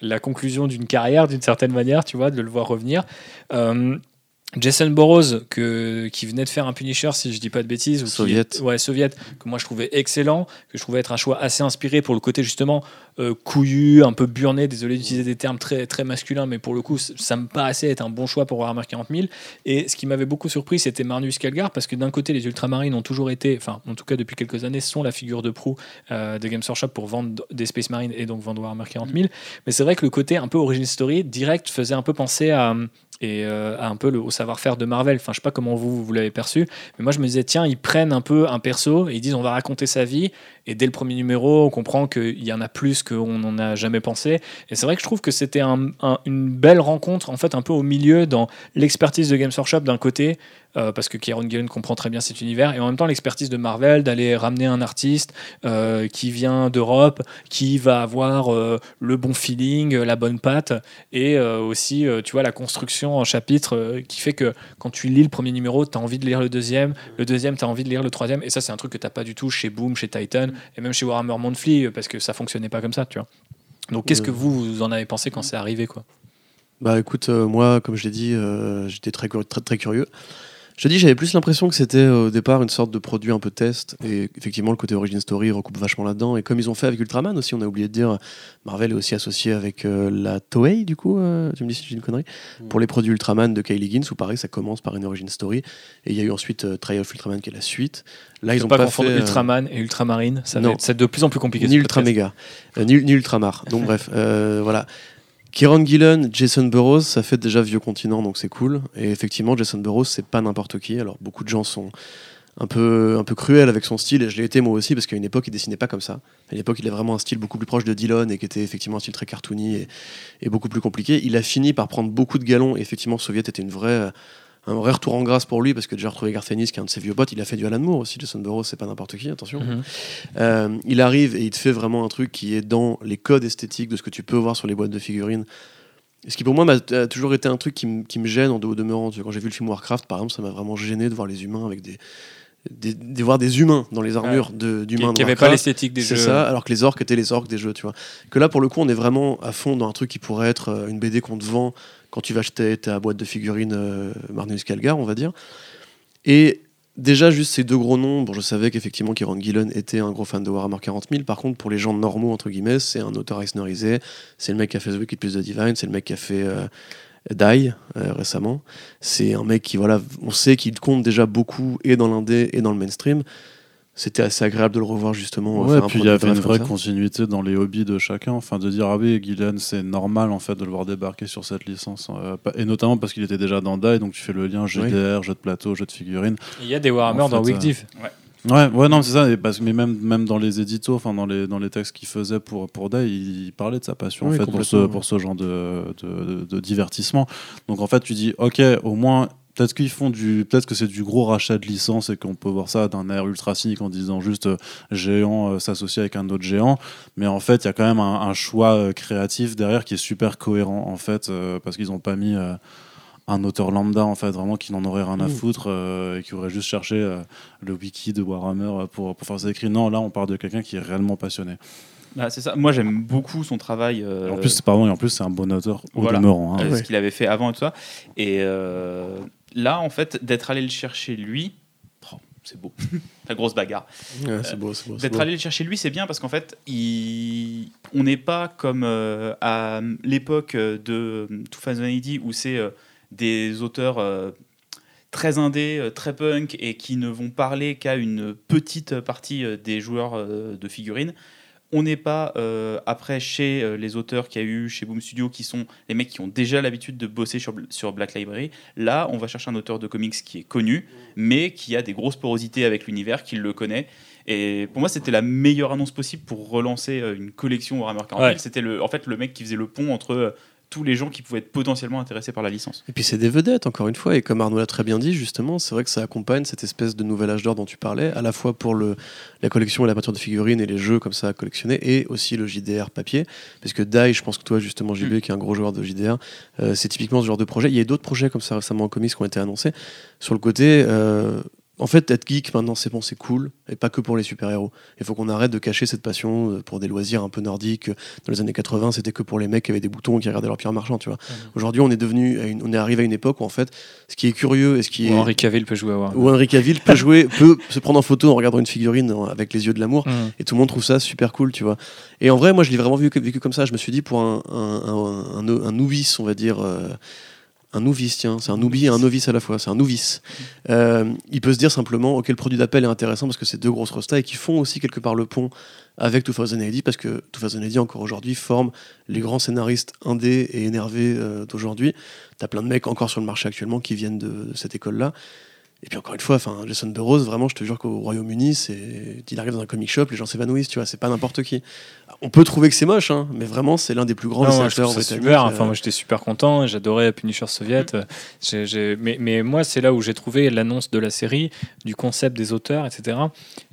la conclusion d'une carrière d'une certaine manière, tu vois, de le voir revenir. Jason Burroughs, que, qui venait de faire un Punisher, si je dis pas de bêtises. ou qui- Soviet. ouais, Soviet, que moi je trouvais excellent, que je trouvais être un choix assez inspiré pour le côté justement euh, couillu, un peu burné, désolé d'utiliser des termes très, très masculins, mais pour le coup, ça me paraissait être un bon choix pour Warhammer 40 000. Et ce qui m'avait beaucoup surpris, c'était Marnus Calgar, parce que d'un côté, les Ultramarines ont toujours été, enfin, en tout cas depuis quelques années, sont la figure de proue euh, de Games Workshop pour vendre des Space Marines et donc vendre Warhammer 40 000. Mais c'est vrai que le côté un peu origin story direct faisait un peu penser à et euh, un peu le, au savoir-faire de Marvel. Enfin, je sais pas comment vous, vous l'avez perçu, mais moi je me disais, tiens, ils prennent un peu un perso et ils disent, on va raconter sa vie. Et dès le premier numéro, on comprend qu'il y en a plus qu'on n'en a jamais pensé. Et c'est vrai que je trouve que c'était un- un- une belle rencontre, en fait, un peu au milieu dans l'expertise de Games Workshop d'un côté, euh, parce que Kieron Gillen comprend très bien cet univers, et en même temps l'expertise de Marvel d'aller ramener un artiste euh, qui vient d'Europe, qui va avoir euh, le bon feeling, la bonne patte, et aussi, tu vois, la construction en chapitre euh, qui fait que quand tu lis le premier numéro, tu as envie de lire le deuxième, le deuxième, tu as envie de lire le troisième, et ça, c'est un truc que tu pas du tout chez Boom, chez Titan, et même chez Warhammer Monthly, euh, parce que ça fonctionnait pas comme ça, tu vois. Donc, qu'est-ce que vous, vous en avez pensé quand c'est arrivé, quoi? Bah écoute, euh, moi, comme je l'ai dit, euh, j'étais très, très curieux. Je te dis, j'avais plus l'impression que c'était euh, au départ une sorte de produit un peu test. Et effectivement, le côté origin story recoupe vachement là-dedans. Et comme ils ont fait avec Ultraman aussi, on a oublié de dire, Marvel est aussi associé avec euh, la Toei, du coup, euh, tu me dis si j'ai une connerie, pour les produits Ultraman de Kylie Higgins, où pareil, ça commence par une origin story. Et il y a eu ensuite euh, Trial of Ultraman qui est la suite. Là, ils Faut ont pas, pas, confondre fait, Ultraman et Ultramarine, ça va être, de plus en plus compliqué. ni ce Ultra podcast. Méga, euh, ni, ni Ultramar. Donc bref, voilà. Kieron Gillen, Jason Burroughs, ça fait déjà vieux continent, donc c'est cool. Et effectivement, Jason Burroughs, c'est pas n'importe qui. Alors beaucoup de gens sont un peu, un cruels avec son style, et je l'ai été moi aussi, parce qu'à une époque, il dessinait pas comme ça. À une époque, il a vraiment un style beaucoup plus proche de Dillon, et qui était effectivement un style très cartoony et, et beaucoup plus compliqué. Il a fini par prendre beaucoup de galons, et effectivement, Soviet était une vraie, un vrai retour en grâce pour lui, parce que déjà retrouvé Garth Ennis, qui est un de ses vieux potes, il a fait du Alan Moore aussi. Jason Burroughs, c'est pas n'importe qui, attention. Mhm. Euh, il arrive et il te fait vraiment un truc qui est dans les codes esthétiques de ce que tu peux voir sur les boîtes de figurines. Ce qui pour moi m'a a toujours été un truc qui, me- qui me gêne en de- au demeurant. Quand j'ai vu le film Warcraft, par exemple, ça m'a vraiment gêné de voir les humains avec des, des- de voir des humains dans les armures de- Qui d'humains. de n'avait pas l'esthétique des C'est jeux. ça, alors que les orques étaient les orques des jeux, tu vois. Que là, pour le coup, on est vraiment à fond dans un truc qui pourrait être euh, une BD qu'on te vend quand tu vas acheter ta boîte de figurines euh, Marnus Calgar, on va dire. Et déjà, juste ces deux gros noms, bon, je savais qu'effectivement, Kieron Gillen était un gros fan de Warhammer 40 000. Par contre, pour les gens normaux, entre guillemets, c'est un auteur eisnerisé. C'est le mec qui a fait The Wicked Plus the Divine, c'est le mec qui a fait euh, Die euh, récemment. C'est un mec qui, voilà, on sait qu'il compte déjà beaucoup et dans l'indé et dans le mainstream. C'était assez agréable de le revoir justement. euh, Ouais, puis il y avait une vraie ça. continuité dans les hobbies de chacun, enfin de dire ah oui Gillen c'est normal en fait de le voir débarquer sur cette licence euh, pas- et notamment parce qu'il était déjà dans Die donc tu fais le lien GDR, jeu de plateau, jeu de figurines. Il y a des Warhammer En dans Week euh, Div. Ouais, ouais non c'est ça et parce que mais même même dans les éditos, enfin dans les dans les textes qu'il faisait pour pour Die, il, il parlait de sa passion Oui, en fait pour ce pour ce genre de, de, de- de divertissement. Donc en fait tu dis ok au moins Peut-être qu'ils font du, peut-être que c'est du gros rachat de licence et qu'on peut voir ça d'un air ultra cynique en disant juste euh, géant euh, s'associer avec un autre géant, mais en fait il y a quand même un, un choix euh, créatif derrière qui est super cohérent en fait euh, parce qu'ils n'ont pas mis un auteur lambda en fait vraiment qui n'en aurait rien à Mm. foutre euh, et qui aurait juste cherché euh, le wiki de Warhammer pour, pour faire ses écrits. Non, là on parle de quelqu'un qui est réellement passionné. Bah, c'est ça. Moi, j'aime beaucoup son travail. euh, en plus, c'est pardon, et en plus c'est un bon auteur au Voilà. demeurant. hein. ouais. ce qu'il avait fait avant et tout ça. Et là, en fait, d'être allé le chercher lui, oh, c'est beau. La grosse bagarre. Ouais, c'est beau, c'est beau. D'être allé le chercher lui, c'est bien parce qu'en fait, il... on n'est pas comme euh, à l'époque de 2080 où c'est euh, des auteurs euh, très indés, euh, très punk et qui ne vont parler qu'à une petite partie euh, des joueurs euh, de figurines. On n'est pas euh, après chez euh, les auteurs qu'il y a eu chez Boom Studio qui sont les mecs qui ont déjà l'habitude de bosser sur, sur Black Library. Là, on va chercher un auteur de comics qui est connu, mais qui a des grosses porosités avec l'univers, qui le connaît. Et pour moi, c'était la meilleure annonce possible pour relancer euh, une collection Warhammer 40 000. Ouais. C'était le, en fait le mec qui faisait le pont entre tous les gens qui pouvaient être potentiellement intéressés par la licence. Et puis c'est des vedettes, encore une fois, et comme Arnaud l'a très bien dit, justement, c'est vrai que ça accompagne cette espèce de nouvel âge d'or dont tu parlais, à la fois pour le, la collection et la peinture de figurines et les jeux comme ça à collectionner, et aussi le JDR papier, parce que Dai, je pense que toi, justement, JB, qui est un gros joueur de JDR, euh, c'est typiquement ce genre de projet. Il y a d'autres projets comme ça récemment en comics qui ont été annoncés. Sur le côté, euh, en fait, être geek maintenant, c'est bon, c'est cool, et pas que pour les super-héros. Il faut qu'on arrête de cacher cette passion euh, pour des loisirs un peu nordiques. Dans les années 80, c'était que pour les mecs qui avaient des boutons et qui regardaient leur pierre marchand, tu vois. Aujourd'hui, on est devenu, à une- on est arrivé à une époque où en fait, ce qui est curieux et ce qui Où est Henri Cavill peut jouer à Warhammer. où Henry Cavill peut jouer, peut se prendre en photo en regardant une figurine avec les yeux de l'amour, Mhm. et tout le monde trouve ça super cool, tu vois. Et en vrai, moi, je l'ai vraiment vu, vécu comme ça. Je me suis dit pour un, un, un, un- un novice, on va dire. euh, un novice, tiens, c'est un noubi et un novice à la fois, c'est un novice. Euh, il peut se dire simplement, ok, le produit d'appel est intéressant parce que c'est deux grosses rostas et qui font aussi quelque part le pont avec 2080 parce que 2080 encore aujourd'hui forme les grands scénaristes indés et énervés euh, d'aujourd'hui. T'as plein de mecs encore sur le marché actuellement qui viennent de, de cette école-là. Et puis encore une fois, enfin, Jason Burroughs, vraiment, je te jure qu'au Royaume-Uni, c'est, il arrive dans un comic shop, les gens s'évanouissent, tu vois, c'est pas n'importe qui. On peut trouver que c'est moche, hein, mais vraiment, c'est l'un des plus grands britanniques, super. euh, Enfin, moi, j'étais super content. J'adorais Punisher Soviet. Euh, j'ai- Mais, mais moi, c'est là où j'ai trouvé l'annonce de la série, du concept des auteurs, etc.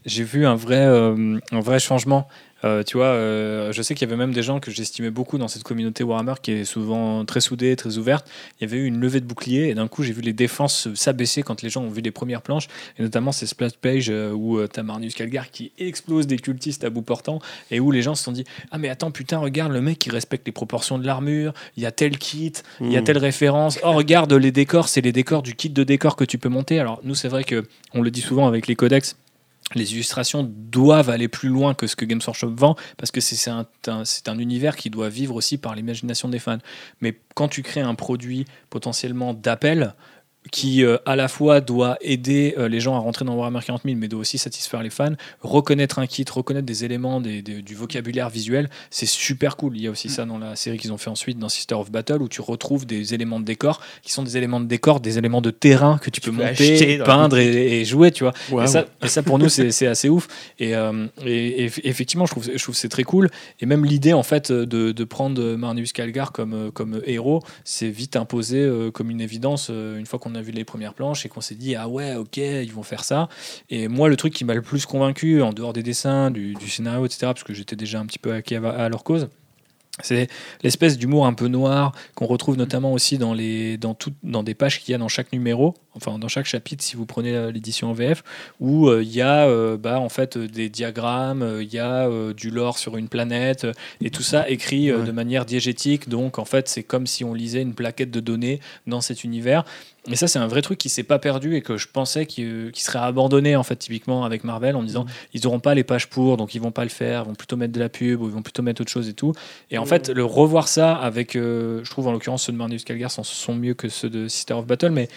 J'ai vu un vrai, euh, un vrai changement. Euh, tu vois, euh, je sais qu'il y avait même des gens que j'estimais beaucoup dans cette communauté Warhammer qui est souvent très soudée, très ouverte. Il y avait eu une levée de bouclier et d'un coup, j'ai vu les défenses s'abaisser quand les gens ont vu les premières planches. Et notamment ces splash pages où tu as Marnus Calgar qui explose des cultistes à bout portant et où les gens se sont dit Ah, mais attends, putain, regarde le mec qui respecte les proportions de l'armure, il y a tel kit, il y a hmm. telle référence. Oh, regarde les décors, c'est les décors du kit de décor que tu peux monter. Alors, nous, c'est vrai que on le dit souvent avec les codex. Les illustrations doivent aller plus loin que ce que Games Workshop vend parce que c'est un, un univers qui doit vivre aussi par l'imagination des fans. Mais quand tu crées un produit potentiellement d'appel qui euh, à la fois doit aider euh, les gens à rentrer dans Warhammer 40 000 mais doit aussi satisfaire les fans, reconnaître un kit, reconnaître des éléments des- des- du vocabulaire visuel, c'est super cool. Il y a aussi ça dans la série qu'ils ont fait ensuite dans Sister of Battle où tu retrouves des éléments de décor qui sont des éléments de décor, des éléments de terrain que tu, peux peux monter, peindre et, et jouer, tu vois. Et, ça, et ça, pour nous, c'est assez ouf. Et, euh, et- effectivement, je trouve, je trouve que c'est très cool. Et même l'idée, en fait, de, de prendre Marnus Calgar comme, comme héros, c'est vite imposé comme une évidence une fois qu'on a vu les premières planches et qu'on s'est dit, ah ouais, ok, ils vont faire ça. Et moi, le truc qui m'a le plus convaincu, en dehors des dessins, du, du scénario, etc., parce que j'étais déjà un petit peu acquis à, à leur cause, c'est l'espèce d'humour un peu noir qu'on retrouve notamment aussi dans, les, dans, tout, dans des pages qu'il y a dans chaque numéro, enfin dans chaque chapitre si vous prenez l'édition en VF, où euh, il y a euh, bah, en fait euh, des diagrammes, euh, il y a du lore sur une planète, et tout ça écrit Ouais. de manière diégétique. Donc en fait c'est comme si on lisait une plaquette de données dans cet univers. Et ça c'est un vrai truc qui s'est pas perdu et que je pensais qu'il euh, qu'il serait abandonné en fait typiquement avec Marvel en disant ils n'auront pas les pages pour donc ils vont pas le faire, ils vont plutôt mettre de la pub ou ils vont plutôt mettre autre chose et tout. Et en fait, le revoir ça avec, euh, je trouve en l'occurrence ceux de Marnus Calgar sont, sont mieux que ceux de Sister of Battle, mais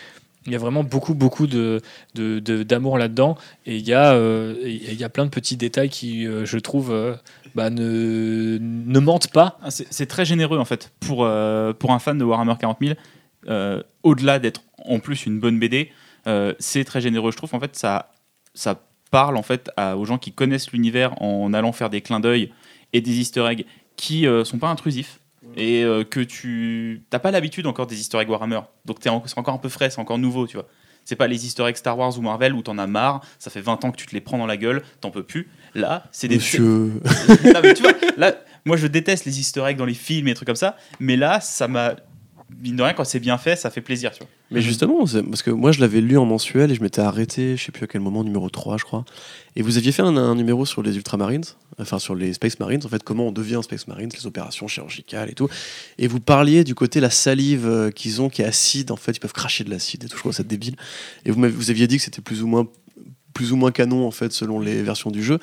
il y a vraiment beaucoup, beaucoup de, de- de- d'amour là-dedans. Et il y, a, euh, il y a plein de petits détails qui, euh, je trouve, euh, bah, ne, ne mentent pas. Ah, c'est très généreux en fait pour, pour un fan de Warhammer 40 000. euh, Au-delà d'être en plus une bonne BD, euh, c'est très généreux. Je trouve en fait ça, ça parle en fait à- aux gens qui connaissent l'univers en allant faire des clins d'œil et des Easter eggs qui euh, sont pas intrusifs et euh, que tu t'as pas l'habitude encore des Easter eggs Warhammer. Donc en- c'est encore un peu frais, c'est encore nouveau, tu vois. C'est pas les Easter eggs Star Wars ou Marvel où t'en as marre, ça fait 20 ans que tu te les prends dans la gueule, t'en peux plus. Là, c'est des Monsieur. non, mais tu vois, là, moi je déteste les easter eggs dans les films et des trucs comme ça, mais là, ça m'a. Mine de rien, quand c'est bien fait, ça fait plaisir, tu vois. Mais justement, c'est- parce que moi je l'avais lu en mensuel et je m'étais arrêté, je sais plus à quel moment, numéro 3 je crois. Et vous aviez fait un, un numéro sur les Ultramarines, enfin sur les Space Marines, en fait comment on devient Space Marines, les opérations chirurgicales et tout. Et vous parliez du côté la salive euh, qu'ils ont qui est acide, en fait ils peuvent cracher de l'acide et tout, je trouve ça débile. Et vous, vous aviez dit que c'était plus ou moins plus ou moins canon en fait selon les versions du jeu.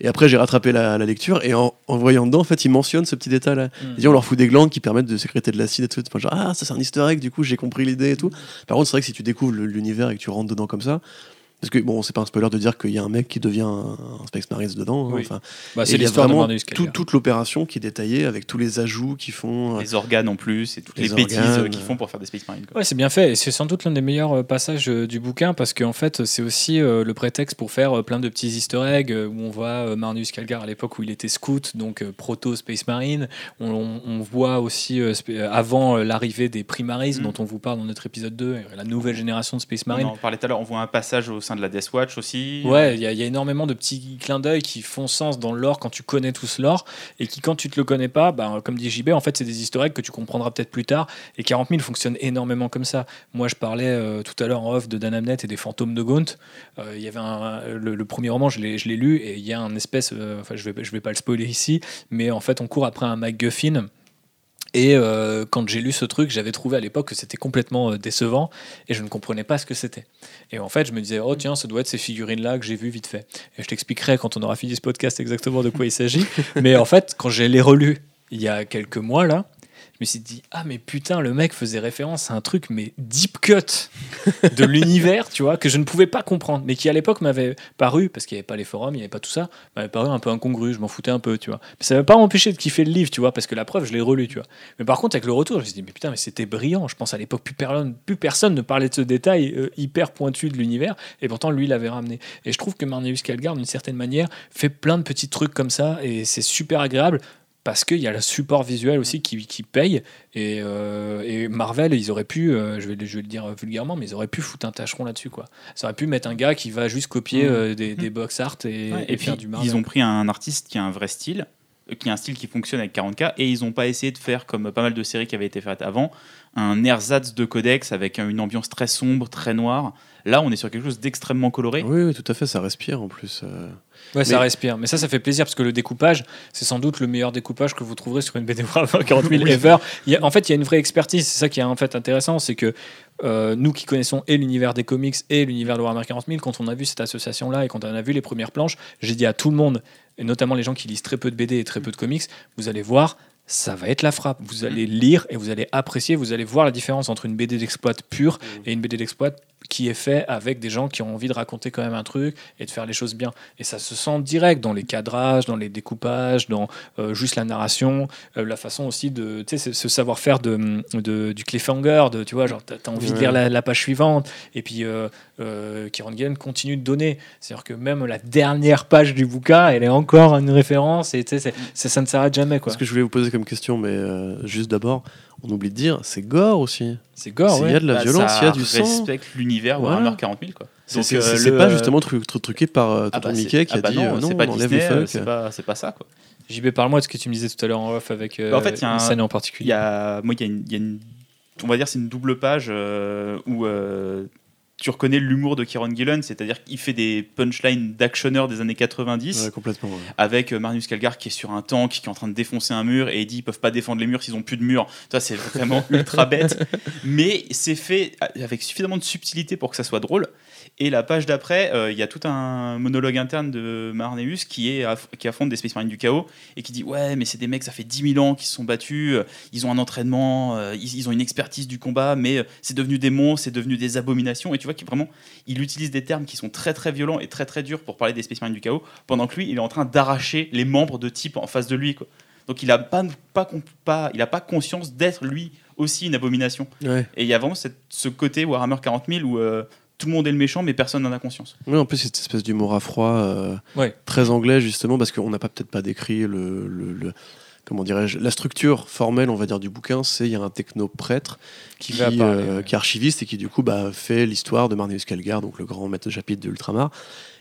Et après j'ai rattrapé la, la lecture et en, en voyant dedans en fait ils mentionnent ce petit détail là. Il dit on leur fout des glandes qui permettent de sécréter de l'acide et tout. Enfin, genre, ah, ça c'est un easter egg, du coup j'ai compris l'idée et tout. Par contre, c'est vrai que si tu découvres l'univers et que tu rentres dedans comme ça, parce que bon, c'est pas un spoiler de dire qu'il y a un mec qui devient un, un Space Marines dedans. hein, Oui. enfin, Bah, c'est l'histoire de vraiment Marnus tout- Calgar. toute l'opération qui est détaillée avec tous les ajouts qu'ils font. euh, Les organes en plus et toutes les, Les bêtises euh, qu'ils font pour faire des Space Marines. quoi. Ouais, c'est bien fait. Et c'est sans doute l'un des meilleurs euh, passages du bouquin parce qu'en fait, c'est aussi le prétexte pour faire plein de petits easter eggs où on voit Marnus Calgar à l'époque où il était scout, donc euh, proto Space Marine. On, on- on voit aussi avant l'arrivée des Primaris Mm. dont on vous parle dans notre épisode 2, euh, la nouvelle génération de Space On Marine. en parlait tout à l'heure, on voit un passage au sein de la Death Watch aussi. Ouais, il y, a- énormément de petits clins d'œil qui font sens dans le lore quand tu connais tout ce lore et qui, quand tu te le connais pas, bah, comme dit JB, en fait, c'est des eggs que tu comprendras peut-être plus tard. Et 40 000 fonctionne énormément comme ça. Moi, je parlais euh, tout à l'heure en off de Dan Abnett et des fantômes de Gaunt. Euh, y avait le, premier roman, je l'ai lu et il y a un espèce, euh, enfin, je vais, je vais pas le spoiler ici, mais en fait, on court après un MacGuffin. Et euh, quand j'ai lu ce truc, j'avais trouvé à l'époque que c'était complètement euh, décevant et je ne comprenais pas ce que c'était. Et en fait, je me disais, oh tiens, ça doit être ces figurines-là que j'ai vues vite fait. Et je t'expliquerai quand on aura fini ce podcast exactement de quoi il s'agit. Mais en fait, quand je les relus il y a quelques mois, là, je me suis dit, ah, mais putain, le mec faisait référence à un truc, mais deep cut de l'univers, tu vois, que je ne pouvais pas comprendre, mais qui à l'époque m'avait paru, parce qu'il n'y avait pas les forums, il n'y avait pas tout ça, m'avait paru un peu incongru, je m'en foutais un peu, tu vois. Mais ça ne m'a pas empêché de kiffer le livre, tu vois, parce que la preuve, je l'ai relu, tu vois. Mais par contre, avec le retour, je me suis dit, mais putain, mais c'était brillant. Je pense à l'époque, plus, personne- plus personne ne parlait de ce détail euh, hyper pointu de l'univers, et pourtant, lui, l'avait ramené. Et je trouve que Marneus Calgar, d'une certaine manière, fait plein de petits trucs comme ça, et c'est super agréable. Parce qu'il y a le support visuel aussi qui, qui paye. Et, euh, et Marvel, ils auraient pu, euh, je, vais, le- je vais le dire vulgairement, mais ils auraient pu foutre un tâcheron là-dessus. quoi. Ça aurait pu mettre un gars qui va juste copier Mhm. euh, des, des box art et, Ouais, et et puis, faire du Marvel. ils ont pris un artiste qui a un vrai style, qui a un style qui fonctionne avec 40K, et ils n'ont pas essayé de faire, comme pas mal de séries qui avaient été faites avant, un ersatz de codex avec une ambiance très sombre, très noire. Là, on est sur quelque chose d'extrêmement coloré. Oui, oui, tout à fait, ça respire en plus. euh. Ouais, ça Mais- respire. Mais ça, ça fait plaisir parce que le découpage, c'est sans doute le meilleur découpage que vous trouverez sur une BD Warhammer 40 000 ever. Il y a- en fait, il y a une vraie expertise. C'est ça qui est en fait intéressant, c'est que euh, nous qui connaissons et l'univers des comics et l'univers de Warhammer 40 000, quand on a vu cette association-là et quand on a vu les premières planches, j'ai dit à tout le monde, et notamment les gens qui lisent très peu de BD et très peu de comics, vous allez voir. Ça va être la frappe. Vous allez lire et vous allez apprécier. Vous allez voir la différence entre une BD d'exploit pure et une BD d'exploit qui est fait avec des gens qui ont envie de raconter quand même un truc et de faire les choses bien. Et ça se sent direct dans les cadrages, dans les découpages, dans euh, juste la narration, euh, la façon aussi de, tu sais, ce- ce savoir-faire de, de- du cliffhanger, de, tu vois, genre, t'as as envie de lire la, la page suivante, et puis euh, euh, Kieran Gillen continue de donner. C'est-à-dire que même la dernière page du bouquin, elle est encore une référence, et tu sais, c'est- ça ne s'arrête jamais, quoi. Ce que je voulais vous poser comme question, mais euh, juste d'abord, on oublie de dire, c'est gore aussi. C'est gore, ouais. y a de la Bah, violence, ça il y a du sang. respecte l'univers Voilà. Warhammer 40 000. Quoi. C'est Donc, c'est- euh, le- pas justement truc, truc- truqué par euh, Ah bah, Mickey qui ah a bah dit non, euh, non, c'est pas on enlève Disney, euh, c'est pas, pas ça. Quoi. JB, parle-moi de ce que tu me disais tout à l'heure en off avec euh, Bah, en fait, il y a une un- scène en Il particulier. y a, moi, il y a une, il y a une- on va dire, c'est une double page euh, où tu reconnais l'humour de Kieron Gillen, c'est-à-dire qu'il fait des punchlines d'actionneurs des années 90 Ouais, complètement. ouais. avec euh, Marius Calgar qui est sur un tank, qui est en train de défoncer un mur et il dit ils peuvent pas défendre les murs s'ils ont plus de murs. Ça, c'est vraiment ultra bête, mais c'est fait avec suffisamment de subtilité pour que ça soit drôle. Et la page d'après, euh, il y a tout un monologue interne de Marneus qui, est qui affronte des Space Marines du chaos et qui dit Ouais, mais c'est des mecs, ça fait 10 000 ans qu'ils se sont battus, euh, ils ont un entraînement, euh, ils, ils ont une expertise du combat, mais c'est devenu des monstres, c'est devenu des abominations. Et tu vois qu'il vraiment, il utilise des termes qui sont très très violents et très très durs pour parler des Space Marines du chaos, pendant que lui, il est en train d'arracher les membres de type en face de lui. Quoi. Donc il a pas, pas, il a pas conscience d'être lui aussi une abomination. Ouais. Et il y a vraiment cette- ce côté Warhammer 40 000 où euh, tout le monde est le méchant, mais personne n'en a conscience. Ouais, en plus, cette espèce d'humour à froid, euh, Ouais. très anglais, justement, parce qu'on n'a pas peut-être pas décrit le. le- le- comment dirais-je La structure formelle, on va dire, du bouquin, c'est il y a un techno-prêtre qui, parler, euh, ouais. qui est archiviste et qui, du coup, bah, fait l'histoire de Marneus Calgar, donc le grand maître de chapitre de l'Ultramar.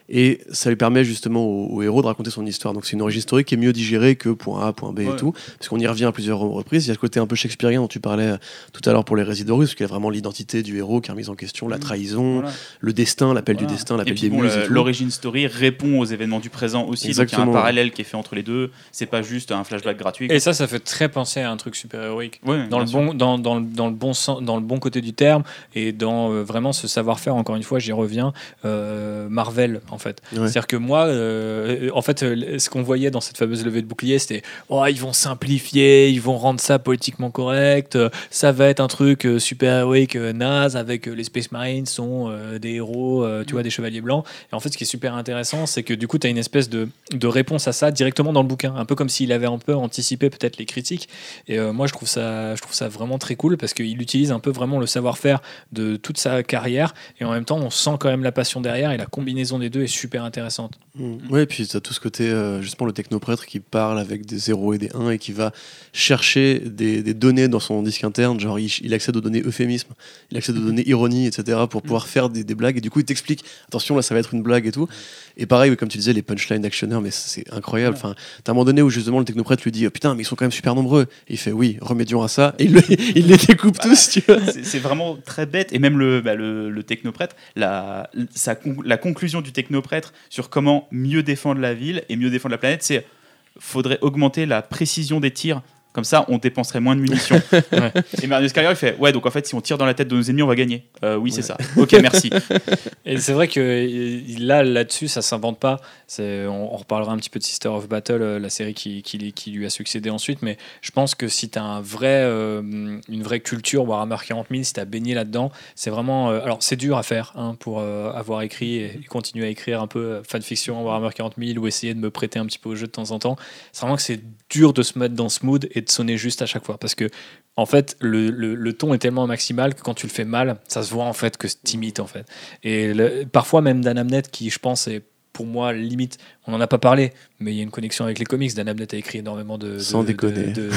Et ça lui permet justement au, au héros de raconter son histoire. Donc c'est une origine historique qui est mieux digérée que point A, point B et tout. Parce qu'on y revient à plusieurs reprises. Il y a ce côté un peu shakespearien dont tu parlais euh, tout à l'heure pour les résidents russes, parce qu'il y a vraiment l'identité du héros qui est remise en question, la Mhm. trahison, Voilà. le destin, l'appel Voilà. du destin, Et l'appel puis des bon, muses. le- et tout. l'origin story répond aux événements du présent aussi. Donc il y a Exactement. un parallèle qui est fait entre les deux. C'est pas juste un flashback gratuit. Et ça, ça fait très penser à un truc super-héroïque. Ouais, dans le, bien sûr. bon, dans, dans, le- dans, le bon sens, dans le bon côté du terme et dans euh, vraiment ce savoir-faire, encore une fois, j'y reviens, euh, Marvel, en fait. Ouais. C'est-à-dire que moi, euh, en fait, euh, ce qu'on voyait dans cette fameuse levée de bouclier, c'était oh, ils vont simplifier, ils vont rendre ça politiquement correct, euh, ça va être un truc super-héroïque euh, naze avec les Space Marines sont euh, des héros, euh, tu vois, des chevaliers blancs. Et en fait, ce qui est super intéressant, c'est que du coup, tu as une espèce de, de réponse à ça directement dans le bouquin, un peu comme s'il avait un peu anticipé peut-être les critiques. Et moi, je trouve, ça, je trouve ça vraiment très cool parce qu'il utilise un peu vraiment le savoir-faire de toute sa carrière et en même temps, on sent quand même la passion derrière et la combinaison des deux est super intéressante. Mm. Ouais, et puis tu as tout ce côté, euh, justement, le technoprêtre qui parle avec des 0 et des 1 et qui va chercher des, des données dans son disque interne, genre il, il accède aux données euphémisme, il accède aux données ironie, etc., pour pouvoir faire des, des blagues. Et du coup, il t'explique, attention, là, ça va être une blague et tout. Et pareil, oui, comme tu disais, les punchlines d'actionneurs, mais c'est incroyable. Enfin, t'as un moment donné où justement le technoprêtre lui dit, oh, putain, mais ils sont quand même super nombreux. Et il fait, oui, remédions à ça. Et il, le- il les découpe tous, tu vois. C'est vraiment très bête. Et même le, bah, le, le technoprêtre, la, sa la conclusion du technoprêtre sur comment mieux défendre la ville et mieux défendre la planète, c'est faudrait augmenter la précision des tirs Comme ça, on dépenserait moins de munitions. Ouais. Et Marius Carrier, il fait Ouais, donc en fait, si on tire dans la tête de nos ennemis, on va gagner. Euh, oui, c'est ça. Ok, merci. Et c'est vrai que euh, là, là-dessus, ça s'invente pas. On, on reparlera un petit peu de Sister of Battle, euh, la série qui, qui, qui lui a succédé ensuite. Mais je pense que si tu as un vrai, euh, une vraie culture Warhammer 40 000, si tu as baigné là-dedans, c'est vraiment. euh, alors, c'est dur à faire hein, pour avoir écrit et, et continuer à écrire un peu fanfiction Warhammer 40 000 ou essayer de me prêter un petit peu au jeu de temps en temps. C'est vraiment que c'est dur de se mettre dans ce mood et de sonner juste à chaque fois. Parce que en fait, le, ton est tellement maximal que quand tu le fais mal, ça se voit en fait que c'est timide en fait. Et parfois même Dan Abnett, qui je pense est pour moi limite, on n'en a pas parlé, mais il y a une connexion avec les comics. Dan Abnett a écrit énormément de, de, Sans de- déconner. de,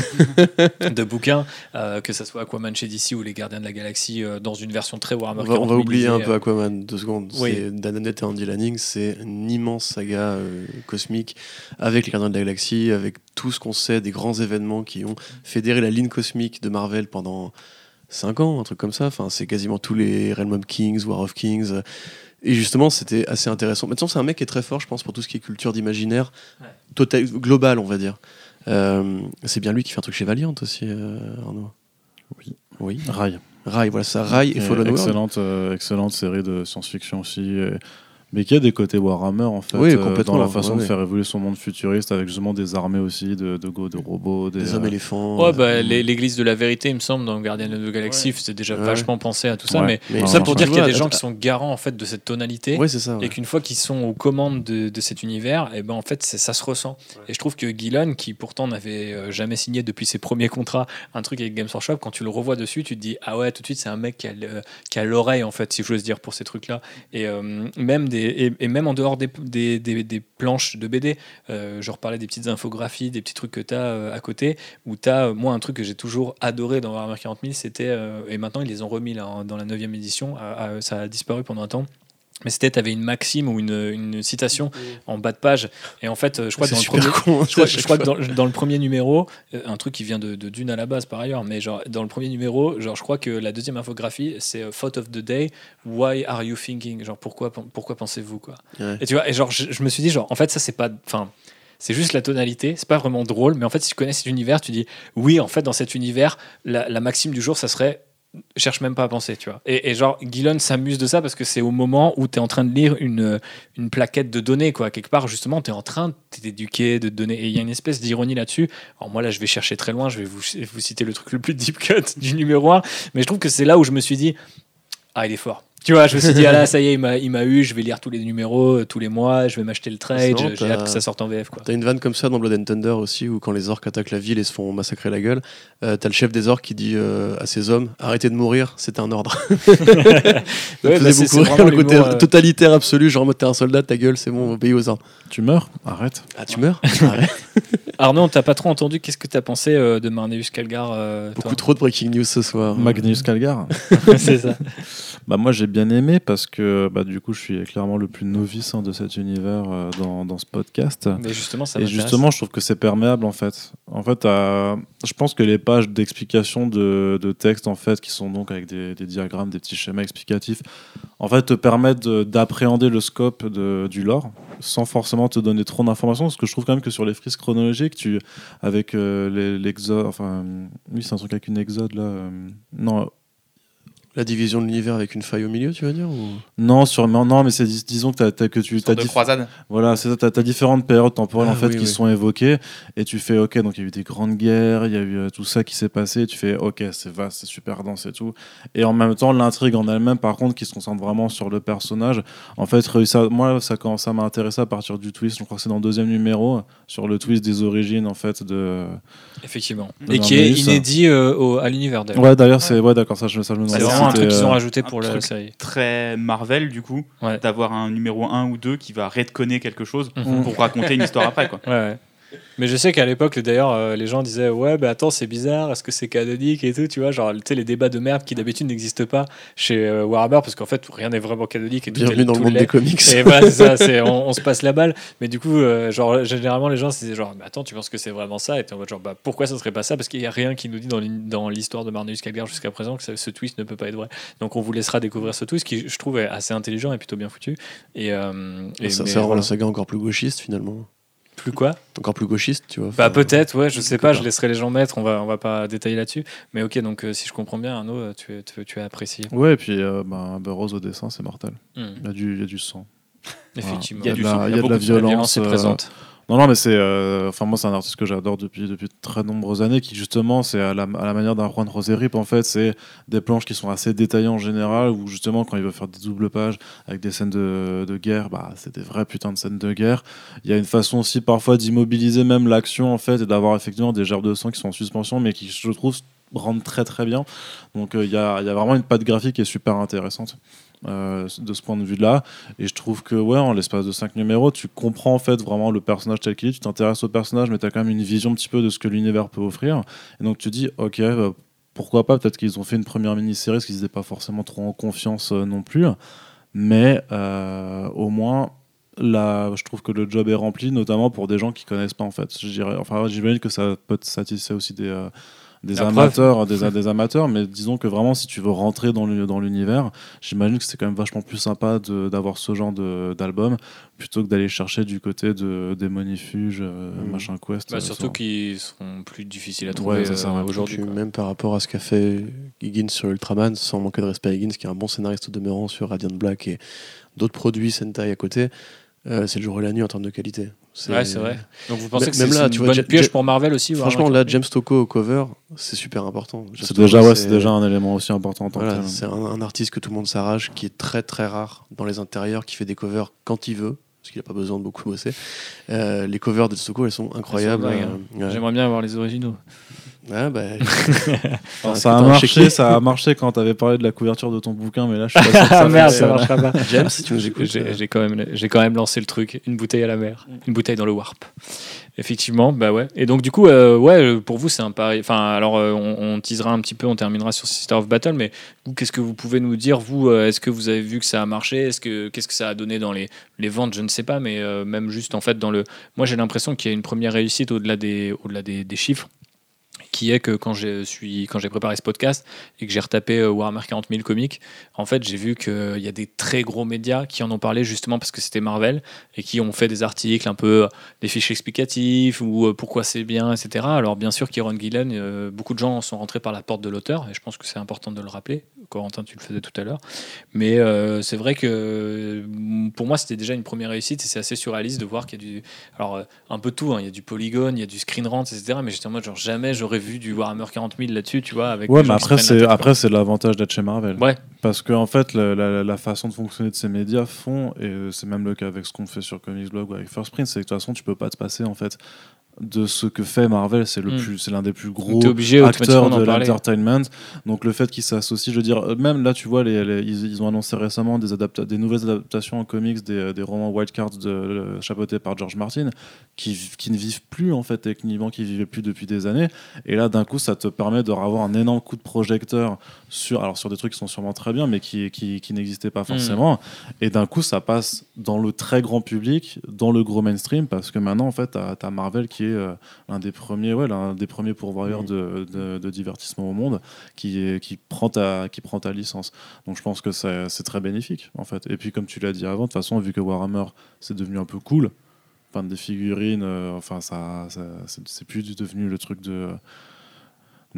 de bouquins, euh, que ce soit Aquaman chez DC ou les Gardiens de la Galaxie euh, dans une version très Warhammer On va, on 40 va 000 oublier un peu Aquaman, deux secondes. Oui. C'est Dan Abnett et Andy Lanning, c'est une immense saga euh, cosmique avec les Gardiens de la Galaxie, avec tout ce qu'on sait des grands événements qui ont fédéré la ligne cosmique de Marvel pendant 5 ans, un truc comme ça. Enfin, c'est quasiment tous les Realm of Kings, War of Kings. Et justement, c'était assez intéressant. Maintenant, c'est un mec qui est très fort, je pense, pour tout ce qui est culture d'imaginaire, Ouais. total, global, on va dire. Euh, c'est bien lui qui fait un truc chez Valiant aussi, euh, Arnaud. Oui. Oui. Rail. Rail, voilà ça. Rail et, Et Fallen World. excellente, euh, excellente série de science-fiction aussi. et- Mais qui a des côtés Warhammer en fait, Oui, euh, complètement, dans la façon ouais, de ouais. faire évoluer son monde futuriste avec justement des armées aussi, de, de, go- de robots, des, Des hommes euh, éléphants. Ouais, euh, bah, l'é- l'église de la vérité, il me semble, dans Gardien de la Galaxie, c'est déjà Ouais. vachement pensé à tout ça. Ouais. Mais, Mais ça pour je dire qu'il y a des gens qui sont garants en fait de cette tonalité. Ça. ouais. Et qu'une fois qu'ils sont aux commandes de, de cet univers, et ben en fait ça se ressent. Et je trouve que Gillan, qui pourtant n'avait euh, jamais signé depuis ses premiers contrats un truc avec Games Workshop, quand tu le revois dessus, tu te dis ah ouais tout de suite c'est un mec qui a l'oreille en fait si j'ose dire pour ces trucs là. Et euh, même des et, même en dehors des, planches de BD, euh, je reparlais des petites infographies, des petits trucs que tu as à côté où tu as moi un truc que j'ai toujours adoré dans Warhammer 40 000, c'était euh, et maintenant ils les ont remis là, dans la 9 édition, ça a disparu pendant un temps. Mais c'était, tu avais une maxime ou une, une citation en bas de page. Et en fait, euh, je crois dans le premier, con. je crois, à je chaque crois que dans, dans le premier numéro, euh, un truc qui vient de, de Dune à la base par ailleurs, mais genre dans le premier numéro, genre je crois que la deuxième infographie c'est euh, Thought of the Day, Why are you thinking? Genre pourquoi, pourquoi pensez-vous quoi? Ouais. Et tu vois, et genre je, je me suis dit genre en fait ça c'est pas, enfin c'est juste la tonalité, c'est pas vraiment drôle, mais en fait si tu connais cet univers, tu dis oui en fait dans cet univers la, la maxime du jour ça serait cherche même pas à penser, tu vois. Et, genre, Gillon s'amuse de ça parce que c'est au moment où tu es en train de lire une, une plaquette de données, quoi. Quelque part, justement, tu es en train de t'éduquer, de donner. Et il y a une espèce d'ironie là-dessus. Alors, moi, là, je vais chercher très loin, je vais vous, vous citer le truc le plus deep cut du numéro 1. Mais je trouve que c'est là où je me suis dit, ah, il est fort. Tu vois, je me suis dit, ah là, ça y est, il m'a- il m'a eu, je vais lire tous les numéros, euh, tous les mois, je vais m'acheter le trade, j'ai hâte t'as- que ça sorte en VF, quoi. T'as une vanne comme ça dans Blood and Thunder aussi, où quand les orques attaquent la ville et se font massacrer la gueule, euh, t'as le chef des orques qui dit euh, à ses hommes Arrêtez de mourir, c'est un ordre. Ça Ouais, bah, c'est- beaucoup c'est rire, vraiment le côté l'humour, euh, totalitaire absolu, genre en mode t'es un soldat, ta gueule, c'est bon, on obéit aux ordres. Tu meurs? Arrête. Ah, tu meurs? Arrête. Arnaud, on t'a pas trop entendu, qu'est-ce que t'as pensé euh, de Marneus Calgar euh, Beaucoup trop de breaking news ce soir. Magnus Calgar C'est ça. Bah moi j'ai bien aimé parce que bah, du coup je suis clairement le plus novice hein, de cet univers euh, dans, dans ce podcast. Mais justement, ça Et justement, je trouve que c'est perméable en fait. En fait, euh, je pense que les pages d'explication de, texte en fait, qui sont donc avec des, diagrammes, des petits schémas explicatifs, en fait, te permettent de- d'appréhender le scope du lore sans forcément te donner trop d'informations. Parce que je trouve quand même que sur les frises chronologiques, tu avec euh, l'exode, enfin, oui, c'est un truc avec une exode là. euh, non, La division de l'univers avec une faille au milieu, tu veux dire ou... non, sûrement non, mais c'est dis- disons que, t'as- t'as- que tu as. Voilà, c'est ça, as différentes périodes temporelles Ah, en fait oui, qui oui. sont évoquées et tu fais ok, donc il y a eu des grandes guerres, il y a eu euh, tout ça qui s'est passé, et tu fais ok, c'est vaste, c'est super dense et tout. Et en même temps, l'intrigue en elle-même, par contre, qui se concentre vraiment sur le personnage, en fait, à- moi, ça commence à m'intéresser à partir du twist, je crois que c'est dans le deuxième numéro, sur le twist des origines en fait de. Effectivement. De Et qui est inédit euh, au- à l'univers d'ailleurs. Ouais, d'ailleurs, c'est ouais, d'accord, ça, je, ça, je me un truc qu'ils ont euh, rajouté pour la série. Très Marvel, du coup, Ouais. d'avoir un numéro 1 ou 2 qui va redconner quelque chose Mhm. pour raconter une histoire après. Quoi. Ouais, ouais. Mais je sais qu'à l'époque, d'ailleurs, euh, les gens disaient Ouais, bah attends, c'est bizarre, est-ce que c'est canonique et tout, tu vois, genre, tu sais, les débats de merde qui d'habitude n'existent pas chez euh, Warhammer, parce qu'en fait, rien n'est vraiment canonique et tout est- Bienvenue dans le monde des comics. Et voilà, c'est ça, on, on se passe la balle. Mais du coup, euh, genre, généralement, les gens, c'est genre, mais attends, tu penses que c'est vraiment ça? Et t'es en mode, genre, bah, pourquoi ça serait pas ça? Parce qu'il y a rien qui nous dit dans l'hi- dans l'histoire de Marneus Calgar jusqu'à présent que ça- ce twist ne peut pas être vrai. Donc, on vous laissera découvrir ce twist qui, je trouve, est assez intelligent et plutôt bien foutu. Et, euh, et- ça, mais ça rend voilà. la saga encore plus gauchiste finalement. Plus quoi encore plus gauchiste, tu vois. Bah peut-être, ouais, je sais pas, je laisserai les gens mettre, on va, on va pas détailler là-dessus. Mais ok, donc euh, si je comprends bien, Arnaud, euh, tu, tu, tu as apprécié. Ouais, et puis euh, bah, Burroughs au dessin, c'est mortel. Hmm, Il y, a du, il y a du sang. Effectivement. Il y a de du la, violence est euh, présente. Non, non, mais c'est. euh, Enfin, moi, c'est un artiste que j'adore depuis, depuis de très nombreuses années, qui justement, c'est à la, à la manière d'un Juan Roserip, en fait, c'est des planches qui sont assez détaillées en général, où justement, quand il veut faire des doubles pages avec des scènes de, de guerre, bah, c'est des vraies putains de scènes de guerre. Il y a une façon aussi parfois d'immobiliser même l'action, en fait, et d'avoir effectivement des gerbes de sang qui sont en suspension, mais qui, je trouve, rendent très très bien. Donc, euh, il y, a, y a vraiment une patte graphique qui est super intéressante. Euh, de ce point de vue-là, et je trouve que ouais, en l'espace de 5 numéros, tu comprends en fait vraiment le personnage tel qu'il est, tu t'intéresses au personnage, mais tu as quand même une vision un petit peu de ce que l'univers peut offrir. Et donc tu dis, ok, bah, pourquoi pas, peut-être qu'ils ont fait une première mini-série, parce qu'ils n'étaient pas forcément trop en confiance euh, non plus. Mais euh, au moins, là, je trouve que le job est rempli, notamment pour des gens qui connaissent pas en fait. Je dirais, enfin, j'imagine que ça peut satisfaire aussi des, des La amateurs, des, des amateurs, mais disons que vraiment, si tu veux rentrer dans le- dans l'univers, j'imagine que c'est quand même vachement plus sympa de- d'avoir ce genre de- d'album plutôt que d'aller chercher du côté de Démonifuge, euh, Mm. machin quest. Bah, euh, surtout qu'ils seront plus difficiles à trouver euh, aujourd'hui. Même par rapport à ce qu'a fait Higgins sur Ultraman, sans manquer de respect à Higgins, qui est un bon scénariste demeurant sur Radiant Black et d'autres produits Sentai à côté, euh, c'est le jour et la nuit en termes de qualité. Ouais, c'est vrai. Donc vous pensez que c'est même là, c'est une tu vois, bonne piège pour Marvel aussi Franchement, là, James Tocco au cover, c'est super important. James C'est Tocco, déjà, ouais, c'est déjà un élément aussi important en tant Voilà, que c'est un, un artiste que tout le monde s'arrache, qui est très très rare dans les intérieurs, qui fait des covers quand il veut, parce qu'il n'a pas besoin de beaucoup bosser. Euh, les covers de Tocco, elles sont incroyables. dingues, euh, ouais. J'aimerais bien avoir les originaux. Ouais, bah, ça a marché, ça a marché quand t'avais parlé de la couverture de ton bouquin, mais là, je suis pas sûr que ça Ah merde, ça marchera pas. James, si tu nous écoutes. J'ai euh, j'ai quand, même- j'ai quand même lancé le truc, une bouteille à la mer, une bouteille dans le warp. Effectivement, bah ouais. Et donc du coup, euh, ouais, pour vous c'est un pari. Enfin, alors euh, on, on teasera un petit peu, on terminera sur Sister of Battle, mais vous, qu'est-ce que vous pouvez nous dire Vous, euh, est-ce que vous avez vu que ça a marché? Est-ce que qu'est-ce que ça a donné dans les, les ventes? Je ne sais pas, mais euh, même juste en fait dans le. Moi, j'ai l'impression qu'il y a une première réussite au-delà des au-delà des, des chiffres qui est que quand j'ai suis quand j'ai préparé ce podcast et que j'ai retapé euh, Warhammer 40 000 comics, en fait j'ai vu qu'il y a des très gros médias qui en ont parlé justement parce que c'était Marvel et qui ont fait des articles un peu euh, des fiches explicatifs ou euh, pourquoi c'est bien, etc. Alors bien sûr Kieron Gillen, euh, beaucoup de gens sont rentrés par la porte de l'auteur et je pense que c'est important de le rappeler. Corentin, tu le faisais tout à l'heure. Mais euh, c'est vrai que euh, pour moi c'était déjà une première réussite et c'est assez surréaliste de voir qu'il y a du alors euh, un peu tout, hein. il y a du polygone, il y a du screen rant, etc. Mais j'étais en mode genre jamais j'aurais vu du Warhammer 40 000 là-dessus, tu vois, avec Ouais, mais après, c'est après c'est l'avantage d'être chez Marvel. Ouais, Parce que en fait, la, la- la façon de fonctionner de ces médias font, et c'est même le cas avec ce qu'on fait sur Comics Blog ou avec First Print, c'est que de toute façon, tu peux pas te passer en fait de ce que fait Marvel. C'est le Mm. plus, c'est l'un des plus gros obligé acteurs de l'entertainment. Donc le fait qu'ils s'associent, je veux dire, euh, même là, tu vois, les, les- ils, ils ont annoncé récemment des, des nouvelles adaptations en comics des, des romans Wildcards de, euh, chapeautés par George Martin, qui, qui ne vivent plus en fait techniquement, qui vivaient plus depuis des années. Et là, d'un coup, ça te permet de avoir un énorme coup de projecteur sur, alors sur des trucs qui sont sûrement très bien, mais qui, qui, qui n'existaient pas forcément. Et d'un coup, ça passe dans le très grand public, dans le gros mainstream, parce que maintenant, en fait, tu as, Marvel qui est euh, l'un des premiers, ouais, l'un des premiers pourvoyeurs Mhm. de, de- de divertissement au monde, qui, est, qui, prend ta, qui prend ta licence. Donc je pense que c'est c'est très bénéfique, en fait. Et puis, comme tu l'as dit avant, de toute façon, vu que Warhammer, c'est devenu un peu cool, enfin, des figurines, euh, enfin, ça, ça- c'est c'est plus devenu le truc de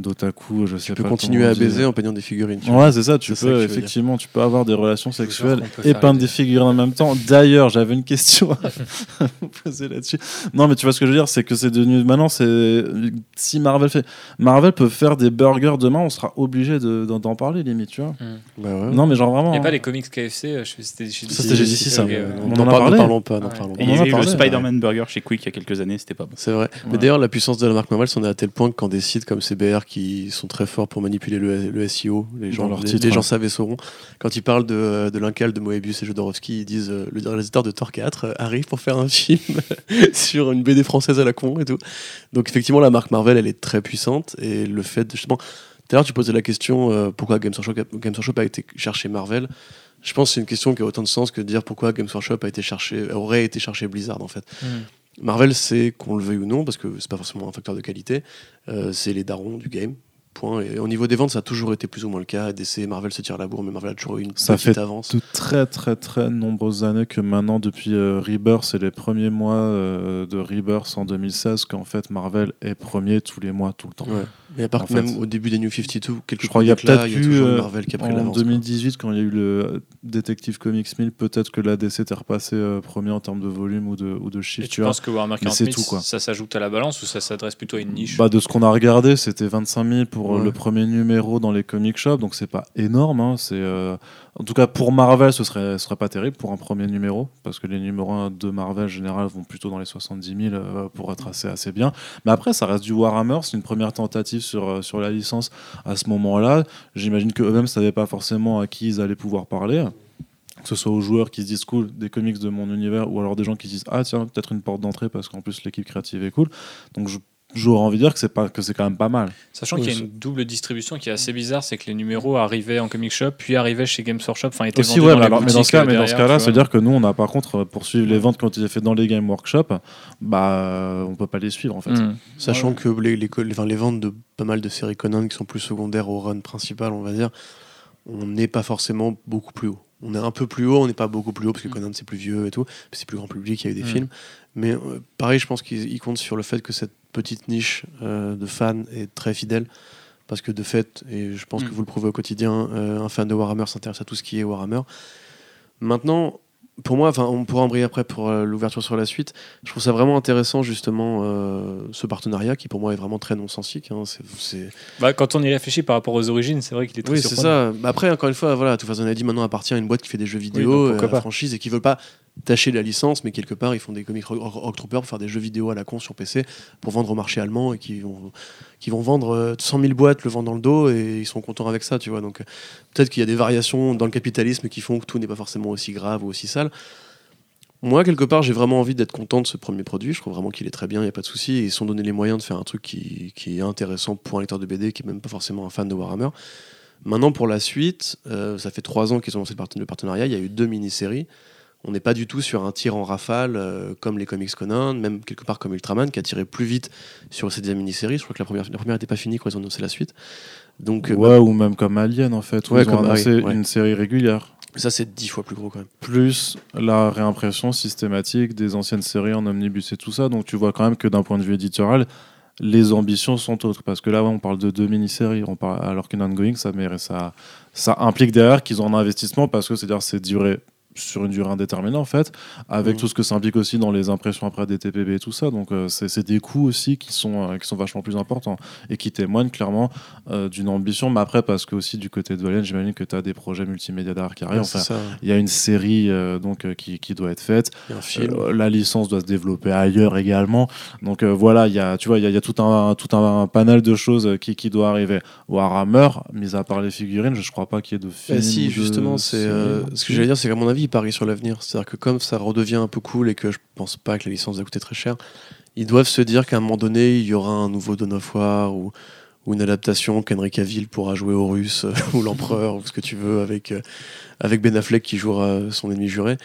d'otaku, je sais Tu peux pas continuer à on baiser en peignant des figurines. tu. Ouais, c'est ça, tu ça peux tu dire. effectivement, tu peux avoir des relations sexuelles et peindre des figurines en même temps. D'ailleurs, j'avais une question à vous poser là-dessus. Non, mais tu vois ce que je veux dire, c'est que c'est devenu maintenant, c'est si Marvel fait, Marvel peut faire des burgers demain, on sera obligé de- d'en d'en parler limite, tu vois. Bah ouais. Non, mais genre Il vraiment. n'y a pas hein. les comics KFC, euh, je c'était chez Ça, c'était chez DC, ça. Euh, ouais. On n'en en parle- parlons pas, n'en Ouais. parlons Et pas. il y en a eu le Spider-Man Burger chez Quick il y a quelques années, c'était pas bon. C'est vrai. Mais d'ailleurs, la puissance de la marque Marvel, c'en est à tel point que quand des sites comme CBR qui sont très forts pour manipuler le, le SEO, les gens, leurs les, les gens savent et sauront, quand ils parlent de, de l'incal de Moebius et Jodorowsky, ils disent euh, le réalisateur de Thor 4 euh, arrive pour faire un film sur une BD française à la con et tout. Donc effectivement, la marque Marvel, elle est très puissante et le fait de, justement. Tout à l'heure, tu posais la question euh, pourquoi Games Workshop, Games Workshop a été chercher Marvel. Je pense que c'est une question qui a autant de sens que de dire pourquoi Games Workshop a été cherché, aurait été cherché Blizzard en fait. Hmm. Marvel, c'est qu'on le veuille ou non, parce que c'est pas forcément un facteur de qualité, euh, c'est les darons du game. Point. Et au niveau des ventes, ça a toujours été plus ou moins le cas. DC et Marvel se tirent la bourre, mais Marvel a toujours eu une Ça petite fait avance. de très très très nombreuses années que maintenant, depuis euh, Rebirth, et les premiers mois euh, de Rebirth en 2016, qu'en fait Marvel est premier tous les mois, tout le temps. Ouais. Mais à part En que fait. même au début des New 52, quelques Je crois qu'il y a là, peut-être il y a eu euh, Marvel qui a pris en l'avance. quoi. 2018 quand il y a eu le Detective Comics 1000, peut-être que la DC était repassé euh, premier en termes de volume ou de, ou de Et chiffre. tu tu vois. penses que Warhammer Mais 40 c'est 000, tout, quoi. ça s'ajoute à la balance ou ça s'adresse plutôt à une niche? Bah, de ce qu'on a regardé, c'était 25 000 pour euh, Ouais. le premier numéro dans les comic shops, donc c'est pas énorme. hein, c'est euh, en tout cas pour Marvel, ce serait, ce serait pas terrible pour un premier numéro, parce que les numéros 1 de Marvel en général vont plutôt dans les 70 000 euh, pour être assez, assez bien. Mais après, ça reste du Warhammer, c'est une première tentative sur, euh, sur la licence à ce moment-là. J'imagine que eux-mêmes savaient pas forcément à qui ils allaient pouvoir parler. Que ce soit aux joueurs qui se disent cool, des comics de mon univers, ou alors des gens qui se disent ah tiens, peut-être une porte d'entrée parce qu'en plus l'équipe créative est cool. Donc je- j'aurais envie de dire que c'est pas que c'est quand même pas mal. Sachant Oui, qu'il y a une double distribution qui est assez bizarre, c'est que les numéros arrivaient en comic shop, puis arrivaient chez Games Workshop, enfin étaient Aussi, vendus ouais, dans mais, les alors- mais dans ce cas, euh, dans ce cas-là, tu vois. c'est-à-dire que nous, on a par contre pour suivre les ventes quand ils fait dans les Game Workshop, bah, on peut pas les suivre en fait. Mm. Sachant que les, les, co- les- enfin, les ventes de pas mal de séries Conan qui sont plus secondaires au run principal, on va dire, on n'est pas forcément beaucoup plus haut. On est un peu plus haut, on n'est pas beaucoup plus haut parce que Mm. Conan c'est plus vieux et tout, c'est plus grand public, il y a eu des Mm. films. Mais euh, pareil, je pense qu'ils ils comptent sur le fait que cette petite niche euh, de fans est très fidèle. Parce que de fait, et je pense Mm. que vous le prouvez au quotidien, euh, un fan de Warhammer s'intéresse à tout ce qui est Warhammer. Maintenant, pour moi, on pourra embrayer après pour euh, l'ouverture sur la suite. Je trouve ça vraiment intéressant justement euh, ce partenariat qui pour moi est vraiment très non-sensique. hein. Bah, quand on y réfléchit par rapport aux origines, c'est vrai qu'il est très Oui, c'est ça. Bah, après, encore une fois, voilà, tout façon, on a dit maintenant appartient à une boîte qui fait des jeux vidéo, donc euh, pas. franchise et qui veulent pas tâcher la licence, mais quelque part ils font des comics Rock, Trooper pour faire des jeux vidéo à la con sur PC pour vendre au marché allemand et qui vont qui vont vendre euh, 100 000 boîtes le vent dans le dos et ils sont contents avec ça, tu vois. Donc euh, peut-être qu'il y a des variations dans le capitalisme qui font que tout n'est pas forcément aussi grave ou aussi sale. Moi, quelque part, j'ai vraiment envie d'être content de ce premier produit. Je trouve vraiment qu'il est très bien, il n'y a pas de souci. Ils se sont donné les moyens de faire un truc qui, qui est intéressant pour un lecteur de BD qui n'est même pas forcément un fan de Warhammer. Maintenant, pour la suite, euh, ça fait trois ans qu'ils ont lancé le partenariat. Il y a eu deux mini-séries. On n'est pas du tout sur un tir en rafale euh, comme les comics Conan, même quelque part comme Ultraman, qui a tiré plus vite sur cette deuxième mini-série. Je crois que la première la première n'était pas finie quand ils ont annoncé la suite. Donc, euh, Ouais, ou même comme Alien en fait, où Ouais, ils ont comme- ouais. une série régulière. ça, c'est dix fois plus gros quand même. plus la réimpression systématique des anciennes séries en omnibus et tout ça. Donc tu vois quand même que d'un point de vue éditorial, les ambitions sont autres. Parce que là, on parle de deux mini-séries, on parle, alors qu'une ongoing, ça, ça, ça implique derrière qu'ils ont un investissement parce que c'est-à-dire c'est duré sur une durée indéterminée en fait, avec Mhm. tout ce que ça implique aussi dans les impressions après des TPB et tout ça. Donc euh, c'est des coûts aussi qui sont, euh, qui sont vachement plus importants et qui témoignent clairement euh, d'une ambition. Mais après, parce que aussi du côté de Valen, j'imagine que tu as des projets multimédia derrière qui arrivent. Ouais, Enfin, il y a une série donc qui, qui doit être faite. La licence doit se développer ailleurs également. Donc voilà, il y a tu vois il y a, il y a tout un tout un, panel de choses qui, qui doit arriver. Warhammer, mis à part les figurines, je crois pas qu'il y ait de Bah film. si, de justement, c'est ce que j'allais dire, c'est qu'à mon avis, ils parient sur l'avenir. C'est-à-dire que comme ça redevient un peu cool et que je pense pas que la licence va coûter très cher, ils doivent se dire qu'à un moment donné, il y aura un nouveau Dawn of War ou, ou une adaptation qu'Henry Cavill pourra jouer au Russe euh, ou l'Empereur ou ce que tu veux avec, euh, avec Ben Affleck qui jouera son ennemi juré.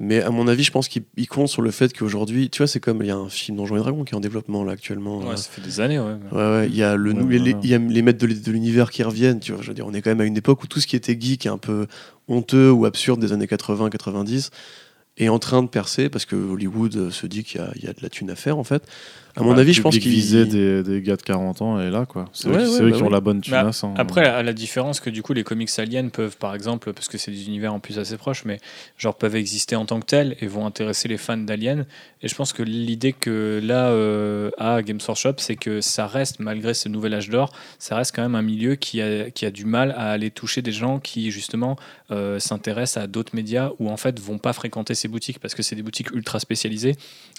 Mais à mon avis, je pense qu'ils ils comptent sur le fait qu'aujourd'hui, tu vois, c'est comme il y a un film Donjons et Dragons qui est en développement là actuellement. Ouais, euh, ça fait des années, ouais. Ouais, ouais, il y a, le, Ouais, les, il y a les maîtres de l'u- de l'univers qui reviennent. Tu vois, je veux dire, on est quand même à une époque où tout ce qui était geek et un peu honteux ou absurde des années 80-90 est en train de percer parce que Hollywood euh, se dit qu'il il y a de la thune à faire en fait. À mon avis, je pense qu'ils visait des, des gars de 40 ans et là quoi. C'est Ouais, eux, ouais, bah qui ont la bonne tunasse. hein. Après, à la différence que du coup, les comics aliens peuvent, par exemple, parce que c'est des univers en plus assez proches, mais genre peuvent exister en tant que tels et vont intéresser les fans d'Alien. Et je pense que l'idée que là euh, a Games Workshop, c'est que ça reste, malgré ce nouvel âge d'or, ça reste quand même un milieu qui a, qui a du mal à aller toucher des gens qui justement euh, s'intéressent à d'autres médias ou en fait vont pas fréquenter ces boutiques parce que c'est des boutiques ultra spécialisées.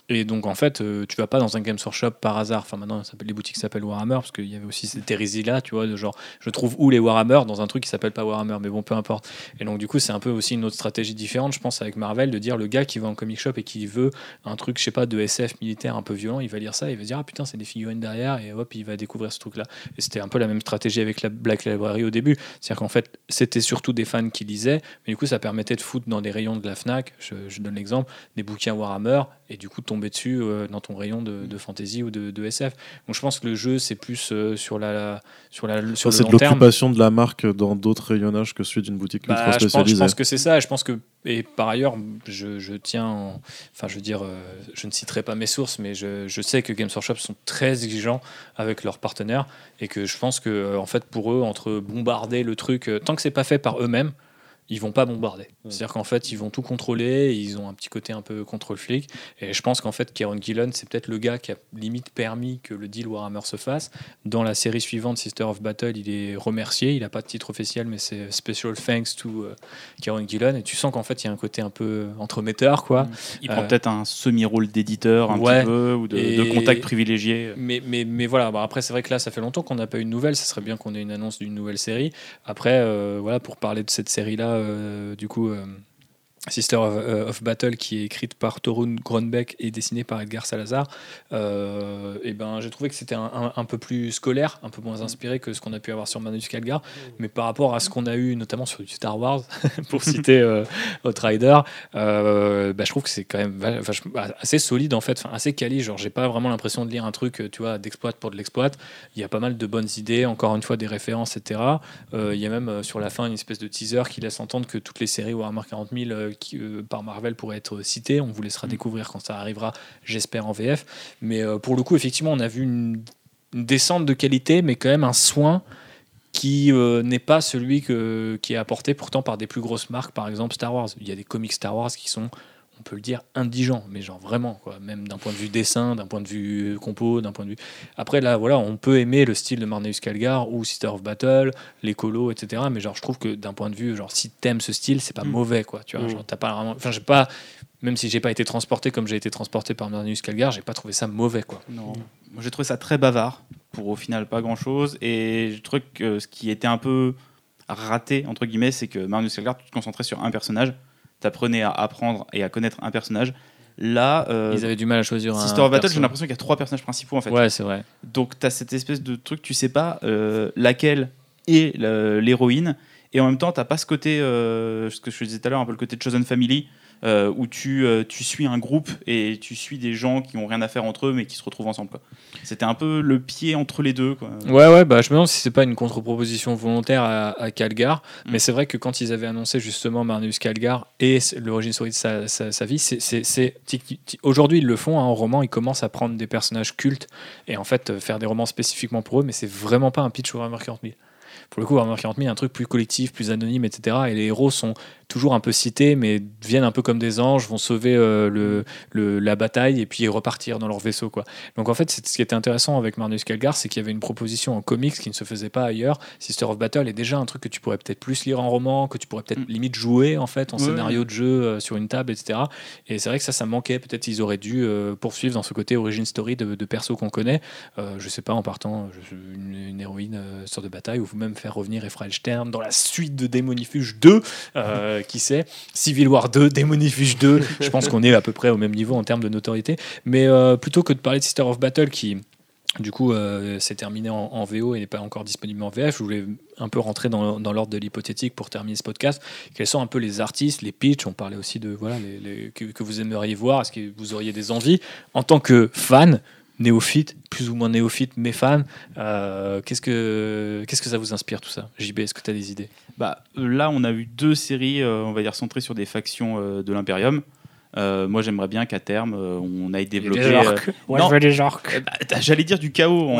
Et donc en fait, euh, tu vas pas dans un Games Workshop par hasard. Enfin maintenant, les boutiques s'appellent Warhammer parce qu'il y avait aussi cette hérésie là, tu vois, de genre je trouve où les Warhammer dans un truc qui s'appelle pas Warhammer, mais bon peu importe. Et donc du coup, c'est un peu aussi une autre stratégie différente, je pense, avec Marvel, de dire le gars qui va en comic shop et qui veut un truc, je sais pas, de SF militaire un peu violent, il va lire ça, il va dire ah putain c'est des figurines derrière et hop il va découvrir ce truc là. Et c'était un peu la même stratégie avec la Black Library au début, c'est-à-dire qu'en fait c'était surtout des fans qui lisaient, mais du coup ça permettait de foutre dans des rayons de la Fnac, je je donne l'exemple, des bouquins Warhammer et du coup tomber dessus euh, dans ton rayon de, de fantasy ou de, de SF. Donc je pense que le jeu c'est plus euh, sur la sur la sur le c'est long de l'occupation de la marque dans d'autres rayonnages que celui d'une boutique Bah, ultra je, pense, je spécialisée. pense que c'est ça. et Je pense que et par ailleurs, je, je tiens, en- enfin, je veux dire, euh, je ne citerai pas mes sources, mais je, je sais que Games Workshop sont très exigeants avec leurs partenaires et que je pense que en fait pour eux, entre bombarder le truc, tant que c'est pas fait par eux-mêmes, ils vont pas bombarder. C'est-à-dire qu'en fait, ils vont tout contrôler, ils ont un petit côté un peu contrôle flic. Et je pense qu'en fait, Kieron Gillen, c'est peut-être le gars qui a limite permis que le deal Warhammer se fasse. Dans la série suivante, Sister of Battle, il est remercié. Il n'a pas de titre officiel, mais c'est Special Thanks to euh, Kieron Gillen. Et tu sens qu'en fait, il y a un côté un peu entremetteur, quoi. Il prend Euh, peut-être un semi-rôle d'éditeur, un ouais. petit peu, ou de, Et- de contact privilégié. Mais, mais, mais voilà, après c'est vrai que là ça fait longtemps qu'on n'a pas eu de nouvelles, ça serait bien qu'on ait une annonce d'une nouvelle série. Après, euh, voilà, pour parler de cette série-là, du coup, euh, Sister of, euh, of Battle, qui est écrite par Torun Grönbeck et dessinée par Edgar Salazar, euh, et ben, j'ai trouvé que c'était un, peu plus scolaire, un peu moins inspiré que ce qu'on a pu avoir sur Manus Calgar. Mais par rapport à ce qu'on a eu, notamment sur Star Wars, pour citer euh, Outrider, euh, bah, je trouve que c'est quand même bah, assez solide en fait, assez quali. Genre, j'ai pas vraiment l'impression de lire un truc, tu vois, d'exploit pour de l'exploit. Il y a pas mal de bonnes idées, encore une fois des références, etc. Euh, il y a même sur la fin une espèce de teaser qui laisse entendre que toutes les séries Warhammer 40 000 euh, qui, euh, par Marvel pourraient être citées. On vous laissera découvrir quand ça arrivera, j'espère en VF. Mais euh, pour le coup, effectivement, on a vu une, une descente de qualité, mais quand même un soin qui euh, n'est pas celui que, qui est apporté pourtant par des plus grosses marques, par exemple Star Wars. Il y a des comics Star Wars qui sont, on peut le dire, indigents, mais genre vraiment, quoi. même d'un point de vue dessin, d'un point de vue compo, d'un point de vue... Après, là, voilà, on peut aimer le style de Marneus Calgar ou Sister of Battle, les colos, etc. Mais genre, je trouve que d'un point de vue, genre, si t'aimes ce style, c'est pas Mm. mauvais, quoi. Tu vois, Mm. genre, t'as pas vraiment... Enfin, j'ai pas... Même si j'ai pas été transporté comme j'ai été transporté par Marneus Calgar, j'ai pas trouvé ça mauvais, quoi. Non. Moi, j'ai trouvé ça très bavard, pour au final pas grand chose. Et je trouve que ce qui était un peu raté, entre guillemets, c'est que Magnus Selgard, tu te concentrais sur un personnage, t'apprenais à apprendre et à connaître un personnage. Là, euh, Ils avaient du mal à choisir un. Sister of Battle, j'ai l'impression qu'il y a trois personnages principaux en fait. Ouais, c'est vrai. Donc tu as cette espèce de truc, tu sais pas euh, laquelle est le- l'héroïne, et en même temps, t'as pas ce côté, euh, ce que je disais tout à l'heure, un peu le côté Chosen Family, euh, où tu, euh, tu suis un groupe et tu suis des gens qui ont rien à faire entre eux, mais qui se retrouvent ensemble. C'était un peu le pied entre les deux. Quoi. Ouais, ouais, bah, je me demande si c'est pas une contre-proposition volontaire à, à Calgar. Mm. Mais c'est vrai que quand ils avaient annoncé justement Marneus Calgar et l'origine story de sa, sa- sa vie, c'est- Aujourd'hui, ils le font hein, en roman, ils commencent à prendre des personnages cultes et en fait euh, faire des romans spécifiquement pour eux, mais c'est vraiment pas un pitch Warhammer 40 000. Pour le coup, Warhammer 40 000, il y a un truc plus collectif, plus anonyme, etc. Et les héros sont toujours un peu cités, mais viennent un peu comme des anges, vont sauver euh, le, le- la bataille et puis repartir dans leur vaisseau. Quoi. Donc en fait, c'est- ce qui était intéressant avec Marnus Calgar, c'est qu'il y avait une proposition en comics qui ne se faisait pas ailleurs. Sister of Battle est déjà un truc que tu pourrais peut-être plus lire en roman, que tu pourrais peut-être Mm. limite jouer en fait en Ouais, scénario de jeu euh, sur une table, etc. Et c'est vrai que ça, ça manquait. Peut-être ils auraient dû euh, poursuivre dans ce côté origin story de, de persos qu'on connaît. Je sais pas, en partant je- une, une héroïne sur de bataille, ou vous même faire revenir Ephraim Stern dans la suite de Démonifuge 2, euh, qui sait, Civil War 2, Démonifuge 2. Je pense qu'on est à peu près au même niveau en termes de notoriété. Mais euh, plutôt que de parler de Sister of Battle qui. Du coup, euh, c'est terminé en, en VO et n'est pas encore disponible en VF. Je voulais un peu rentrer dans, dans l'ordre de l'hypothétique pour terminer ce podcast. Quels sont un peu les artistes, les pitchs? On parlait aussi de voilà les, les- que, que vous aimeriez voir. Est-ce que vous auriez des envies? En tant que fan néophyte, plus ou moins néophyte, mais fan euh, Qu'est-ce que qu'est-ce que ça vous inspire tout ça? JB, est-ce que tu as des idées? Bah, euh, là, on a eu deux séries, euh, on va dire, centrées sur des factions euh, de l'Imperium. Euh, moi, j'aimerais bien qu'à terme, euh, on aille développer. euh, Ouais, non. je veux des orques. bah, J'allais dire du chaos. en-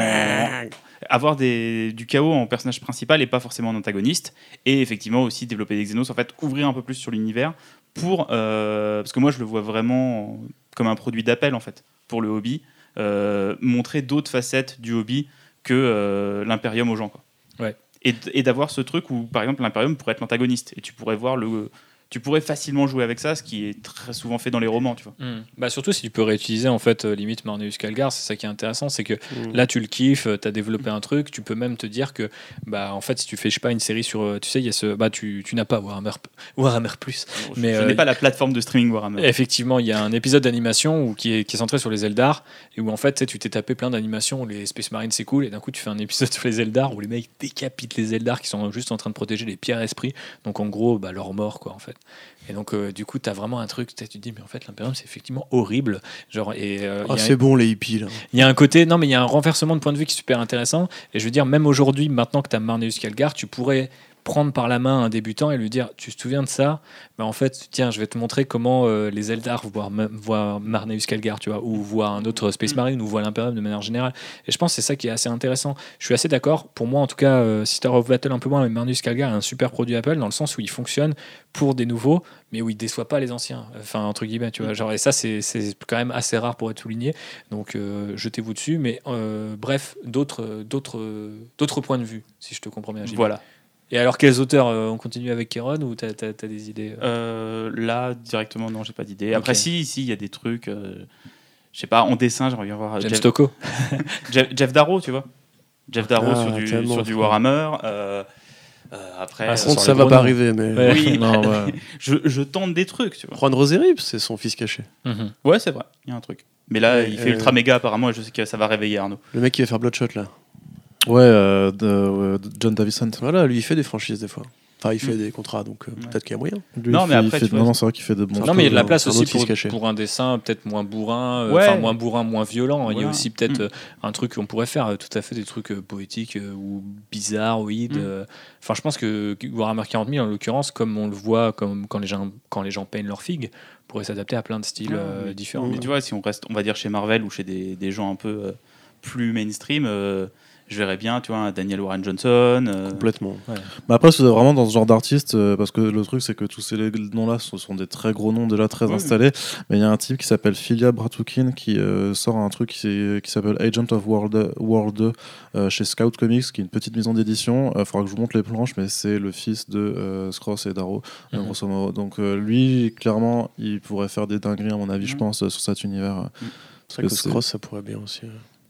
Avoir des, du chaos en personnage principal et pas forcément en antagoniste. Et effectivement aussi développer des Xenos, en fait, ouvrir un peu plus sur l'univers. Pour, euh, parce que moi, je le vois vraiment comme un produit d'appel, en fait, pour le hobby. Euh, montrer d'autres facettes du hobby que euh, l'Imperium aux gens. Quoi. Ouais. Et, et d'avoir ce truc où, par exemple, l'Imperium pourrait être l'antagoniste. Et tu pourrais voir le. Tu pourrais facilement jouer avec ça, ce qui est très souvent fait dans les romans, tu vois. Hmm. Bah surtout si tu peux réutiliser en fait euh, limite Marneus Calgar, c'est ça qui est intéressant, c'est que Mm. là tu le kiffes, tu as développé un truc, tu peux même te dire que bah en fait si tu fais je sais pas une série sur euh, tu sais il y a ce bah tu, tu n'as pas Warhammer Warhammer plus. Je- Mais, je euh, n'ai pas la plateforme de streaming Warhammer. Effectivement, il y a un épisode d'animation où- qui est, qui est centré sur les Eldar et où en fait tu t'es tapé plein d'animations où les Space Marines c'est cool et d'un coup tu fais un épisode sur les Eldar où les mecs décapitent les Eldar qui sont juste en train de protéger les pierres esprits. Donc en gros bah, leur mort quoi en fait. Et donc, euh, du coup, tu as vraiment un truc, tu te dis, mais en fait, l'Imperium, c'est effectivement horrible. Genre, et euh, Ah, c'est bon les hippies là. il y a un côté, non, mais il y a un renversement de point de vue qui est super intéressant. Et je veux dire, même aujourd'hui, maintenant que tu as Marneus Calgar, tu pourrais prendre par la main un débutant et lui dire Tu te souviens de ça? Bah, En fait, tiens, je vais te montrer comment euh, les Eldar voient, voient Marneus Calgar, tu vois, ou voient un autre Space Marine, ou voient l'Imperium de manière générale. Et je pense que c'est ça qui est assez intéressant. Je suis assez d'accord. Pour moi, en tout cas, euh, Sister of Battle un peu moins, mais Marneus Calgar est un super produit Apple dans le sens où il fonctionne pour des nouveaux, mais où il déçoit pas les anciens. Enfin, entre guillemets, tu vois. Genre, et ça, c'est quand même assez rare pour être souligné. Donc, euh, jetez-vous dessus. Mais euh, bref, d'autres, d'autres, d'autres points de vue, si je te comprends bien. Voilà. Et alors, quels auteurs euh, On continue avec Kéron ou t'as, t'as des idées euh? Euh, là, directement, non, j'ai pas d'idée. Après, si, si, il y a des trucs. euh, je sais pas, en dessin, j'aimerais bien voir James Jeff, Stocco Jeff, Jeff Darrow, tu vois. Jeff Darrow Ah, sur, du, tellement, sur du. Warhammer. euh, euh, après, Ah, contre, ça va pas arriver, mais Ouais. oui, Non, ouais. je, je tente des trucs, tu vois. Juan Roserip, c'est son fils caché. Mhm. Ouais, c'est vrai, il y a un truc. Mais là, Ouais, il fait ultra méga apparemment et je sais que ça va réveiller Arnaud. Le mec qui va faire Bloodshot là. Ouais, euh, de, John Davison. Voilà, lui il fait des franchises des fois. Enfin, il fait Mm. des contrats, donc euh, Ouais. peut-être qu'il y a moyen. Lui, Non, il mais fait- il après, fait- tu vois, non, non, c'est vrai qu'il fait de bons Non, mais il y a de la place un aussi pour, un dessin peut-être moins bourrin, euh, Ouais. enfin moins bourrin, moins violent. Il y a Voilà. aussi peut-être Mm. euh, un truc qu'on pourrait faire, euh, tout à fait des trucs euh, poétiques euh, ou bizarroïdes. Mm. euh. Enfin, je pense que Warhammer 40 000, en l'occurrence, comme on le voit comme quand les gens, quand les gens peignent leurs figues, pourrait s'adapter à plein de styles Ah, euh, oui. différents. Mais tu vois, si on reste, on va dire chez Marvel ou chez des, des gens un peu euh, plus mainstream, euh, je verrais bien, tu vois, un Daniel Warren Johnson. euh, Complètement. Mais après, c'est vraiment dans ce genre d'artiste, euh, parce que le truc, c'est que tous ces noms-là ce sont des très gros noms déjà très Oui, installés. Mais il y a un type qui s'appelle Filia Bratukin qui euh, sort un truc qui, s'appelle Agent of World, World euh, chez Scout Comics, qui est une petite maison d'édition. Il faudra que je vous montre les planches, mais c'est le fils de euh, Scross et Darrow, Mhm. grosso modo. Donc euh, lui, clairement, il pourrait faire des dingueries, à mon avis, je Mhm. pense, euh, sur cet univers. C'est vrai que Scross ça pourrait bien aussi.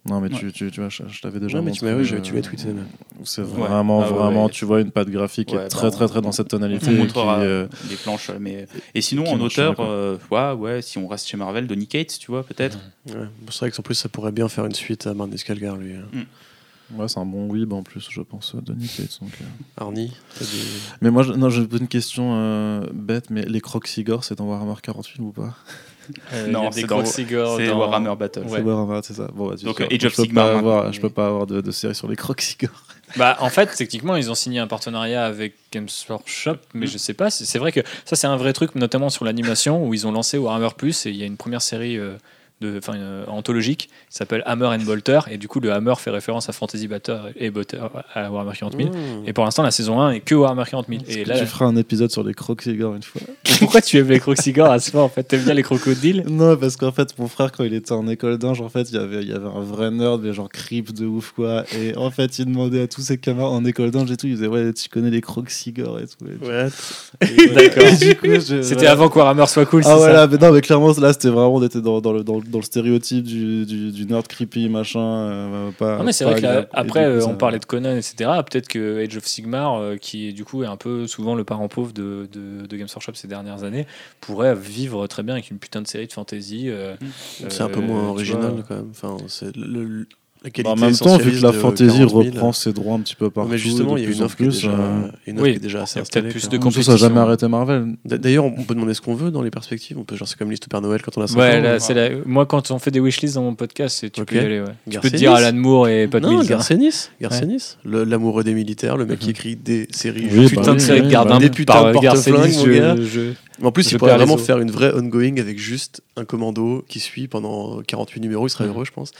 Non, mais Ouais. tu, tu, tu vois, je, je t'avais déjà Ouais, mais tu m'as- oui, euh, tu tweeté. C'est Ouais. vraiment, Ah vraiment, ouais. tu vois une patte graphique est très, bah, très, très dans cette tonalité. On qui, euh, des planches, mais et sinon en auteur, euh, ouais, ouais, si on reste chez Marvel, Donny Cates, tu vois, peut-être. C'est vrai qu'en plus ça pourrait bien faire une suite à Marnes Calgar lui. hein. Ouais, c'est un bon weeb en plus, je pense, euh, Donny Cates. donc, euh. Arnie, des- Mais moi, je- non, j'ai une question euh, bête, mais les Croxigors, c'est dans Warhammer 48 ou pas? Euh, Non, c'est dans- Warhammer Battle. Ouais. C'est Warhammer, c'est ça. Bon, bah, tu Donc, sais, euh, Age je of peux Sigmar pas avoir, maintenant, Je peux pas avoir de, de série sur les Croxigors. Bah, en fait, techniquement, ils ont signé un partenariat avec Games Workshop, mais Mm. je sais pas. C'est c'est vrai que ça, c'est un vrai truc, notamment sur l'animation, où ils ont lancé Warhammer Plus et il y a une première série euh, de, enfin, euh, anthologique qui s'appelle Hammer and Bolter, et du coup, le Hammer fait référence à Fantasy Battle et Bolter à Warhammer 40 000. Mmh. Et pour l'instant, la saison 1 est que Warhammer 40 000. Est-ce Et que là, tu feras un épisode sur les Croxigors une fois pourquoi tu aimes les Croxigors à ce point En fait, t'aimes bien les crocodiles? Non, parce qu'en fait, mon frère, quand il était en école d'ange, en fait, il y avait, il y avait un vrai nerd, mais genre creep de ouf, quoi. Et en fait, il demandait à tous ses camarades en école d'ange et tout, il disait, ouais, tu connais les Croxigors et tout. Et tout. Ouais. D'accord. C'était voilà. avant que Warhammer soit cool, Ah ça voilà, mais non, mais clairement, là, c'était vraiment, on était dans, dans le, dans, le- dans le stéréotype du, du, du nerd creepy, machin. euh, pas, Non, mais c'est vrai que là, agréable. Et après, du coup, euh, on parlait de Conan, etc. Peut-être que Age of Sigmar, euh, qui du coup est un peu souvent le parent pauvre de, de, de Games Workshop ces dernières années, pourrait vivre très bien avec une putain de série de fantasy. euh, C'est un peu moins original vois. quand même. Enfin, c'est le- le- la Bah, qualité en même temps, vu que la de fantasy 40 000, reprend ses droits un petit peu partout. mais justement, de il y a plus une en offre qui est plus, déjà, euh, une offre Oui, qui est déjà y assez installée. plus quoi. de comme ça, ça n'a jamais arrêté Marvel. D'ailleurs, on peut demander ce qu'on veut dans les perspectives. On peut, genre, c'est comme liste au Père Noël quand on a 5 Ouais, ans. là, c'est la- moi quand on fait des wishlists dans mon podcast, c'est- tu Ok. peux y aller. Ouais. Tu peux te dire Alan Moore et Pat Mills. hein. Garcenis, Garcenis, l'amoureux des militaires, le mec qui Mhm. écrit des séries. Oui, bah Putain de oui, série oui, de Gardin des putains de porte-flingues, En plus, Je il pourrait vraiment faire une vraie ongoing avec juste un commando qui suit pendant 48 numéros. Il serait Mhm. heureux, je pense.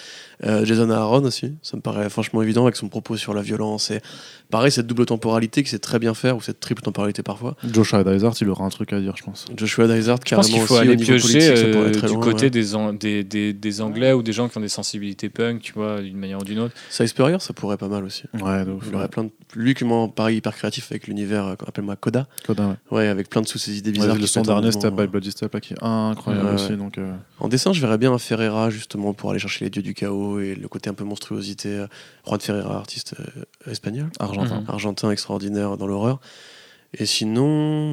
Euh, Jason Aaron aussi, ça me paraît franchement évident avec son propos sur la violence et pareil cette double temporalité qui sait très bien faire ou cette triple temporalité parfois. Joshua Dysart, il aura un truc à dire, je pense. Joshua Dysart Je pense carrément qu'il faut aussi aller piocher euh, du loin, côté ouais. des, An- des, des, des Anglais ou des gens qui ont des sensibilités punk, tu vois, d'une manière ou d'une autre. Size Spurrier, ça pourrait pas mal aussi. Ouais, ouf. Il aurait plein de... Lui, qui m'en- pareil, hyper créatif avec l'univers, euh, qu'on appelle moi Coda. Coda, ouais. Ouais, avec plein de sous ses idées Ouais, bizarres. le qui son dernier, moment. by Bloody Step, là, qui est incroyable Ouais, aussi. ouais. Donc, euh, En dessin, je verrais bien un Ferreira justement pour aller chercher les dieux du chaos et le côté un peu monstruosité. euh, Juan Ferreira, artiste euh, espagnol, argentin. Mhm. argentin extraordinaire dans l'horreur. Et sinon,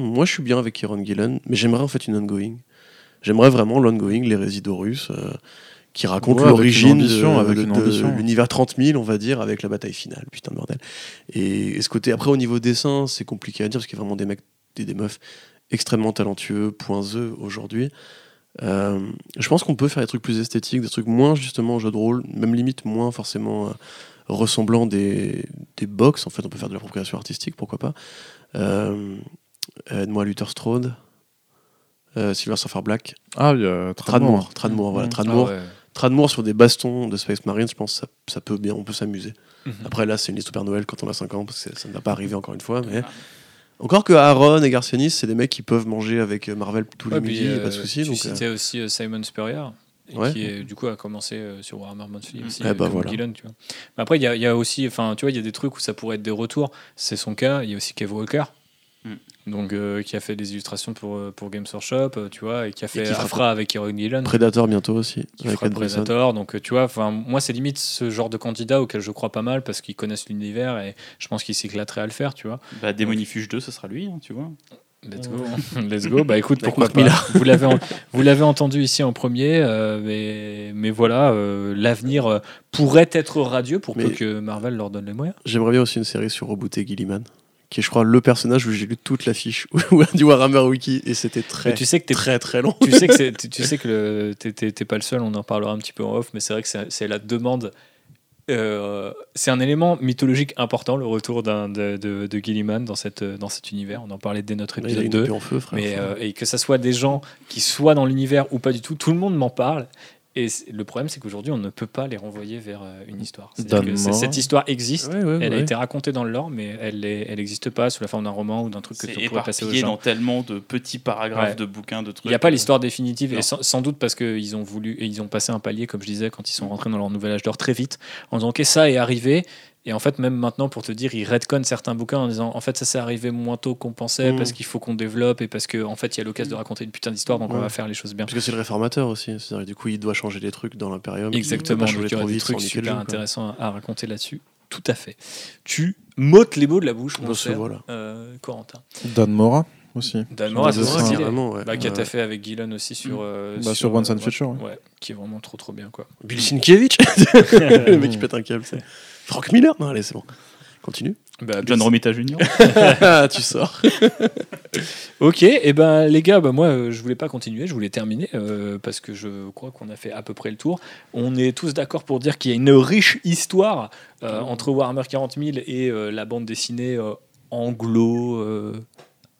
moi je suis bien avec Kieron Gillen, mais j'aimerais en fait une ongoing. J'aimerais vraiment l'ongoing, les résidus russes, euh, qui raconte Ouais, l'origine de, l'univers 30 000, on va dire, avec la bataille finale. Putain de bordel. Et, et ce côté, après au niveau dessin, c'est compliqué à dire parce qu'il y a vraiment des mecs, des, des meufs extrêmement talentueux, point E aujourd'hui. Euh, je pense qu'on peut faire des trucs plus esthétiques, des trucs moins justement jeu de rôle, même limite moins forcément euh, ressemblant des, des box. En fait, on peut faire de l'appropriation artistique, pourquoi pas. Euh, Aide-moi Luther Strode, euh, Silver Surfer Black, Ah, il y a Tradmore, Tradmore, voilà, Mhm. Tradmore. Ah ouais. Tradmore sur des bastons de Space Marines, je pense que ça, ça peut bien, on peut s'amuser. Mhm. Après là, c'est une liste au Père Noël quand on a 5 ans, parce que ça ne va pas arriver encore une fois. Mais encore que Aaron et Garcianis, c'est des mecs qui peuvent manger avec Marvel tous les Ouais, midis, a pas de euh, souci. Tu donc, euh, citais aussi euh, Simon Spurrier. Ouais. qui est, du coup a commencé euh, sur Warhammer Monthly aussi Eh euh, bah comme voilà. Gillen, tu vois. Mais après il y, a- il y a aussi enfin tu vois il y a des trucs où ça pourrait être des retours c'est son cas il y a aussi Kev Walker Mm. donc euh, qui a fait des illustrations pour euh, pour Games Workshop euh, tu vois et qui a fait qui Afra avec Aaron Gillen Predator bientôt aussi, qui avec fera. Predator donc tu vois enfin moi c'est limite ce genre de candidat auquel je crois pas mal parce qu'ils connaissent l'univers et je pense qu'ils s'éclateraient à le faire tu vois Bah, Démonifuge 2, ce sera lui, hein, tu vois. Let's go. Let's go. Bah écoute, pourquoi pas. Vous l'avez, en- vous l'avez entendu ici en premier, euh, mais, mais voilà, euh, l'avenir euh, pourrait être radieux pour peu que Marvel leur donne les moyens. J'aimerais bien aussi une série sur Rebooté Gilliman, qui est, je crois, le personnage où j'ai lu toute la fiche du Warhammer Wiki, et c'était très, Mais tu sais que très, très long. tu sais que tu sais que t'es- pas le seul, on en parlera un petit peu en off, mais c'est vrai que c'est la demande. euh, c'est un élément mythologique important, le retour de, de, de Gilliman dans, cette, dans cet univers. On en parlait dès notre épisode une 2. épée en feu, frère. Mais, euh, et que ça soit des gens qui soient dans l'univers ou pas du tout, tout le monde m'en parle. Et le problème, c'est qu'aujourd'hui, on ne peut pas les renvoyer vers euh, une histoire. Que Cette histoire existe, ouais, ouais, elle a été racontée dans le lore, mais elle n'existe pas sous la forme d'un roman ou d'un truc que tu pourrais passer aux gens. dans tellement de petits paragraphes Ouais. de bouquins, de trucs. Il n'y a pas l'histoire définitive, Non. et sans, sans doute parce qu'ils ont voulu, et ils ont passé un palier, comme je disais, quand ils sont rentrés dans leur nouvel âge d'or très vite, en disant, ok, ça est arrivé, et en fait, même maintenant, pour te dire, ils retconnent certains bouquins en disant, en fait, ça s'est arrivé moins tôt qu'on pensait, Mm. parce qu'il faut qu'on développe, et parce qu'en en fait, il y a l'occasion de raconter une putain d'histoire, donc on va faire les choses bien. Parce que c'est le réformateur aussi. C'est-à-dire, du coup, il doit changer des trucs dans l'Imperium. Il Exactement, pas donc changer il y aura trop des vite trucs super jeu, intéressants à raconter là-dessus. Tout à fait. Tu m'ôtes les mots de la bouche, mon ce cher voilà. euh, Corentin. Dan Mora aussi. Dan Mora, c'est stylé. Vraiment, ouais. Bah, qui a Ouais. fait avec Gillen aussi sur, euh, Bah, sur Once and euh, Future, ouais. ouais, qui est vraiment trop trop bien quoi. Bill Sienkiewicz Le mec qui pète un câble, c'est. Frank Miller Non, allez, c'est bon. Continue. Bah, John Romita Jr. Ah, tu sors. Ok, et ben les gars, bah, moi euh, je voulais pas continuer, je voulais terminer euh, parce que je crois qu'on a fait à peu près le tour. On est tous d'accord pour dire qu'il y a une riche histoire euh, entre Warhammer 40 000 et euh, la bande dessinée euh, anglo.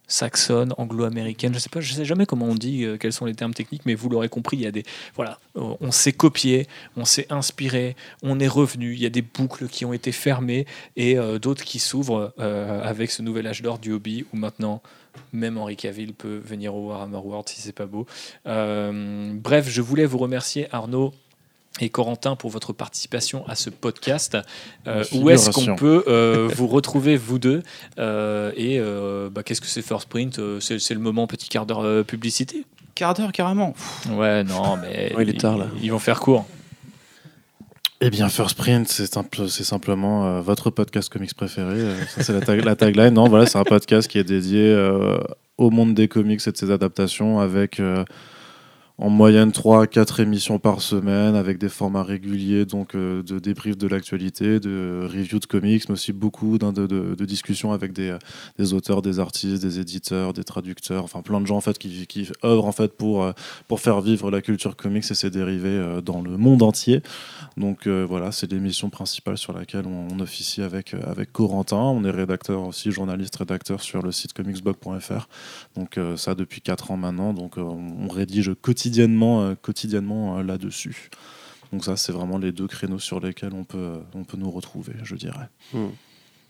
Saxonne, anglo-américaine, je sais pas, je sais jamais comment on dit, euh, quels sont les termes techniques, mais vous l'aurez compris, il y a des, voilà, euh, on s'est copié, on s'est inspiré, on est revenu, il y a des boucles qui ont été fermées et euh, d'autres qui s'ouvrent avec ce nouvel âge d'or du hobby où maintenant même Henri Cavill peut venir au Warhammer World si c'est pas beau. Bref, je voulais vous remercier Arnaud et Corentin pour votre participation à ce podcast. Euh, où est-ce qu'on peut euh, vous retrouver vous deux Euh, et euh, bah, qu'est-ce que c'est First Print c'est, c'est le moment petit quart d'heure euh, publicité? Quart d'heure carrément. Ouais, non, mais Ouais, il est tard, là. Ils, ils vont faire court. Eh bien, First Print, c'est simple- c'est simplement euh, votre podcast comics préféré. euh, ça, c'est la, tag- la tagline. Non, voilà, c'est un podcast qui est dédié euh, au monde des comics et de ses adaptations avec euh, en moyenne 3-4 émissions par semaine avec des formats réguliers donc euh, de débrief de l'actualité, de review de comics, mais aussi beaucoup de, de- de discussions avec des, des auteurs, des artistes, des éditeurs, des traducteurs, enfin plein de gens en fait qui, qui œuvrent en fait pour, euh, pour faire vivre la culture comics et ses dérivés euh, dans le monde entier. Donc voilà, c'est l'émission principale sur laquelle on, officie avec, avec Corentin. On est rédacteur aussi, journaliste rédacteur sur le site comicsblog.fr. Donc ça depuis 4 ans maintenant. Donc on on rédige quotidiennement, euh, quotidiennement euh, là-dessus. Donc ça, c'est vraiment les deux créneaux sur lesquels on peut, on peut nous retrouver, je dirais.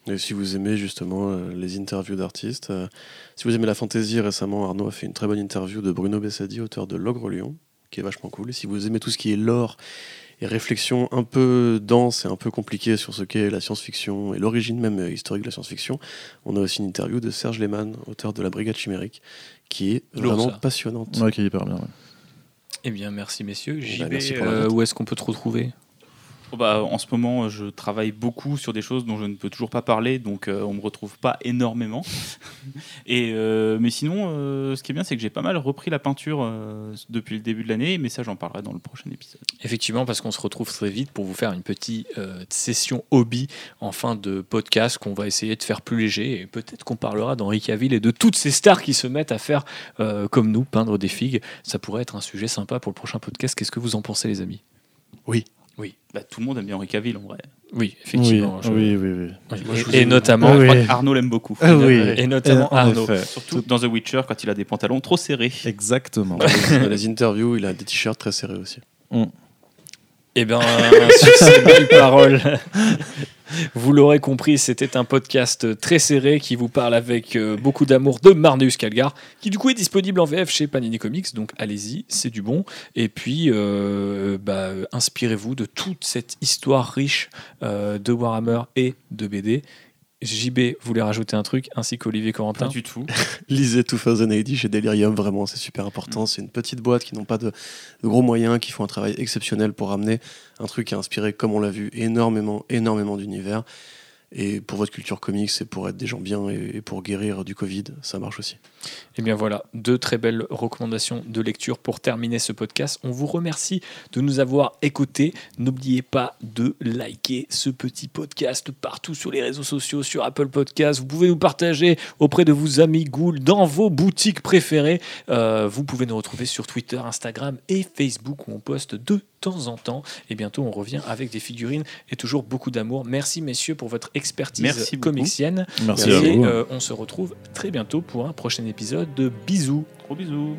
Et si vous aimez justement euh, les interviews d'artistes, euh, si vous aimez la fantaisie, récemment Arnaud a fait une très bonne interview de Bruno Bessadi, auteur de L'Ogre Lion, qui est vachement cool. Et si vous aimez tout ce qui est lore et réflexion un peu dense et un peu compliquée sur ce qu'est la science-fiction et l'origine même euh, historique de la science-fiction, on a aussi une interview de Serge Lehmann, auteur de La Brigade Chimérique, qui est Lourd, vraiment ça. passionnante. Ouais, qui est hyper bien. ouais. Eh bien, merci messieurs. Bah, merci pour euh, où est-ce qu'on peut te retrouver? Oh bah, en ce moment, je travaille beaucoup sur des choses dont je ne peux toujours pas parler, donc euh, on me retrouve pas énormément. Et, euh, mais sinon, euh, ce qui est bien, c'est que j'ai pas mal repris la peinture euh, depuis le début de l'année, mais ça, j'en parlerai dans le prochain épisode. Effectivement, parce qu'on se retrouve très vite pour vous faire une petite euh, session hobby en fin de podcast qu'on va essayer de faire plus léger. Et peut-être qu'on parlera d'Henri Cavill et de toutes ces stars qui se mettent à faire euh, comme nous, peindre des figues. Ça pourrait être un sujet sympa pour le prochain podcast. Qu'est-ce que vous en pensez, les amis? Bah, tout le monde aime bien Henri Cavill, en vrai. Oui, effectivement. je- oui, oui, oui. Oui. Moi, Et, et notamment, Je crois oui. qu'Arnaud l'aime beaucoup. Ah oui. et notamment En Arnaud. effet. Surtout dans The Witcher, quand il a des pantalons trop serrés. Exactement. Dans les interviews, il a des t-shirts très serrés aussi. Eh bien, sur ces belles paroles, vous l'aurez compris, c'était un podcast très serré qui vous parle avec euh, beaucoup d'amour de Marneus Calgar, qui du coup est disponible en VF chez Panini Comics, donc allez-y, c'est du bon. Et puis, euh, bah, inspirez-vous de toute cette histoire riche euh, de Warhammer et de BD. JB voulait rajouter un truc, ainsi qu'Olivier Pas Corentin. du tout. Lisez 2080 chez Delirium, vraiment, c'est super important. C'est une petite boîte qui n'ont pas de, de gros moyens, qui font un travail exceptionnel pour amener un truc qui a inspiré, comme on l'a vu, énormément, énormément d'univers. Et pour votre culture comics, c'est pour être des gens bien et, et pour guérir du Covid, ça marche aussi. Et bien voilà, deux très belles recommandations de lecture pour terminer ce podcast. On vous remercie de nous avoir écoutés. N'oubliez pas de liker ce petit podcast partout sur les réseaux sociaux, sur Apple Podcasts. Vous pouvez nous partager auprès de vos amis Ghoul dans vos boutiques préférées. Euh, vous pouvez nous retrouver sur Twitter, Instagram et Facebook où on poste de temps en temps. Et bientôt, on revient avec des figurines et toujours beaucoup d'amour. Merci messieurs pour votre expertise Merci. Merci et à vous. euh, on se retrouve très bientôt pour un prochain épisode de Bisous. Gros bisous.